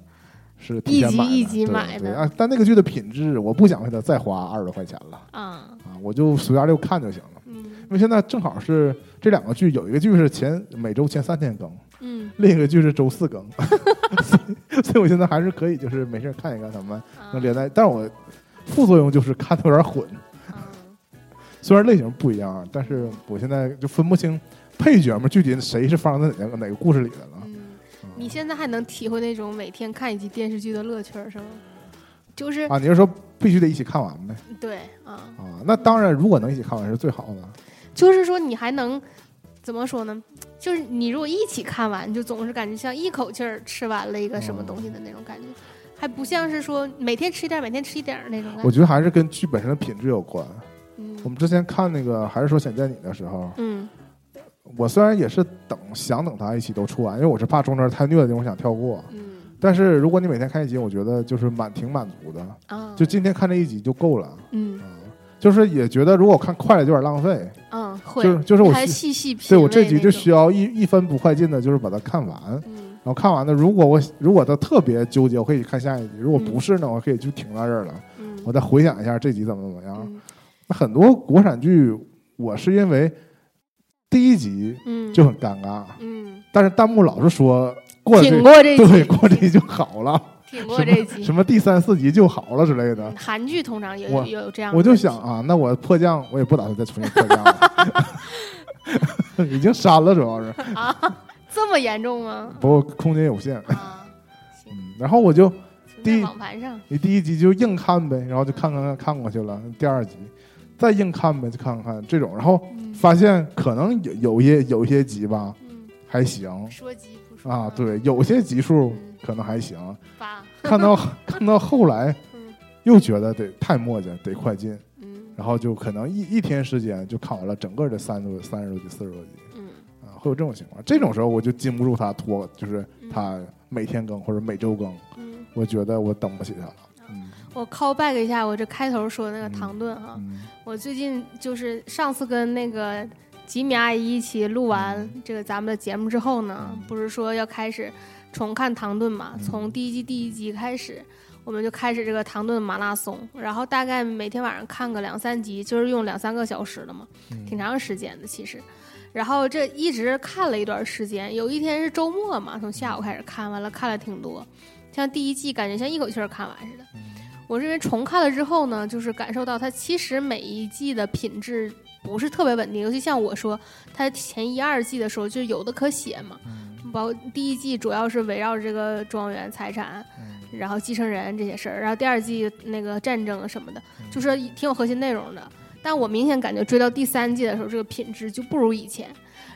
Speaker 2: 是
Speaker 1: 一集一集
Speaker 2: 对
Speaker 1: 买的
Speaker 2: 啊，但那个剧的品质，我不想为它再花二十多块钱了
Speaker 1: 啊
Speaker 2: 啊，我就随大溜看就行了。
Speaker 1: 嗯
Speaker 2: 因为现在正好是这两个剧，有一个剧是前每周前三天更，
Speaker 1: 嗯
Speaker 2: 另一个剧是周四更，所以所以我现在还是可以就是没事看一看他们
Speaker 1: 啊
Speaker 2: 能连在，但是我副作用就是看的有点混，
Speaker 1: 啊
Speaker 2: 虽然类型不一样，但是我现在就分不清配角们具体谁是发生在哪个哪个故事里的了。
Speaker 1: 嗯，你现在还能体会那种每天看一集电视剧的乐趣儿是吗？就是
Speaker 2: 啊，你是说必须得一起看完呗？
Speaker 1: 对啊，
Speaker 2: 啊，那当然，如果能一起看完是最好的。
Speaker 1: 就是说你还能怎么说呢？就是你如果一起看完，就总是感觉像一口气儿吃完了一个什么东西的那种感觉，还不像是说每天吃一点，每天吃一点儿那种感觉。
Speaker 2: 我觉得还是跟剧本身的品质有关。
Speaker 1: 嗯
Speaker 2: 我们之前看那个《还是说想见你》的时候，
Speaker 1: 嗯
Speaker 2: 我虽然也是等想等它一起都出完，因为我是怕中间太虐的地方想跳过。
Speaker 1: 嗯
Speaker 2: 但是如果你每天看一集，我觉得就是满挺满足的，
Speaker 1: 啊，
Speaker 2: 就今天看这一集就够了。
Speaker 1: 嗯
Speaker 2: 啊，就是也觉得如果看快了就有点浪费，
Speaker 1: 嗯会，
Speaker 2: 就是就是我
Speaker 1: 还细细品
Speaker 2: 对我这集就需要一一分不快进的，就是把它看完。
Speaker 1: 嗯
Speaker 2: 然后看完了，如果我如果他特别纠结，我可以看下一集；如果
Speaker 1: 嗯
Speaker 2: 不是呢，我可以就停到这儿了。
Speaker 1: 嗯
Speaker 2: 我再回想一下这集怎么怎么样。
Speaker 1: 嗯
Speaker 2: 那很多国产剧，我是因为第一集
Speaker 1: 嗯
Speaker 2: 就很尴尬，
Speaker 1: 嗯
Speaker 2: 但是弹幕老是说过
Speaker 1: 挺过这
Speaker 2: 对，过这集就好了，
Speaker 1: 挺过这集。
Speaker 2: 什么第三四集就好了之类的
Speaker 1: 嗯。韩剧通常也有有这样的
Speaker 2: 我就，想啊，那我迫降，我也不打算再重新迫降了，已经删了，主要是
Speaker 1: 啊，这么严重吗？
Speaker 2: 不过空间有限。
Speaker 1: 啊，
Speaker 2: 嗯，然后我就第一
Speaker 1: 网盘上，
Speaker 2: 你第一集就硬看呗，然后就看看看看过去了，第二集再硬看呗，就看看这种，然后
Speaker 1: 嗯。
Speaker 2: 发现可能有有一些有一些集吧
Speaker 1: 嗯，
Speaker 2: 还行。
Speaker 1: 说集不说
Speaker 2: 啊，，对，有些集数
Speaker 1: 嗯。
Speaker 2: 可能还行，
Speaker 1: 八，
Speaker 2: 看到看到后来
Speaker 1: 嗯。
Speaker 2: 又觉得得太磨叽，得快进，
Speaker 1: 嗯。
Speaker 2: 然后就可能一一天时间就看完了整个这三十多三十多集四十多集。
Speaker 1: 嗯。
Speaker 2: 啊，会有这种情况，这种时候我就禁不住他拖，就是他每天更或者每周更，
Speaker 1: 嗯，
Speaker 2: 我觉得我等不起他了，嗯
Speaker 1: 我 call back 一下我这开头说的那个唐顿哈，
Speaker 2: 嗯
Speaker 1: 我最近就是上次跟那个吉米阿姨一起录完
Speaker 2: 嗯
Speaker 1: 这个咱们的节目之后呢，不是说要开始重看唐顿嘛？
Speaker 2: 嗯
Speaker 1: 从第一季第一集开始，我们就开始这个唐顿马拉松，然后大概每天晚上看个两三集，就是用两三个小时了嘛，
Speaker 2: 嗯
Speaker 1: 挺长时间的其实。然后这一直看了一段时间，有一天是周末嘛，从下午开始看完了，看了挺多。像第一季感觉像一口气儿看完似的。我认为重看了之后呢，就是感受到它其实每一季的品质不是特别稳定，尤其像我说，它前一二季的时候就有的可写嘛，包括第一季主要是围绕着这个庄园财产，然后继承人这些事儿，然后第二季那个战争啊什么的，就是挺有核心内容的。但我明显感觉追到第三季的时候，这个品质就不如以前。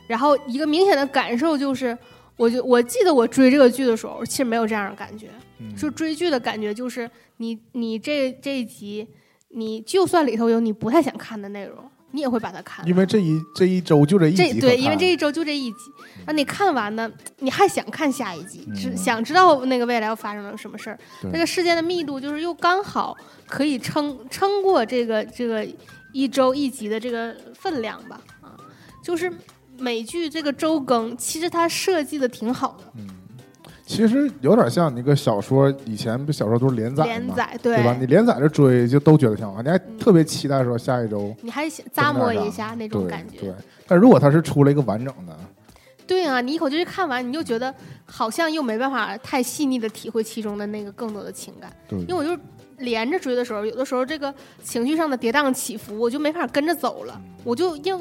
Speaker 1: 然后一个明显的感受就是，我就我记得我追这个剧的时候，其实没有这样的感觉。
Speaker 2: 嗯
Speaker 1: 就追剧的感觉就是你你这这一集，你就算里头有你不太想看的内容，你也会把它看完。
Speaker 2: 因为这一这一周就这一集
Speaker 1: 这对，因为这一周就这一集，那，你看完呢，你还想看下一集，只
Speaker 2: 嗯
Speaker 1: 想知道那个未来要发生了什么事儿。那个事件的密度就是又刚好可以撑撑过这个这个一周一集的这个分量吧，啊，就是美剧这个周更，其实它设计的挺好的，
Speaker 2: 其实有点像那个小说，以前不小说都是连载嘛，
Speaker 1: 连载
Speaker 2: 对吧？你连载着追，就都觉得挺好，你还
Speaker 1: 嗯
Speaker 2: 特别期待说下一周
Speaker 1: 你还想咂摸一下那种感觉。
Speaker 2: 对。但如果它是出了一个完整的，
Speaker 1: 对啊，你一口气看完，你就觉得好像又没办法太细腻的体会其中的那个更多的情感，
Speaker 2: 对
Speaker 1: 因为我就是连着追的时候，有的时候这个情绪上的跌宕起伏，我就没法跟着走了，我就硬。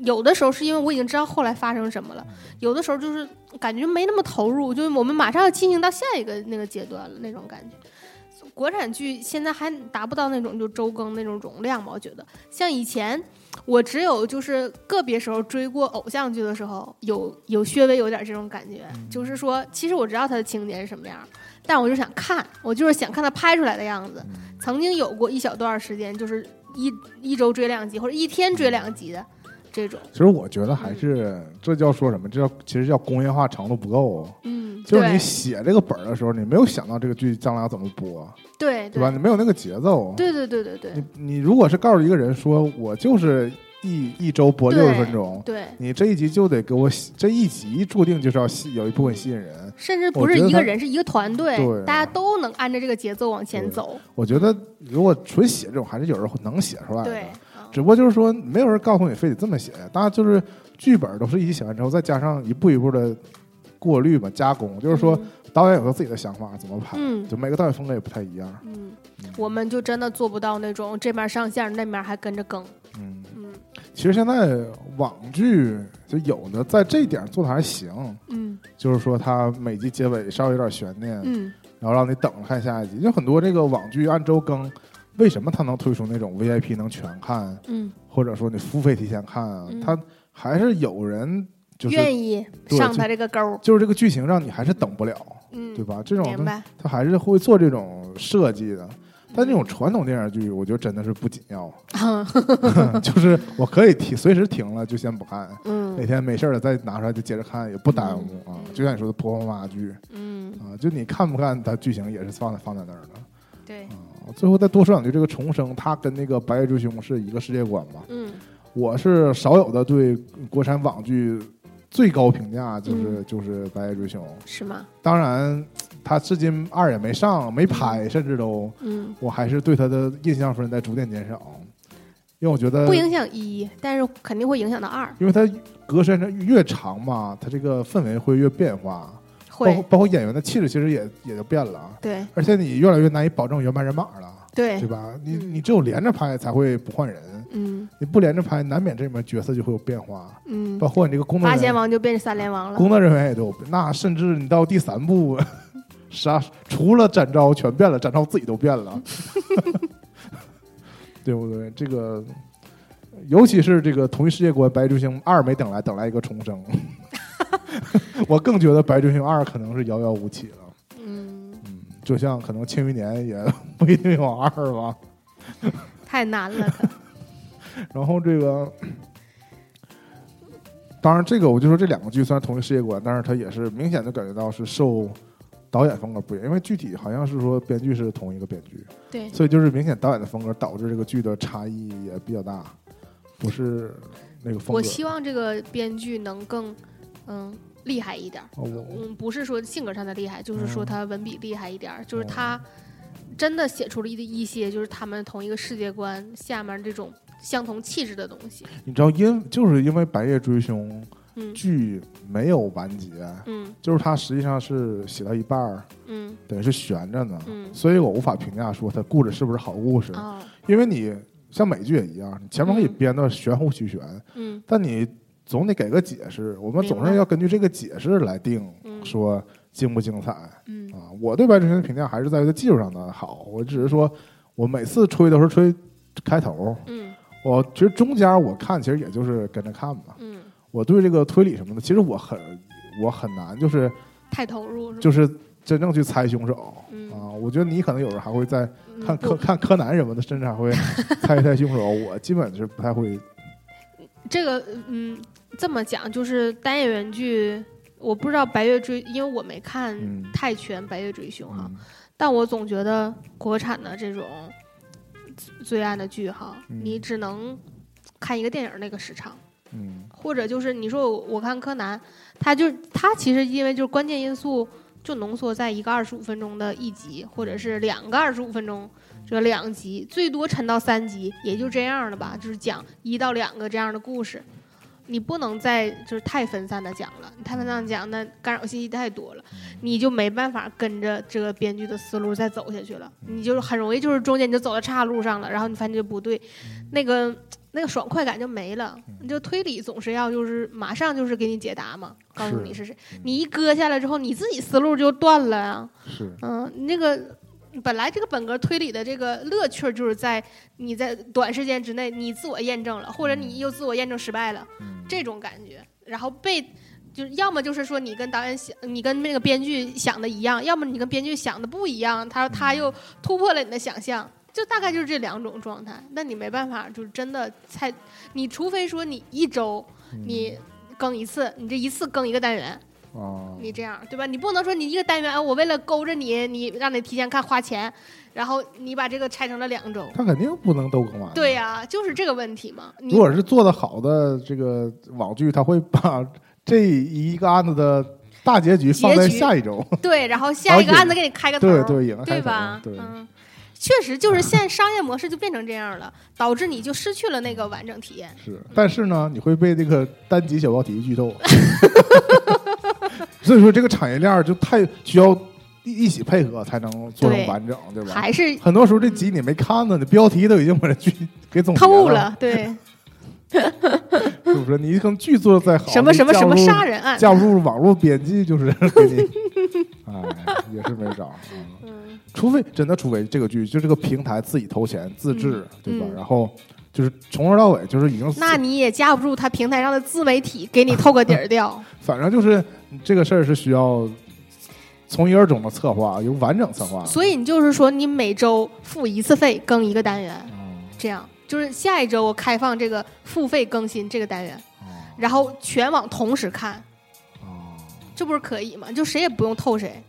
Speaker 1: 有的时候是因为我已经知道后来发生什么了，有的时候就是感觉没那么投入，就是我们马上要进行到下一个那个阶段了那种感觉。国产剧现在还达不到那种就周更那种容量吧？我觉得像以前我只有就是个别时候追过偶像剧的时候，有有稍微有点这种感觉，就是说其实我知道它的情节是什么样，但我就想看，我就是想看它拍出来的样子。曾经有过一小段时间，就是一一周追两集或者一天追两集的这种，
Speaker 2: 其实我觉得还是这叫说什么？这叫其实叫工业化程度不够。
Speaker 1: 嗯，
Speaker 2: 就是你写这个本儿的时候，你没有想到这个剧将来要怎么播，
Speaker 1: 对
Speaker 2: 对吧？你没有那个节奏。
Speaker 1: 对对对对对
Speaker 2: 你你如果是告诉一个人说，我就是一一周播六十分钟，
Speaker 1: 对，
Speaker 2: 你这一集就得给我吸这一集注定就是要吸有一部分吸引人。
Speaker 1: 甚至不是一个人，是一个团队，
Speaker 2: 对
Speaker 1: 大家都能按照这个节奏往前走。
Speaker 2: 我觉得如果纯写这种，还是有人能写出来的。
Speaker 1: 对，
Speaker 2: 只不过就是说，没有人告诉你非得这么写，大家就是剧本都是一起写完之后，再加上一步一步的过滤嘛、加工，就是说。导演有他自己的想法，怎么拍，就每个导演风格也不太一样。
Speaker 1: 嗯，我们就真的做不到那种这面上线，那面还跟着更。
Speaker 2: 嗯嗯，其实现在网剧就有的在这点做的还行。
Speaker 1: 嗯，
Speaker 2: 就是说它每集结尾稍微有点悬念，
Speaker 1: 嗯，
Speaker 2: 然后让你等着看下一集。就很多这个网剧按周更，为什么它能推出那种 VIP 能全看？
Speaker 1: 嗯，
Speaker 2: 或者说你付费提前看啊？它还是有人就是
Speaker 1: 愿意上它这个钩，
Speaker 2: 就是这个剧情让你还是等不了。
Speaker 1: 嗯，
Speaker 2: 对吧？这种他还是会做这种设计的，但那种传统电视剧，我觉得真的是不紧要，就是我可以停，随时停了就先不看，
Speaker 1: 嗯，
Speaker 2: 哪天没事了再拿出来就接着看，也不耽误啊。就像你说的婆婆妈妈剧，
Speaker 1: 嗯，
Speaker 2: 啊，就你看不看，它剧情也是放在放在那儿的，
Speaker 1: 对。
Speaker 2: 啊，最后再多说两句，这个重生，它跟那个《白夜追凶》是一个世界观嘛？
Speaker 1: 嗯，
Speaker 2: 我是少有的对国产网剧。最高评价就是就是《白夜追凶》，
Speaker 1: 是吗？
Speaker 2: 当然，他至今二也没上，没拍，甚至都，
Speaker 1: 嗯，
Speaker 2: 我还是对他的印象分在逐渐减少，因为我觉得
Speaker 1: 不影响一，但是肯定会影响到二，
Speaker 2: 因为它隔时间越长嘛，它这个氛围会越变化，
Speaker 1: 会
Speaker 2: 包括演员的气质其实也也就变了，
Speaker 1: 对，
Speaker 2: 而且你越来越难以保证原班人马了，
Speaker 1: 对，
Speaker 2: 对吧？你你只有连着拍才会不换人。
Speaker 1: 嗯，
Speaker 2: 你不连着拍，难免这里面角色就会有变化。
Speaker 1: 嗯，
Speaker 2: 包括你这个工作，八
Speaker 1: 贤王就变成三连王了。
Speaker 2: 工作人员也都，那甚至你到第三部，啥除了展昭全变了，展昭自己都变了，对不对？这个，尤其是这个同一世界观，白追星二没等来，等来一个重生，我更觉得白追星二可能是遥遥无期了。
Speaker 1: 嗯
Speaker 2: 嗯，就像可能庆余年也不一定有二吧，
Speaker 1: 太难了。
Speaker 2: 然后这个，当然这个我就说这两个剧虽然同一世界观，但是它也是明显的感觉到是受导演风格不一样，因为具体好像是说编剧是同一个编剧，
Speaker 1: 对，
Speaker 2: 所以就是明显导演的风格导致这个剧的差异也比较大，不是那个风格。
Speaker 1: 我希望这个编剧能更嗯厉害一点，嗯，不是说性格上的厉害，就是说他文笔厉害一点，就是他真的写出了一一些就是他们同一个世界观下面这种。相同气质的东西，
Speaker 2: 你知道，因就是因为《白夜追凶》剧没有完结，
Speaker 1: 嗯，
Speaker 2: 就是他实际上是写到一半儿，
Speaker 1: 嗯，
Speaker 2: 等于是悬着呢，
Speaker 1: 嗯，
Speaker 2: 所以我无法评价说他故事是不是好故事，因为你像美剧也一样，你前面可以编的玄乎虚玄，
Speaker 1: 嗯，
Speaker 2: 但你总得给个解释，我们总是要根据这个解释来定说精不精彩，
Speaker 1: 嗯
Speaker 2: 啊，我对《白夜追凶》的评价还是在于他技术上的好，我只是说我每次吹都是吹开头，
Speaker 1: 嗯。
Speaker 2: 我其实中间我看，其实也就是跟着看嘛。
Speaker 1: 嗯，
Speaker 2: 我对这个推理什么的，其实我很我很难，就是
Speaker 1: 太投入，
Speaker 2: 就是真正去猜凶手
Speaker 1: 啊。
Speaker 2: 我觉得你可能有时候还会在看柯看柯南什么的，甚至还会 猜一猜凶手。我基本是不太会。
Speaker 1: 这个嗯，这么讲就是单演员剧，我不知道《白月追》，因为我没看泰拳《白月追凶》哈，但我总觉得国产的这种。罪案的剧哈，你只能看一个电影那个时长，
Speaker 2: 嗯，
Speaker 1: 或者就是你说我看柯南，他就他其实因为就是关键因素就浓缩在一个二十五分钟的一集，或者是两个二十五分钟这两集，最多沉到三集，也就这样了吧，就是讲一到两个这样的故事。你不能再就是太分散的讲了，你太分散讲，那干扰信息太多了，你就没办法跟着这个编剧的思路再走下去了，你就很容易就是中间你就走到岔路上了，然后你发现就不对，那个那个爽快感就没了。你就推理总是要就是马上就是给你解答嘛，告诉你是谁，你一割下来之后，你自己思路就断了呀。
Speaker 2: 是，
Speaker 1: 嗯，那个。本来这个本格推理的这个乐趣就是在你在短时间之内你自我验证了，或者你又自我验证失败了，这种感觉，然后被就是要么就是说你跟导演想，你跟那个编剧想的一样，要么你跟编剧想的不一样，他说他又突破了你的想象，就大概就是这两种状态。那你没办法，就是真的才，你除非说你一周你更一次，你这一次更一个单元。
Speaker 2: 哦，
Speaker 1: 你这样对吧？你不能说你一个单元，我为了勾着你，你让你提前看花钱，然然后你把这个拆成了两周，
Speaker 2: 他肯定不能都更完。
Speaker 1: 对呀、就是这个问题嘛。你
Speaker 2: 如果是做的好的这个网剧，他会把这一个案子的大结局放在下一周。
Speaker 1: 对，然后下一个案子给你开个头，
Speaker 2: 对对，
Speaker 1: 对吧？
Speaker 2: 对，
Speaker 1: 嗯，确实就是现在商业模式就变成这样了，导致你就失去了那个完整体验。
Speaker 2: 是。但是呢，你会被这个单集小标题剧透，所以说这个产业链就太需要一一起配合才能做成完整，对吧？
Speaker 1: 还是
Speaker 2: 很多时候这集你没看呢，你标题都已经把这剧给总结了，
Speaker 1: 透了，对，
Speaker 2: 是不是？你可能剧做的再好，
Speaker 1: 什么什么什么杀人案，
Speaker 2: 架不住网络编辑就是给你，哎，也是没招。嗯
Speaker 1: 嗯，
Speaker 2: 除非真的，除非这个剧就这个平台自己投钱自制，对吧？
Speaker 1: 嗯
Speaker 2: 然后就是从头到尾就是已经，
Speaker 1: 那你也架不住他平台上的自媒体给你透个底儿掉。
Speaker 2: 反正就是这个事儿是需要从一而终的策划，有完整策划。
Speaker 1: 所以你就是说，你每周付一次费更一个单元，
Speaker 2: 嗯，
Speaker 1: 这样就是下一周我开放这个付费更新这个单元，
Speaker 2: 哦
Speaker 1: 然后全网同时看，
Speaker 2: 哦
Speaker 1: 这不是可以吗？就谁也不用透谁，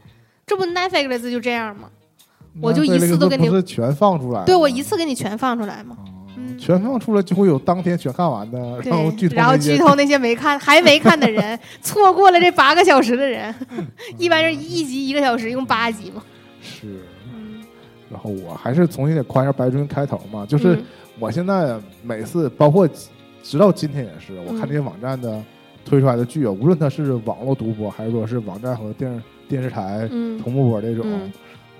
Speaker 1: 这不 Netflix 就这样吗？我就一次都给你
Speaker 2: 不是全放出来，
Speaker 1: 对我一次给你全放出来嘛。
Speaker 2: 全放出来就会有当天全看完的，然后剧
Speaker 1: 透，然后剧透那些没看、还没看的人，错过了这八个小时的人，
Speaker 2: 嗯。
Speaker 1: 一般是一集一个小时，一共八集嘛。
Speaker 2: 是。
Speaker 1: 嗯，
Speaker 2: 然后我还是重新得夸一下白尊开头嘛，就是
Speaker 1: 嗯。
Speaker 2: 我现在每次，包括直到今天也是，我看这些网站的推出来的剧啊，无论它是网络独播，还是说是网站和电电视台
Speaker 1: 嗯。
Speaker 2: 同步播这种，
Speaker 1: 嗯。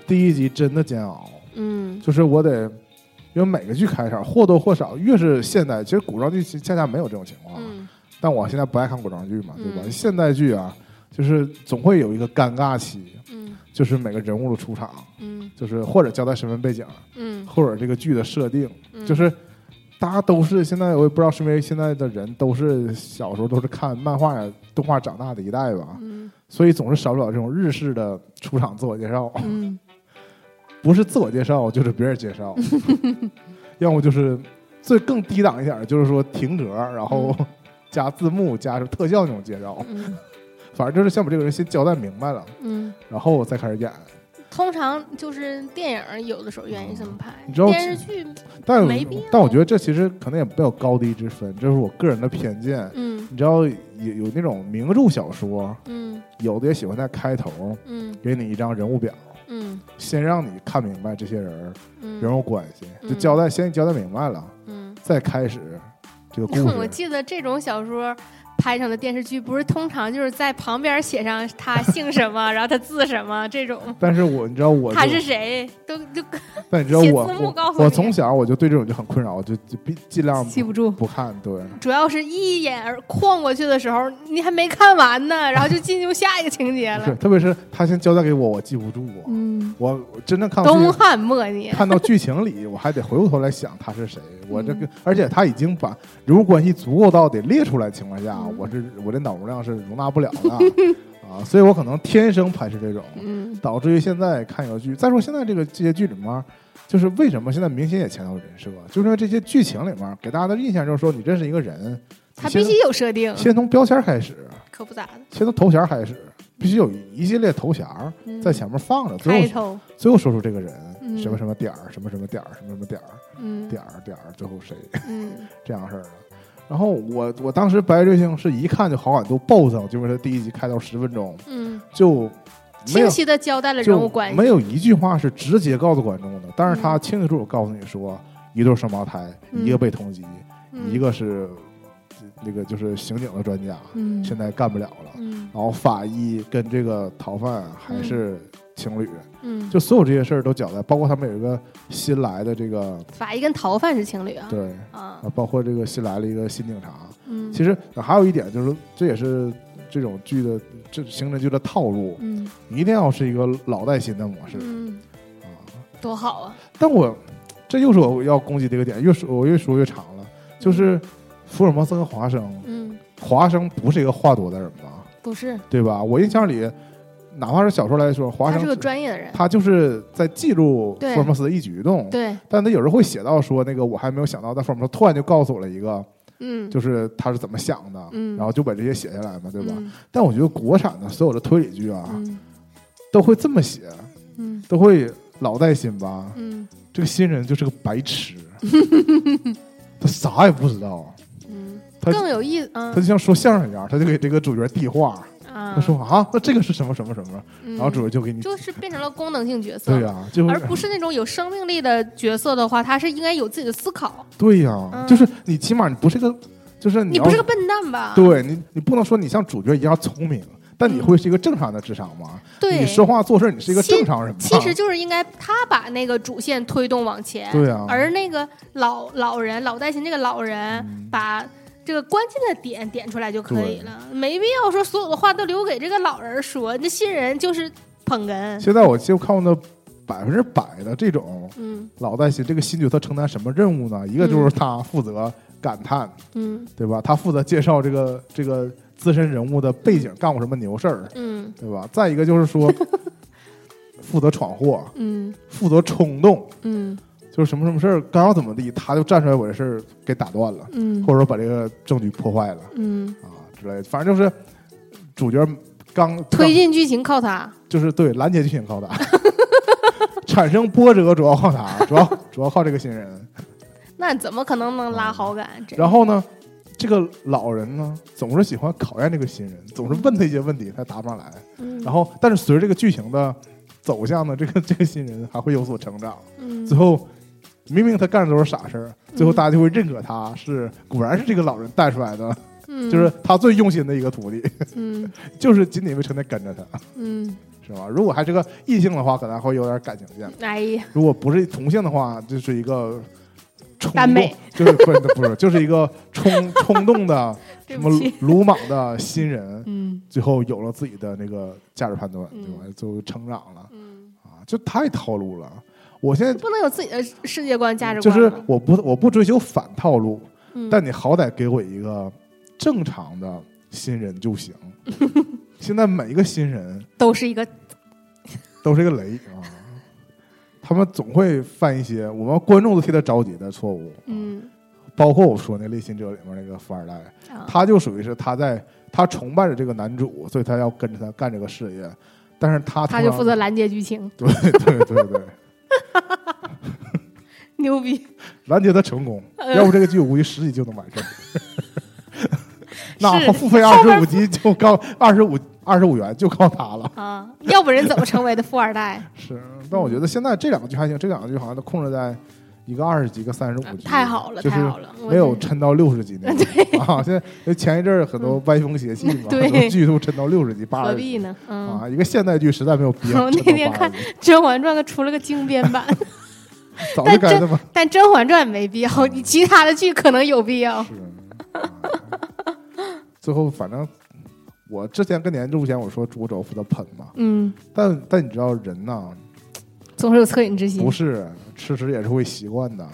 Speaker 2: 第一集真的煎熬，
Speaker 1: 嗯
Speaker 2: 就是我得。因为每个剧开场或多或少，越是现代，其实古装剧恰恰没有这种情况。
Speaker 1: 嗯。
Speaker 2: 但我现在不爱看古装剧嘛，对吧？
Speaker 1: 嗯
Speaker 2: 现代剧啊，就是总会有一个尴尬期，
Speaker 1: 嗯。
Speaker 2: 就是每个人物的出场，
Speaker 1: 嗯。
Speaker 2: 就是或者交代身份背景，
Speaker 1: 嗯，
Speaker 2: 或者这个剧的设定，
Speaker 1: 嗯。
Speaker 2: 就是大家都是现在我也不知道是因为现在的人都是小时候都是看漫画呀、动画长大的一代吧，
Speaker 1: 嗯。
Speaker 2: 所以总是少不了这种日式的出场自我介绍，
Speaker 1: 嗯
Speaker 2: 不是自我介绍就是别人介绍，要么就是最更低档一点的，就是说停格，然后 加字幕加上特效那种介绍，
Speaker 1: 嗯。
Speaker 2: 反正就是先把这个人先交代明白了，
Speaker 1: 嗯，
Speaker 2: 然后再开始演。
Speaker 1: 通常就是电影有的时候愿意这么拍
Speaker 2: 你知道，
Speaker 1: 电视剧
Speaker 2: 但
Speaker 1: 没必要。
Speaker 2: 但我觉得这其实可能也没有高低之分，这是我个人的偏见。
Speaker 1: 嗯。
Speaker 2: 你知道有有那种名著小说，
Speaker 1: 嗯。
Speaker 2: 有的也喜欢在开头
Speaker 1: 嗯。
Speaker 2: 给你一张人物表，
Speaker 1: 嗯
Speaker 2: 先让你看明白这些人儿
Speaker 1: 嗯，
Speaker 2: 人物关系，
Speaker 1: 嗯
Speaker 2: 就交代先交代明白了，
Speaker 1: 嗯。
Speaker 2: 再开始这个故事 我。
Speaker 1: 记得这种小说拍成的电视剧，不是通常就是在旁边写上他姓什么，然后他字什么这种，
Speaker 2: 但是我你知道我
Speaker 1: 他是谁，都就
Speaker 2: 但你知道
Speaker 1: 写
Speaker 2: 我我我从小我就对这种就很困扰，我就就尽尽量
Speaker 1: 记不住。
Speaker 2: 不看。对，
Speaker 1: 主要是一眼而晃过去的时候，你还没看完呢，然后就进入下一个情节
Speaker 2: 了是，
Speaker 1: 了。
Speaker 2: 特别是他先交代给我，我记不住。
Speaker 1: 嗯，
Speaker 2: 我我真正看到
Speaker 1: 东汉末年，
Speaker 2: 看到剧情里，我还得回过头来想他是谁。我这个
Speaker 1: 嗯，
Speaker 2: 而且他已经把人物关系足够到得列出来的情况下，
Speaker 1: 嗯
Speaker 2: 我这我这脑容量是容纳不了的 啊，所以我可能天生排斥这种，
Speaker 1: 嗯
Speaker 2: 导致于现在看一个剧。再说现在这个这些剧里面，就是为什么现在明星也强调人设，就是因为这些剧情里面给大家的印象就是说，你认识一个人，
Speaker 1: 他必须有设定，
Speaker 2: 先从标签开始，
Speaker 1: 可不咋的。
Speaker 2: 先从头衔开始，必须有一系列头衔在前面放着，最后最后说出这个人
Speaker 1: 嗯
Speaker 2: 什么什么点儿，什么什么点儿，什么什么点点儿点儿，最后谁
Speaker 1: 嗯
Speaker 2: 这样式儿的。然后我我当时《白夜追星》是一看就好感度暴增，就是他第一集开到十分钟
Speaker 1: 嗯，
Speaker 2: 就没有
Speaker 1: 清晰的交代了人物关系，
Speaker 2: 没有一句话是直接告诉观众的，但是他清清楚楚告诉你说，一对双胞胎，
Speaker 1: 嗯。
Speaker 2: 一个被通缉，
Speaker 1: 嗯。
Speaker 2: 一个是那个就是刑警的专家，
Speaker 1: 嗯。
Speaker 2: 现在干不了了。
Speaker 1: 嗯。
Speaker 2: 然后法医跟这个逃犯还是情侣，
Speaker 1: 嗯，
Speaker 2: 就所有这些事儿都搅在，包括他们有一个新来的这个
Speaker 1: 法医跟逃犯是情侣啊，
Speaker 2: 对。
Speaker 1: 啊。
Speaker 2: 啊，包括这个新来了一个新警察，
Speaker 1: 嗯，
Speaker 2: 其实还有一点就是，这也是这种剧的这刑侦剧的套路，
Speaker 1: 嗯。
Speaker 2: 你一定要是一个老带新的模式。
Speaker 1: 嗯。
Speaker 2: 啊。
Speaker 1: 多好啊，
Speaker 2: 但我这又是我要攻击的一个点，越说我越说越长了。就是福尔摩斯和华生，
Speaker 1: 嗯，
Speaker 2: 华生不是一个话多的人吧？
Speaker 1: 不是，
Speaker 2: 对吧？我印象里，哪怕是小说来说，华生
Speaker 1: 他是个专业的人，
Speaker 2: 他就是在记录福尔摩斯的一举一动，
Speaker 1: 对，
Speaker 2: 但他有时候会写到说，那个我还没有想到，但福尔摩斯突然就告诉我了一个，
Speaker 1: 嗯，
Speaker 2: 就是他是怎么想的，
Speaker 1: 嗯。
Speaker 2: 然后就把这些写下来嘛，对吧？
Speaker 1: 嗯。
Speaker 2: 但我觉得国产的所有的推理剧啊，
Speaker 1: 嗯。
Speaker 2: 都会这么写，
Speaker 1: 嗯。
Speaker 2: 都会老带新吧，
Speaker 1: 嗯。
Speaker 2: 这个新人就是个白痴，他啥也不知道，
Speaker 1: 嗯，
Speaker 2: 他
Speaker 1: 更有意思，嗯。
Speaker 2: 他就像说相声一样，他就给这个主角递话，
Speaker 1: 啊，
Speaker 2: 他说啊，那这个是什么什么什么，
Speaker 1: 嗯，
Speaker 2: 然后主角就给你，
Speaker 1: 就是变成了功能性角色，
Speaker 2: 对呀、就
Speaker 1: 而不是那种有生命力的角色的话，他是应该有自己的思考。
Speaker 2: 对呀、
Speaker 1: 嗯
Speaker 2: 就是你起码你不是个，就是你
Speaker 1: 你不是个笨蛋吧？
Speaker 2: 对你，你不能说你像主角一样聪明，但你会是一个正常的智商吗？
Speaker 1: 对，
Speaker 2: 你说话做事，你是一个正常人吗？
Speaker 1: 其实就是应该他把那个主线推动往前，
Speaker 2: 对啊
Speaker 1: 而那个老老人老带新这个老人
Speaker 2: 嗯
Speaker 1: 把。这个关键的点点出来就可以了，没必要说所有的话都留给这个老人说。那新人就是捧哏，
Speaker 2: 现在我就看到百分之百的这种
Speaker 1: 嗯
Speaker 2: 老带新这个新角色承担什么任务呢？一个就是他负责感叹，
Speaker 1: 嗯
Speaker 2: 对吧？他负责介绍这个这个资深人物的背景，干过什么牛事儿，
Speaker 1: 嗯
Speaker 2: 对吧？再一个就是说 负责闯祸，
Speaker 1: 嗯
Speaker 2: 负责冲动，
Speaker 1: 嗯
Speaker 2: 就是什么什么事儿刚要怎么地，他就站出来把这事儿给打断了，
Speaker 1: 嗯
Speaker 2: 或者说把这个证据破坏了
Speaker 1: 嗯，
Speaker 2: 啊之类的。反正就是主角刚
Speaker 1: 推进剧情靠他，
Speaker 2: 就是对拦截剧情靠他，产生波折主要靠他，主要主要靠这个新人。
Speaker 1: 那怎么可能能拉好感？这
Speaker 2: 然后呢，这个老人呢总是喜欢考验这个新人，总是问他一些问题，他答不上来。
Speaker 1: 嗯
Speaker 2: 然后，但是随着这个剧情的走向呢，这个这个新人还会有所成长。
Speaker 1: 嗯
Speaker 2: 最后，明明他干的都是傻事儿，最后大家就会认可他是果然是这个老人带出来的，
Speaker 1: 嗯。
Speaker 2: 就是他最用心的一个徒弟，
Speaker 1: 嗯。
Speaker 2: 就是仅仅为成天跟着他，
Speaker 1: 嗯，
Speaker 2: 是吧？如果还是个异性的话，可能会有点感情线；
Speaker 1: 哎呀，
Speaker 2: 如果不是同性的话，就是一个冲动，就是不是不是，就是一个冲冲动的 什么鲁莽的新人，
Speaker 1: 嗯。
Speaker 2: 最后有了自己的那个价值判断，
Speaker 1: 嗯。
Speaker 2: 对吧？就成长了。
Speaker 1: 嗯，
Speaker 2: 啊，就太套路了。我现在
Speaker 1: 不能有自己的世界观、价值观就。
Speaker 2: 是我不我不追求反套路，
Speaker 1: 嗯
Speaker 2: 但你好歹给我一个正常的新人就行。现在每一个新人
Speaker 1: 都是一个
Speaker 2: 都是一个雷啊，他们总会犯一些我们观众都替他着急的错误。
Speaker 1: 嗯
Speaker 2: 包括我说那《类心者》里面那个富二代，
Speaker 1: 啊
Speaker 2: 他就属于是他在他崇拜着这个男主，所以他要跟着他干这个事业，但是他
Speaker 1: 他就负责拦截剧情，
Speaker 2: 对对对对，
Speaker 1: 牛逼！
Speaker 2: 拦截他成功，
Speaker 1: 呃
Speaker 2: 要不这个剧我估计十集就能完事儿。那
Speaker 1: 是
Speaker 2: 付费二十五集就高二十五二十五元就靠他了。
Speaker 1: 啊，要不然怎么成为的富二代？
Speaker 2: 是，但我觉得现在这两个剧还行，这两个剧好像都控制在一个二十级，一个三十五级，
Speaker 1: 太好了，
Speaker 2: 就是
Speaker 1: 太好了！
Speaker 2: 没有撑到六十级那种 啊。现在前一阵儿很多歪风邪气嘛，
Speaker 1: 对
Speaker 2: 很多剧都撑到六十级、八十集
Speaker 1: 何必呢？嗯，
Speaker 2: 啊。一个现代剧实在没有必要
Speaker 1: 我那天看甄嬛传》出了个精编版，
Speaker 2: 早就该的嘛
Speaker 1: 但《甄嬛传》没必要，你其他的剧可能有必要。
Speaker 2: 最后反正我之前跟年录前我说主轴负责喷嘛，
Speaker 1: 嗯，
Speaker 2: 但但你知道人呐，
Speaker 1: 总是有恻隐之心
Speaker 2: 不。是吃屎也是会习惯的。
Speaker 1: 啊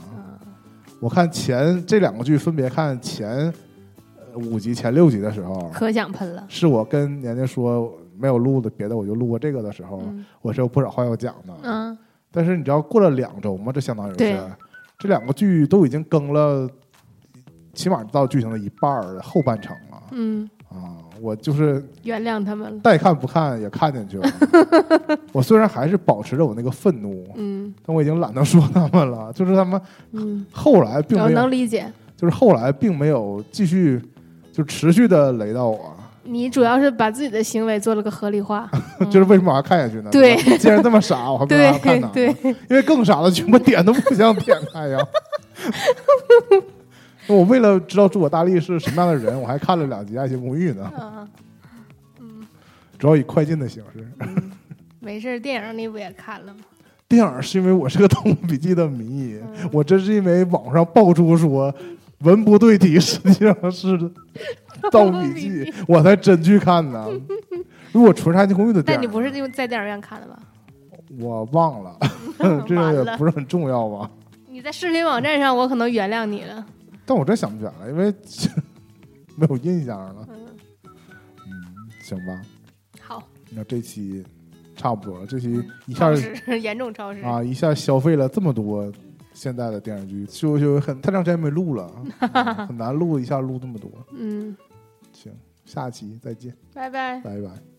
Speaker 2: 我看前这两个剧分别看前呃五集、前六集的时候，
Speaker 1: 可想喷了。
Speaker 2: 是我跟年年说没有录的别的，我就录过这个的时候，
Speaker 1: 嗯
Speaker 2: 我是有不少话要讲的。
Speaker 1: 嗯
Speaker 2: 但是你知道过了两周吗？这相当于是这两个剧都已经更了，起码到剧情的一半儿后半程了
Speaker 1: 嗯，
Speaker 2: 啊！我就是
Speaker 1: 原谅他们了。
Speaker 2: 带看不看也看进去了。我虽然还是保持着我那个愤怒，
Speaker 1: 嗯
Speaker 2: 但我已经懒得说他们了。就是他们
Speaker 1: 嗯，
Speaker 2: 后来并
Speaker 1: 我
Speaker 2: 没有
Speaker 1: 能理解。
Speaker 2: 就是后来并没有继续就持续的雷到我，
Speaker 1: 你主要是把自己的行为做了个合理化。
Speaker 2: 就是为什么我还看下去呢？
Speaker 1: 嗯对
Speaker 2: 吧既然这么傻，我还不让他 看呢？
Speaker 1: 对，
Speaker 2: 因为更傻的全部点都不想点开呀。我为了知道诸葛大力是什么样的人，我还看了两集《爱情公寓》呢，
Speaker 1: 嗯，
Speaker 2: 主要以快进的形式。
Speaker 1: 没事儿，电影你不也看了吗？
Speaker 2: 电影是因为我是个《盗墓笔记》的迷，
Speaker 1: 嗯
Speaker 2: 我真是因为网上爆出说文不对题，实际上是《盗墓笔记》，我才真去看呢。如果纯是《爱情公寓》的电影，
Speaker 1: 但你不是因为在电影院看的吧？
Speaker 2: 我忘了，这个也不是很重要吧？
Speaker 1: 你在视频网站上，我可能原谅你了。
Speaker 2: 但我真想不起来了，因为 没有印象了。
Speaker 1: 嗯，
Speaker 2: 嗯，行吧，
Speaker 1: 好，
Speaker 2: 那这期差不多了，这期一下
Speaker 1: 超时 严重超时。
Speaker 2: 啊一下消费了这么多现在的电视剧，就就很太长时间没录了，啊很难录一下录这么多。
Speaker 1: 嗯，
Speaker 2: 行，下期再见，
Speaker 1: 拜拜。
Speaker 2: 拜拜。